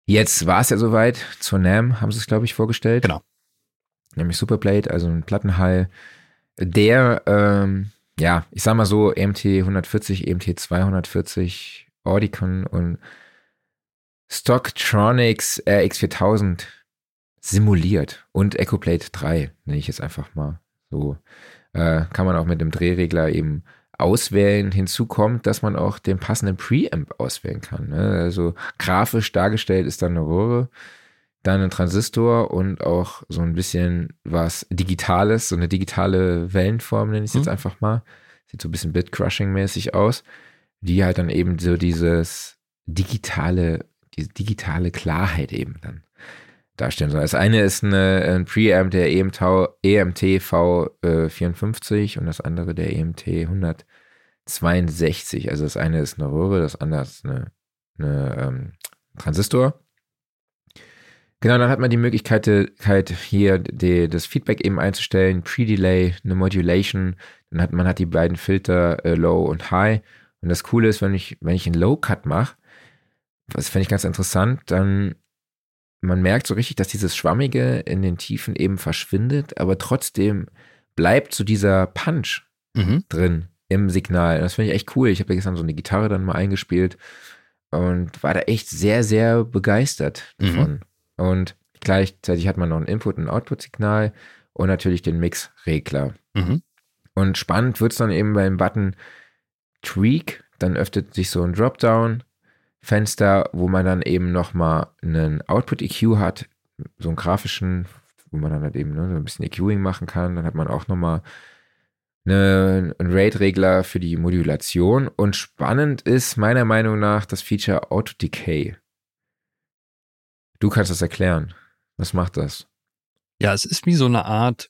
Jetzt war es ja soweit. Zur NAM haben sie es, glaube ich, vorgestellt. Genau. Nämlich Superblade, also ein Plattenhall, der ähm, ja, ich sag mal so, EMT 140, EMT 240, Audicon und Stocktronics RX4000 simuliert und EcoPlate 3, nenne ich es einfach mal. So äh, kann man auch mit dem Drehregler eben auswählen. Hinzu kommt, dass man auch den passenden Preamp auswählen kann. Ne? Also grafisch dargestellt ist dann eine Röhre, dann ein Transistor und auch so ein bisschen was Digitales, so eine digitale Wellenform, nenne ich es mhm. jetzt einfach mal. Sieht so ein bisschen Bit-Crushing-mäßig aus, die halt dann eben so dieses digitale, diese digitale Klarheit eben dann darstellen soll. Das eine ist eine, ein Preamp der EMT, EMT V54 und das andere der EMT 162. Also das eine ist eine Röhre, das andere ist eine, eine ähm, Transistor. Genau, dann hat man die Möglichkeit, halt hier die, das Feedback eben einzustellen, Pre-Delay, eine Modulation. Dann hat man hat die beiden Filter äh, Low und High. Und das Coole ist, wenn ich, wenn ich einen Low-Cut mache, das fände ich ganz interessant, dann man merkt so richtig, dass dieses Schwammige in den Tiefen eben verschwindet, aber trotzdem bleibt so dieser Punch mhm. drin im Signal. Das finde ich echt cool. Ich habe gestern so eine Gitarre dann mal eingespielt und war da echt sehr, sehr begeistert davon. Mhm. Und gleichzeitig hat man noch ein Input- und Output-Signal und natürlich den Mix-Regler. Mhm. Und spannend wird es dann eben beim Button Tweak. Dann öffnet sich so ein Dropdown Fenster, wo man dann eben nochmal einen Output-EQ hat, so einen grafischen, wo man dann halt eben ne, so ein bisschen EQing machen kann. Dann hat man auch nochmal eine, einen Rate-Regler für die Modulation. Und spannend ist meiner Meinung nach das Feature Auto-Decay. Du kannst das erklären. Was macht das? Ja, es ist wie so eine Art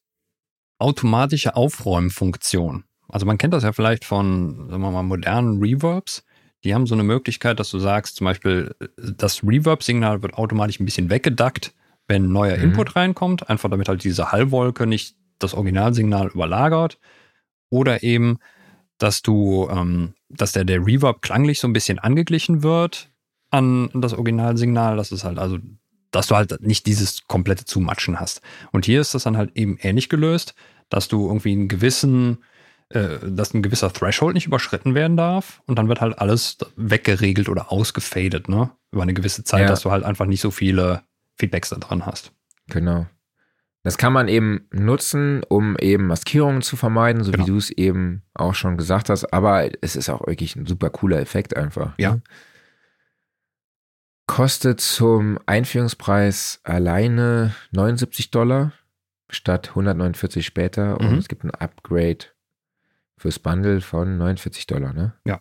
automatische Aufräumfunktion. Also man kennt das ja vielleicht von, sagen wir mal, modernen Reverbs die haben so eine Möglichkeit, dass du sagst, zum Beispiel, das Reverb-Signal wird automatisch ein bisschen weggedackt, wenn neuer mhm. Input reinkommt, einfach damit halt diese Hallwolke nicht das Originalsignal überlagert. Oder eben, dass du, ähm, dass der, der Reverb klanglich so ein bisschen angeglichen wird an das Originalsignal. Das ist halt also, dass du halt nicht dieses komplette Zumatschen hast. Und hier ist das dann halt eben ähnlich gelöst, dass du irgendwie einen gewissen äh, dass ein gewisser Threshold nicht überschritten werden darf und dann wird halt alles weggeregelt oder ausgefadet, ne? Über eine gewisse Zeit, ja. dass du halt einfach nicht so viele Feedbacks da dran hast. Genau. Das kann man eben nutzen, um eben Maskierungen zu vermeiden, so genau. wie du es eben auch schon gesagt hast. Aber es ist auch wirklich ein super cooler Effekt einfach. Ja. Ne? Kostet zum Einführungspreis alleine 79 Dollar statt 149 später. Und mhm. es gibt ein Upgrade fürs Bundle von 49 Dollar, ne? Ja.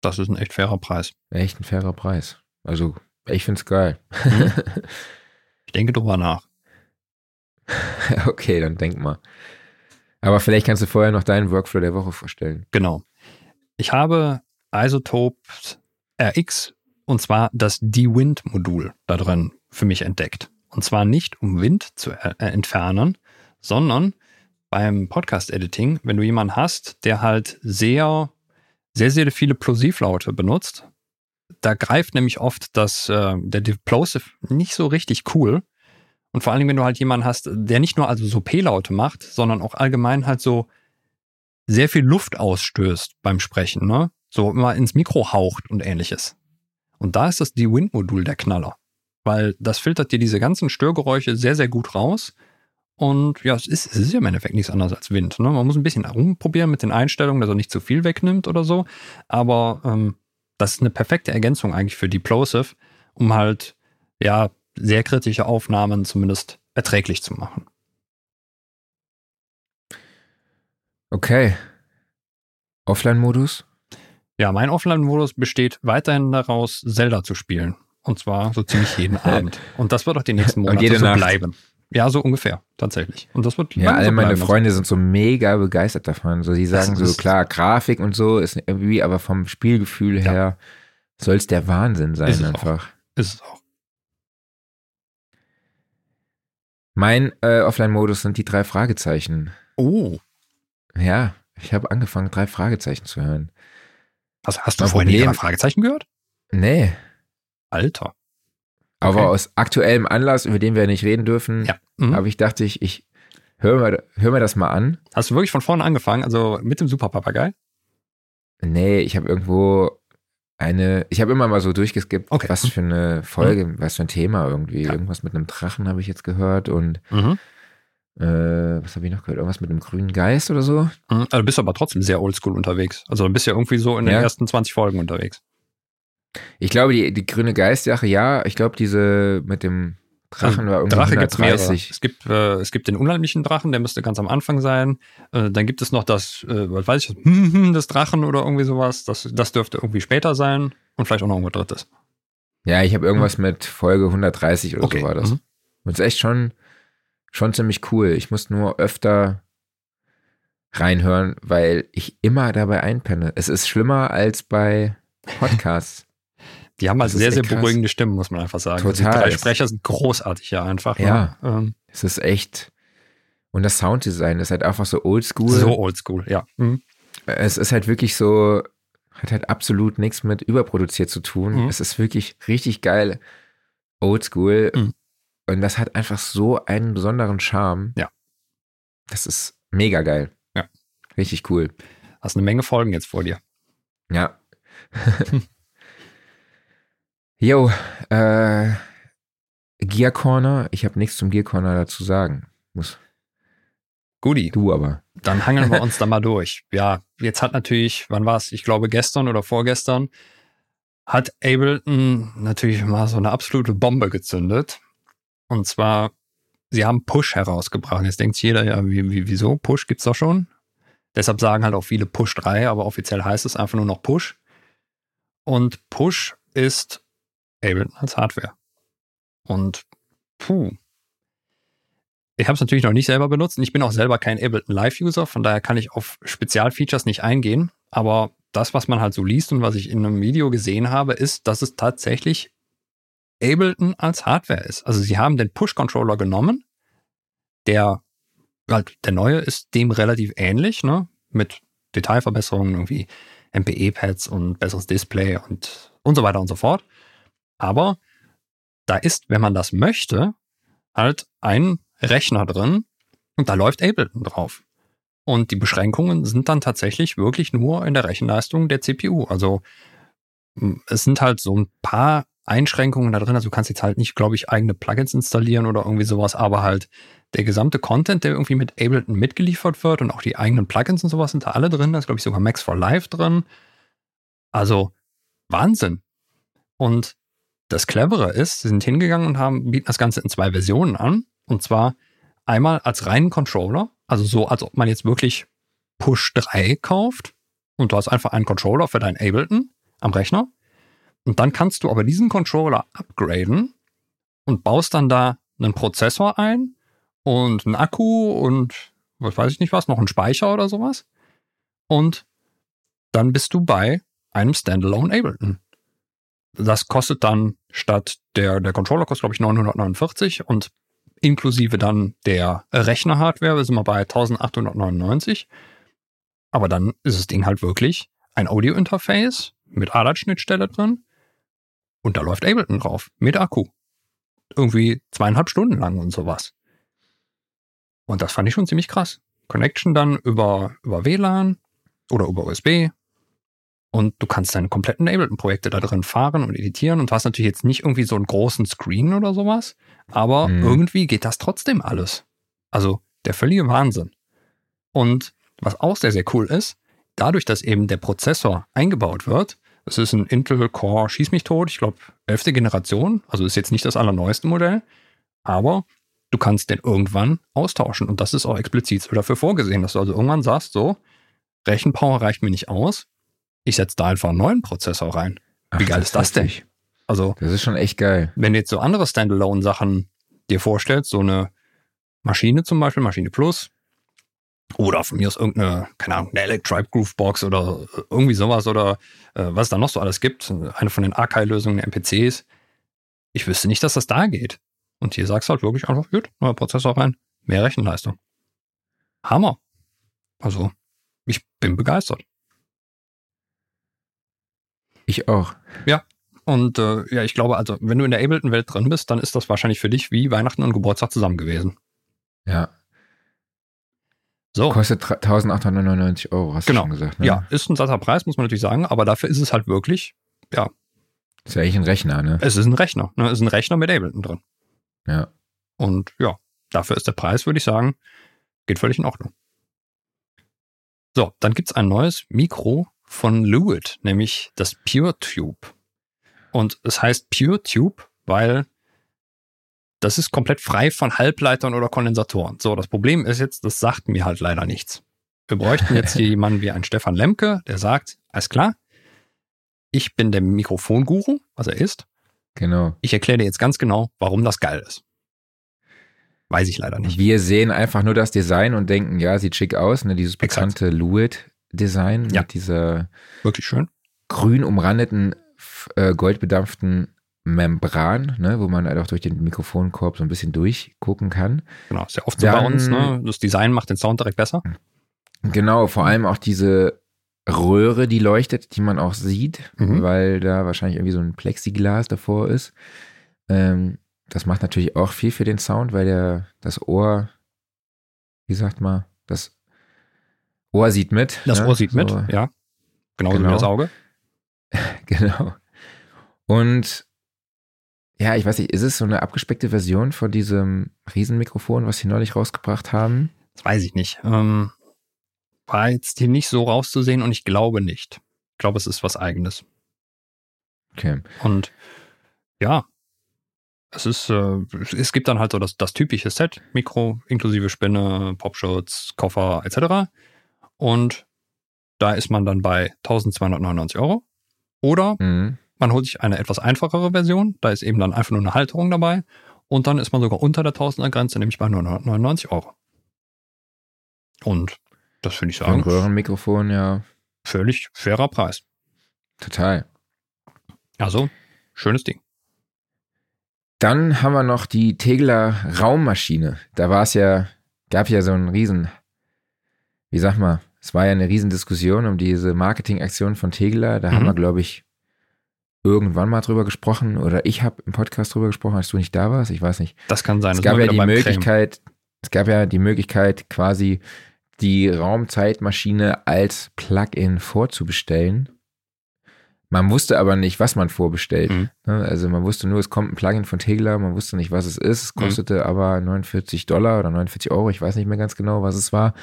Das ist ein echt fairer Preis. Echt ein fairer Preis. Also, ich find's geil. Mhm. ich denke drüber nach. okay, dann denk mal. Aber vielleicht kannst du vorher noch deinen Workflow der Woche vorstellen. Genau. Ich habe Isotopes RX und zwar das D-Wind-Modul da drin für mich entdeckt. Und zwar nicht, um Wind zu äh, entfernen, sondern beim Podcast-Editing, wenn du jemanden hast, der halt sehr, sehr, sehr viele Plosivlaute benutzt, da greift nämlich oft das, äh, der Deplosive nicht so richtig cool. Und vor allem, wenn du halt jemanden hast, der nicht nur also so P-Laute macht, sondern auch allgemein halt so sehr viel Luft ausstößt beim Sprechen, ne? So immer ins Mikro haucht und ähnliches. Und da ist das D-Wind-Modul der Knaller. Weil das filtert dir diese ganzen Störgeräusche sehr, sehr gut raus und ja, es ist, es ist ja im Endeffekt nichts anderes als Wind. Ne? Man muss ein bisschen rumprobieren mit den Einstellungen, dass er nicht zu viel wegnimmt oder so. Aber ähm, das ist eine perfekte Ergänzung eigentlich für Deplosive, um halt ja sehr kritische Aufnahmen zumindest erträglich zu machen. Okay. Offline-Modus? Ja, mein Offline-Modus besteht weiterhin daraus, Zelda zu spielen. Und zwar so ziemlich jeden Abend. Und das wird auch die nächsten Monate so Nacht. bleiben. Ja, so ungefähr, tatsächlich. Und das wird Ja, alle so meine Freunde sind so mega begeistert davon. So, die sagen so, klar, Grafik und so ist irgendwie, aber vom Spielgefühl ja. her soll es der Wahnsinn sein ist einfach. Auch. Ist es auch. Mein äh, Offline-Modus sind die drei Fragezeichen. Oh. Ja, ich habe angefangen, drei Fragezeichen zu hören. Also hast du mein vorhin drei Fragezeichen gehört? Nee. Alter. Aber okay. aus aktuellem Anlass, über den wir nicht reden dürfen, ja. mhm. habe ich dachte ich, ich hör mir, hör mir das mal an. Hast du wirklich von vorne angefangen? Also mit dem Super Papagei? Nee, ich habe irgendwo eine, ich habe immer mal so durchgeskippt, Okay. was für eine Folge, was für ein Thema irgendwie. Ja. Irgendwas mit einem Drachen habe ich jetzt gehört und Mhm. Äh, was habe ich noch gehört? Irgendwas mit einem grünen Geist oder so? Mhm. Also du bist aber trotzdem sehr oldschool unterwegs. Also du bist ja irgendwie so in den Ja. ersten 20 Folgen unterwegs. Ich glaube, die, die grüne Geistsache, ja. Ich glaube, diese mit dem Drachen war irgendwie Drache gibt's mehrere. 130. Es gibt, äh, es gibt den unheimlichen Drachen, der müsste ganz am Anfang sein. Äh, dann gibt es noch das, äh, was weiß ich, das des Drachen oder irgendwie sowas. Das, das dürfte irgendwie später sein. Und vielleicht auch noch irgendwas drittes. Ja, ich habe irgendwas mit Folge 130 oder Okay. so war das. Mhm. Und es ist echt schon, schon ziemlich cool. Ich muss nur öfter reinhören, weil ich immer dabei einpenne. Es ist schlimmer als bei Podcasts. Die haben halt Das sehr, sehr beruhigende Stimmen, muss man einfach sagen. Total. Die drei Sprecher sind großartig ja einfach. Ja. Ne? Ähm, es ist echt. Und das Sounddesign ist halt einfach so oldschool. so oldschool, ja. Mhm. Es ist halt wirklich so, hat halt absolut nichts mit überproduziert zu tun. Mhm. Es ist wirklich richtig geil oldschool. Mhm. Und das hat einfach so einen besonderen Charme. Ja. Das ist mega geil. Ja. Richtig cool. Hast eine Menge Folgen jetzt vor dir. Ja. Jo, äh, Gear Corner. Ich habe nichts zum Gear Corner dazu sagen. Muss Guti, du aber. dann hangeln wir uns da mal durch. Ja, jetzt hat natürlich, wann war es? Ich glaube gestern oder vorgestern, hat Ableton natürlich mal so eine absolute Bombe gezündet. Und zwar, sie haben Push herausgebracht. Jetzt denkt jeder, ja, wie, wie, wieso? Push gibt's doch schon. Deshalb sagen halt auch viele Push 3, aber offiziell heißt es einfach nur noch Push. Und Push ist Ableton als Hardware. Und puh. Ich habe es natürlich noch nicht selber benutzt. Ich bin auch selber kein Ableton Live-User, von daher kann ich auf Spezialfeatures nicht eingehen. Aber das, was man halt so liest und was ich in einem Video gesehen habe, ist, dass es tatsächlich Ableton als Hardware ist. Also sie haben den Push-Controller genommen, der halt der neue ist dem relativ ähnlich, ne? Mit Detailverbesserungen, irgendwie MPE-Pads und besseres Display und, und so weiter und so fort. Aber da ist, wenn man das möchte, halt ein Rechner drin und da läuft Ableton drauf. Und die Beschränkungen sind dann tatsächlich wirklich nur in der Rechenleistung der CPU. Also es sind halt so ein paar Einschränkungen da drin. Also du kannst jetzt halt nicht, glaube ich, eigene Plugins installieren oder irgendwie sowas, aber halt der gesamte Content, der irgendwie mit Ableton mitgeliefert wird und auch die eigenen Plugins und sowas sind da alle drin. Da ist, glaube ich, sogar Max for Live drin. Also Wahnsinn. Und das Clevere ist, sie sind hingegangen und haben, bieten das Ganze in zwei Versionen an. Und zwar einmal als reinen Controller, also so, als ob man jetzt wirklich Push 3 kauft und du hast einfach einen Controller für dein Ableton am Rechner. Und dann kannst du aber diesen Controller upgraden und baust dann da einen Prozessor ein und einen Akku und was weiß ich nicht was, noch einen Speicher oder sowas. Und dann bist du bei einem Standalone Ableton. Das kostet dann statt der, der Controller kostet, glaube ich, 949 und inklusive dann der Rechner-Hardware sind wir bei 1899. Aber dann ist das Ding halt wirklich ein Audio-Interface mit ADAT-Schnittstelle drin und da läuft Ableton drauf mit Akku. Irgendwie zweieinhalb Stunden lang und sowas. Und das fand ich schon ziemlich krass. Connection dann über, über WLAN oder über USB. Und du kannst deine kompletten Ableton-Projekte da drin fahren und editieren. Und hast natürlich jetzt nicht irgendwie so einen großen Screen oder sowas. Aber Mhm. irgendwie geht das trotzdem alles. Also der völlige Wahnsinn. Und was auch sehr, sehr cool ist, dadurch, dass eben der Prozessor eingebaut wird, es ist ein Intel Core Schieß mich tot, ich glaube 11. Generation, also ist jetzt nicht das allerneueste Modell, aber du kannst den irgendwann austauschen und das ist auch explizit so dafür vorgesehen, dass du also irgendwann sagst, so, Rechenpower reicht mir nicht aus, ich setze da einfach einen neuen Prozessor rein. Ach, Wie geil ist das denn? Also Das ist schon echt geil. wenn du jetzt so andere Standalone-Sachen dir vorstellst, so eine Maschine zum Beispiel, Maschine Plus, oder von mir aus irgendeine, keine Ahnung, eine Electribe Groovebox oder irgendwie sowas oder äh, was es da noch so alles gibt, eine von den Archive-Lösungen der MPCs. Ich wüsste nicht, dass das da geht. Und hier sagst du halt wirklich einfach, gut, neuer Prozessor rein, mehr Rechenleistung. Hammer. Also, ich bin begeistert. Ich auch. Und äh, ja, ich glaube, also, wenn du in der Ableton-Welt drin bist, dann ist das wahrscheinlich für dich wie Weihnachten und Geburtstag zusammen gewesen. Ja. So. Kostet 1899 Euro, hast Genau. du schon gesagt. Ne? Ja, ist ein satter Preis, muss man natürlich sagen, aber dafür ist es halt wirklich, ja, Ist ja eigentlich ein Rechner, ne? es ist ein Rechner. Ne? Es ist ein Rechner mit Ableton drin. Ja. Und ja, dafür ist der Preis, würde ich sagen, geht völlig in Ordnung. So, dann gibt's ein neues Mikro von Lewitt, nämlich das Pure Tube. Und es heißt Pure Tube, weil das ist komplett frei von Halbleitern oder Kondensatoren. So, das Problem ist jetzt, das sagt mir halt leider nichts. Wir bräuchten jetzt jemanden wie einen Stefan Lemke, der sagt, alles klar, ich bin der Mikrofonguru, was er ist. Genau. Ich erkläre dir jetzt ganz genau, warum das geil ist. Weiß ich leider nicht. Wir sehen einfach nur das Design und denken, ja, sieht schick aus, ne? Dieses Exakt. bekannte Lewitt-Design Ja. mit dieser Wirklich schön. grün umrandeten, äh, goldbedampften Membran, ne? wo man halt auch durch den Mikrofonkorb so ein bisschen durchgucken kann. Genau, ist ja oft so bei uns. Ne? Das Design macht den Sound direkt besser. Genau, vor allem auch diese Röhre, die leuchtet, die man auch sieht, Mhm. weil da wahrscheinlich irgendwie so ein Plexiglas davor ist. Ähm, das macht natürlich auch viel für den Sound, weil der das Ohr, wie sagt man, das Ohr sieht mit. Das ne? Ohr sieht mit, So, ja. Genauso Genau. wie das Auge. Genau. Und ja, ich weiß nicht, ist es so eine abgespeckte Version von diesem Riesenmikrofon, was sie neulich rausgebracht haben? Das weiß ich nicht. Ähm, war jetzt hier nicht so rauszusehen und ich glaube nicht. Ich glaube, es ist was eigenes. Okay. Und ja, es ist, äh, es gibt dann halt so das, das typische Set, Mikro inklusive Spinne, Popschutz, Koffer etc. Und da ist man dann bei 1299 Euro. Oder Mhm. Man holt sich eine etwas einfachere Version, da ist eben dann einfach nur eine Halterung dabei. Und dann ist man sogar unter der 1000er Grenze, nämlich bei 999 Euro. Und das finde ich Für ein sagen, Röhrenmikrofon, ja, völlig fairer Preis. total. Also, schönes Ding. Dann haben wir noch die Tegler Raummaschine. Da war es ja, gab ja so einen riesen, wie sag mal, es war ja eine riesen Diskussion um diese Marketingaktion von Tegler. Da haben Mhm. wir, glaube ich, irgendwann mal drüber gesprochen oder ich habe im Podcast drüber gesprochen, als du nicht da warst. Ich weiß nicht. Das kann sein. Es gab ja die beim Creme. Möglichkeit, es gab ja die Möglichkeit, quasi die Raumzeitmaschine als Plugin vorzubestellen. Man wusste aber nicht, was man vorbestellt. Mhm. Ne? Also man wusste nur, es kommt ein Plugin von Tegler, man wusste nicht, was es ist. Es Mhm. kostete aber 49 Dollar oder 49 Euro, ich weiß nicht mehr ganz genau, was es war.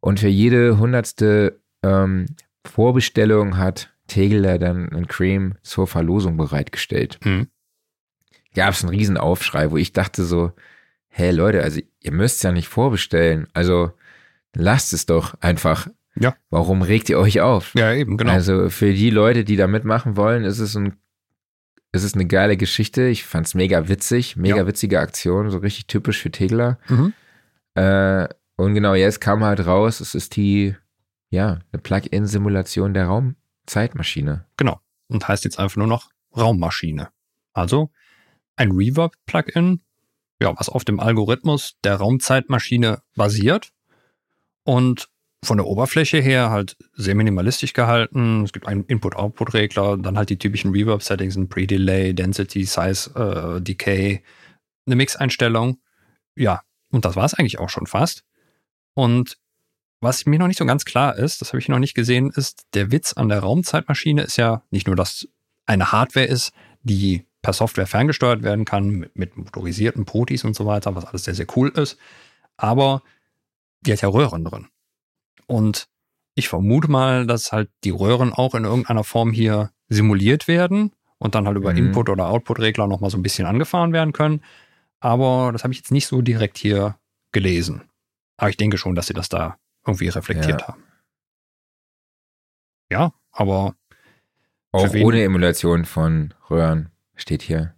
Und für jede hundertste ähm, Vorbestellung hat Tegler dann ein Cream zur Verlosung bereitgestellt Mhm. gab es einen riesen Aufschrei, wo ich dachte so, hä Leute, also ihr müsst ja nicht vorbestellen, also lasst es doch einfach. Ja. Warum regt ihr euch auf? Ja, eben, genau. Also für die Leute, die da mitmachen wollen, ist es ein ist es eine geile Geschichte. Ich fand's mega witzig, mega Ja. witzige Aktion, so richtig typisch für Tegler. mhm. Äh, und genau, jetzt kam halt raus, es ist die, ja, eine Plug-in-Simulation der Raumzeitmaschine. Und heißt jetzt einfach nur noch Raummaschine. Also ein Reverb-Plugin, ja, was auf dem Algorithmus der Raumzeitmaschine basiert und von der Oberfläche her halt sehr minimalistisch gehalten. Es gibt einen Input-Output-Regler, dann halt die typischen Reverb-Settings, ein Pre-Delay, Density, Size, äh, Decay, eine Mix-Einstellung. Ja, und das war es eigentlich auch schon fast. Und was mir noch nicht so ganz klar ist, das habe ich noch nicht gesehen, ist, der Witz an der Raumzeitmaschine ist ja nicht nur, dass eine Hardware ist, die per Software ferngesteuert werden kann, mit, mit motorisierten Protis und so weiter, was alles sehr, sehr cool ist. Aber die hat ja Röhren drin. Und ich vermute mal, dass halt die Röhren auch in irgendeiner Form hier simuliert werden und dann halt über Mhm. Input- oder Output-Regler nochmal so ein bisschen angefahren werden können. Aber das habe ich jetzt nicht so direkt hier gelesen. Aber ich denke schon, dass sie das da irgendwie reflektiert Ja. haben. Ja, aber Auch ohne Emulation von Röhren steht hier.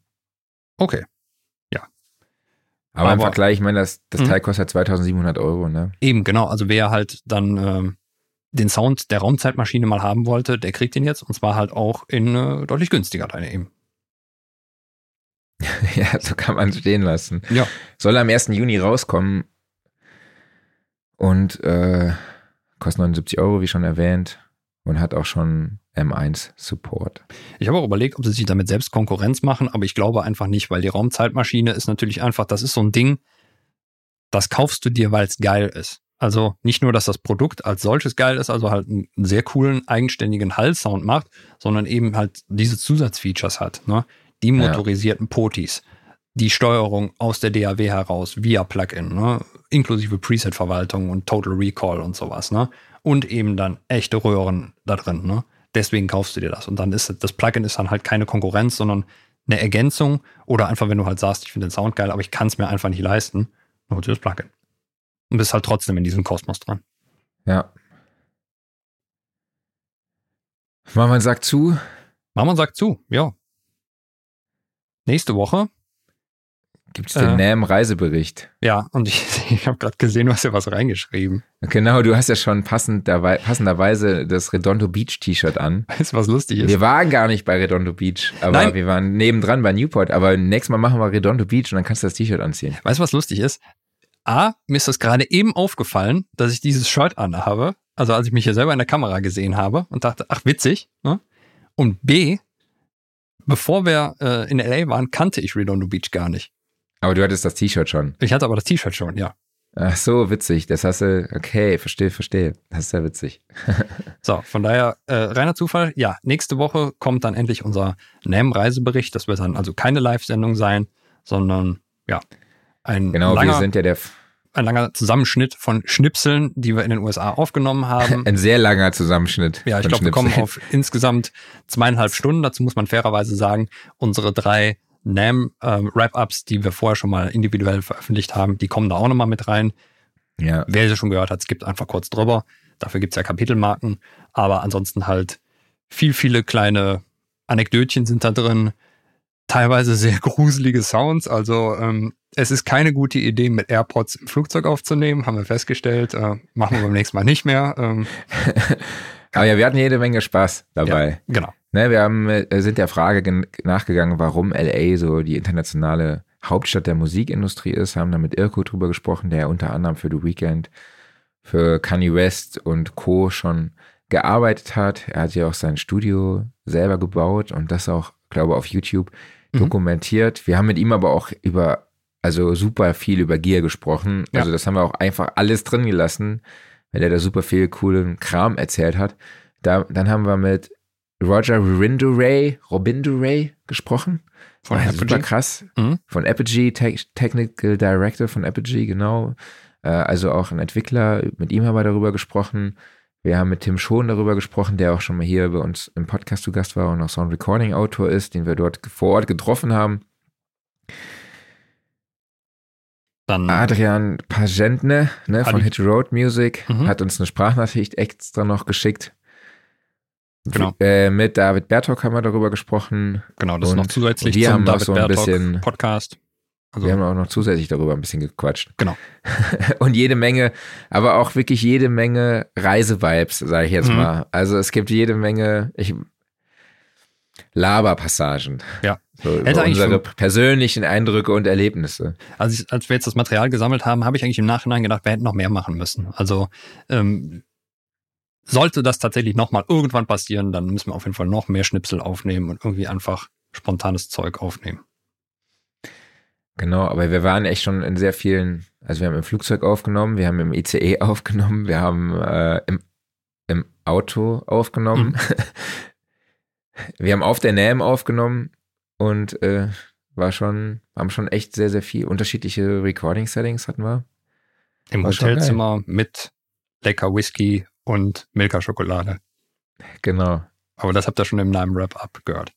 okay. Aber, im Aber- Vergleich, ich meine, das, das Mhm. Teil kostet 2700 Euro, ne? Eben, genau. Also wer halt dann ähm, den Sound der Raumzeitmaschine mal haben wollte, der kriegt den jetzt und zwar halt auch in äh, deutlich günstiger dann eben. ja, so kann man es stehen lassen. Ja. Soll am 1. Juni rauskommen und äh, kostet 79 Euro, wie schon erwähnt, und hat auch schon M1-Support. Ich habe auch überlegt, ob sie sich damit selbst Konkurrenz machen, aber ich glaube einfach nicht, weil die Raumzeitmaschine ist natürlich einfach, das ist so ein Ding, das kaufst du dir, weil es geil ist. Also nicht nur, dass das Produkt als solches geil ist, also halt einen sehr coolen, eigenständigen Hall-Sound macht, sondern eben halt diese Zusatzfeatures hat. Ne? Die motorisierten ja. Potis, die Steuerung aus der DAW heraus via Plugin, ne? Inklusive Preset-Verwaltung und Total Recall und sowas. Ne? Und eben dann echte Röhren da drin. Ne? Deswegen kaufst du dir das. Und dann ist das Plugin ist dann halt keine Konkurrenz, sondern eine Ergänzung oder einfach, wenn du halt sagst, ich finde den Sound geil, aber ich kann es mir einfach nicht leisten, dann holst du das Plugin. Und bist halt trotzdem in diesem Kosmos dran. Ja. Mama sagt zu. Mama sagt zu, ja. Nächste Woche Gibt es den äh, NAM-Reisebericht? Ja, und ich, ich habe gerade gesehen, du hast ja was reingeschrieben. Genau, du hast ja schon passend dabei, passenderweise das Redondo Beach T-Shirt an. Weißt du, was lustig ist? Wir waren gar nicht bei Redondo Beach, aber Nein. wir waren nebendran bei Newport. Aber nächstes Mal machen wir Redondo Beach und dann kannst du das T-Shirt anziehen. Weißt du, was lustig ist? A, mir ist das gerade eben aufgefallen, dass ich dieses Shirt anhabe. Also als ich mich hier selber in der Kamera gesehen habe und dachte, ach witzig. Ne? Und B, bevor wir äh, in LA waren, kannte ich Redondo Beach gar nicht. Aber du hattest das T-Shirt schon. Ich hatte aber das T-Shirt schon, ja. Ach so, witzig. Das hast du, okay, verstehe, verstehe. Das ist sehr witzig. so, von daher, äh, reiner Zufall. Ja, nächste Woche kommt dann endlich unser NAM-Reisebericht. Das wird dann also keine Live-Sendung sein, sondern ja, ein genau, langer, wir sind ja der ein langer Zusammenschnitt von Schnipseln, die wir in den USA aufgenommen haben. Ein sehr langer Zusammenschnitt. Ja, ich glaube, wir kommen auf insgesamt zweieinhalb Stunden. Dazu muss man fairerweise sagen, unsere drei NAM-Wrap-Ups, ähm, die wir vorher schon mal individuell veröffentlicht haben, die kommen da auch nochmal mit rein. Ja. Wer sie schon gehört hat, es gibt einfach kurz drüber. Dafür gibt es ja Kapitelmarken. Aber ansonsten halt viel, viele kleine Anekdötchen sind da drin. Teilweise sehr gruselige Sounds. Also ähm, es ist keine gute Idee, mit AirPods im Flugzeug aufzunehmen, haben wir festgestellt. Äh, machen wir beim nächsten Mal nicht mehr. Ähm. Aber ja, wir hatten jede Menge Spaß dabei. Ja, genau. Ne, wir haben, äh, sind der Frage nachgegangen, warum LA so die internationale Hauptstadt der Musikindustrie ist, haben da mit Irko drüber gesprochen, der unter anderem für The Weeknd, für Kanye West und Co. schon gearbeitet hat. Er hat ja auch sein Studio selber gebaut und das auch, glaube ich, auf YouTube mhm. dokumentiert. Wir haben mit ihm aber auch über, also super viel über Gear gesprochen. Ja. Also das haben wir auch einfach alles drin gelassen, weil er da super viel coolen Kram erzählt hat. Da, dann haben wir mit Roger Rinduray, Robinduray gesprochen. Von Apogee. Super krass. Mhm. Von Apogee, Te Technical Director von Apogee, genau. Äh, also auch ein Entwickler. Mit ihm haben wir darüber gesprochen. Wir haben mit Tim Schon darüber gesprochen, der auch schon mal hier bei uns im Podcast zu Gast war und auch Sound Recording Autor ist, den wir dort vor Ort getroffen haben. Dann Adrian Pagentne ne, von Hit Road Music mhm. hat uns eine Sprachnachricht extra noch geschickt. Genau. Äh, mit David Bertok haben wir darüber gesprochen. Genau, das ist noch zusätzlich wir zum haben David so ein Bertok bisschen, Podcast. Also, wir haben auch noch zusätzlich darüber ein bisschen gequatscht. Genau. und jede Menge, aber auch wirklich jede Menge Reisevibes, sage ich jetzt mhm. mal. Also es gibt jede Menge ich, Laberpassagen. Ja. So unsere persönlichen Eindrücke und Erlebnisse. Also als wir jetzt das Material gesammelt haben, habe ich eigentlich im Nachhinein gedacht, wir hätten noch mehr machen müssen. Also ähm, sollte das tatsächlich nochmal irgendwann passieren, dann müssen wir auf jeden Fall noch mehr Schnipsel aufnehmen und irgendwie einfach spontanes Zeug aufnehmen. Genau, aber wir waren echt schon in sehr vielen, also wir haben im Flugzeug aufgenommen, wir haben im ICE aufgenommen, wir haben äh, im, im Auto aufgenommen, mhm. wir haben auf der NAM aufgenommen und äh, war schon, haben schon echt sehr, sehr viel unterschiedliche Recording-Settings hatten wir. Im war Hotelzimmer mit lecker Whisky und Milka-Schokolade. Genau. Aber das habt ihr schon im Namen Wrap-Up gehört.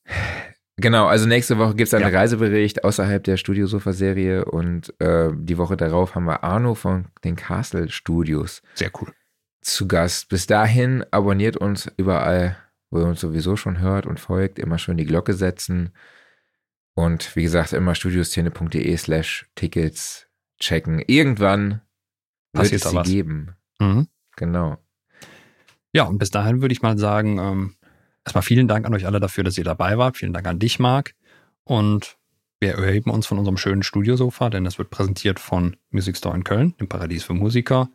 Genau, also nächste Woche gibt es einen ja. Reisebericht außerhalb der Studiosofa-Serie und äh, die Woche darauf haben wir Arno von den Castle Studios. Sehr cool. Zu Gast. Bis dahin abonniert uns überall, wo ihr uns sowieso schon hört und folgt. Immer schön die Glocke setzen. Und wie gesagt, immer studioszene.de slash Tickets checken. Irgendwann wird es sie was. geben. Mhm. Genau. Ja, und bis dahin würde ich mal sagen, ähm, erstmal vielen Dank an euch alle dafür, dass ihr dabei wart. Vielen Dank an dich, Marc. Und wir erheben uns von unserem schönen Studiosofa, denn es wird präsentiert von Music Store in Köln, dem Paradies für Musiker.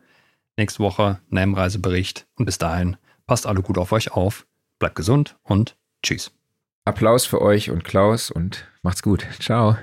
Nächste Woche NAM-Reisebericht. Und bis dahin, passt alle gut auf euch auf, bleibt gesund und tschüss. Applaus für euch und Klaus und macht's gut. Ciao.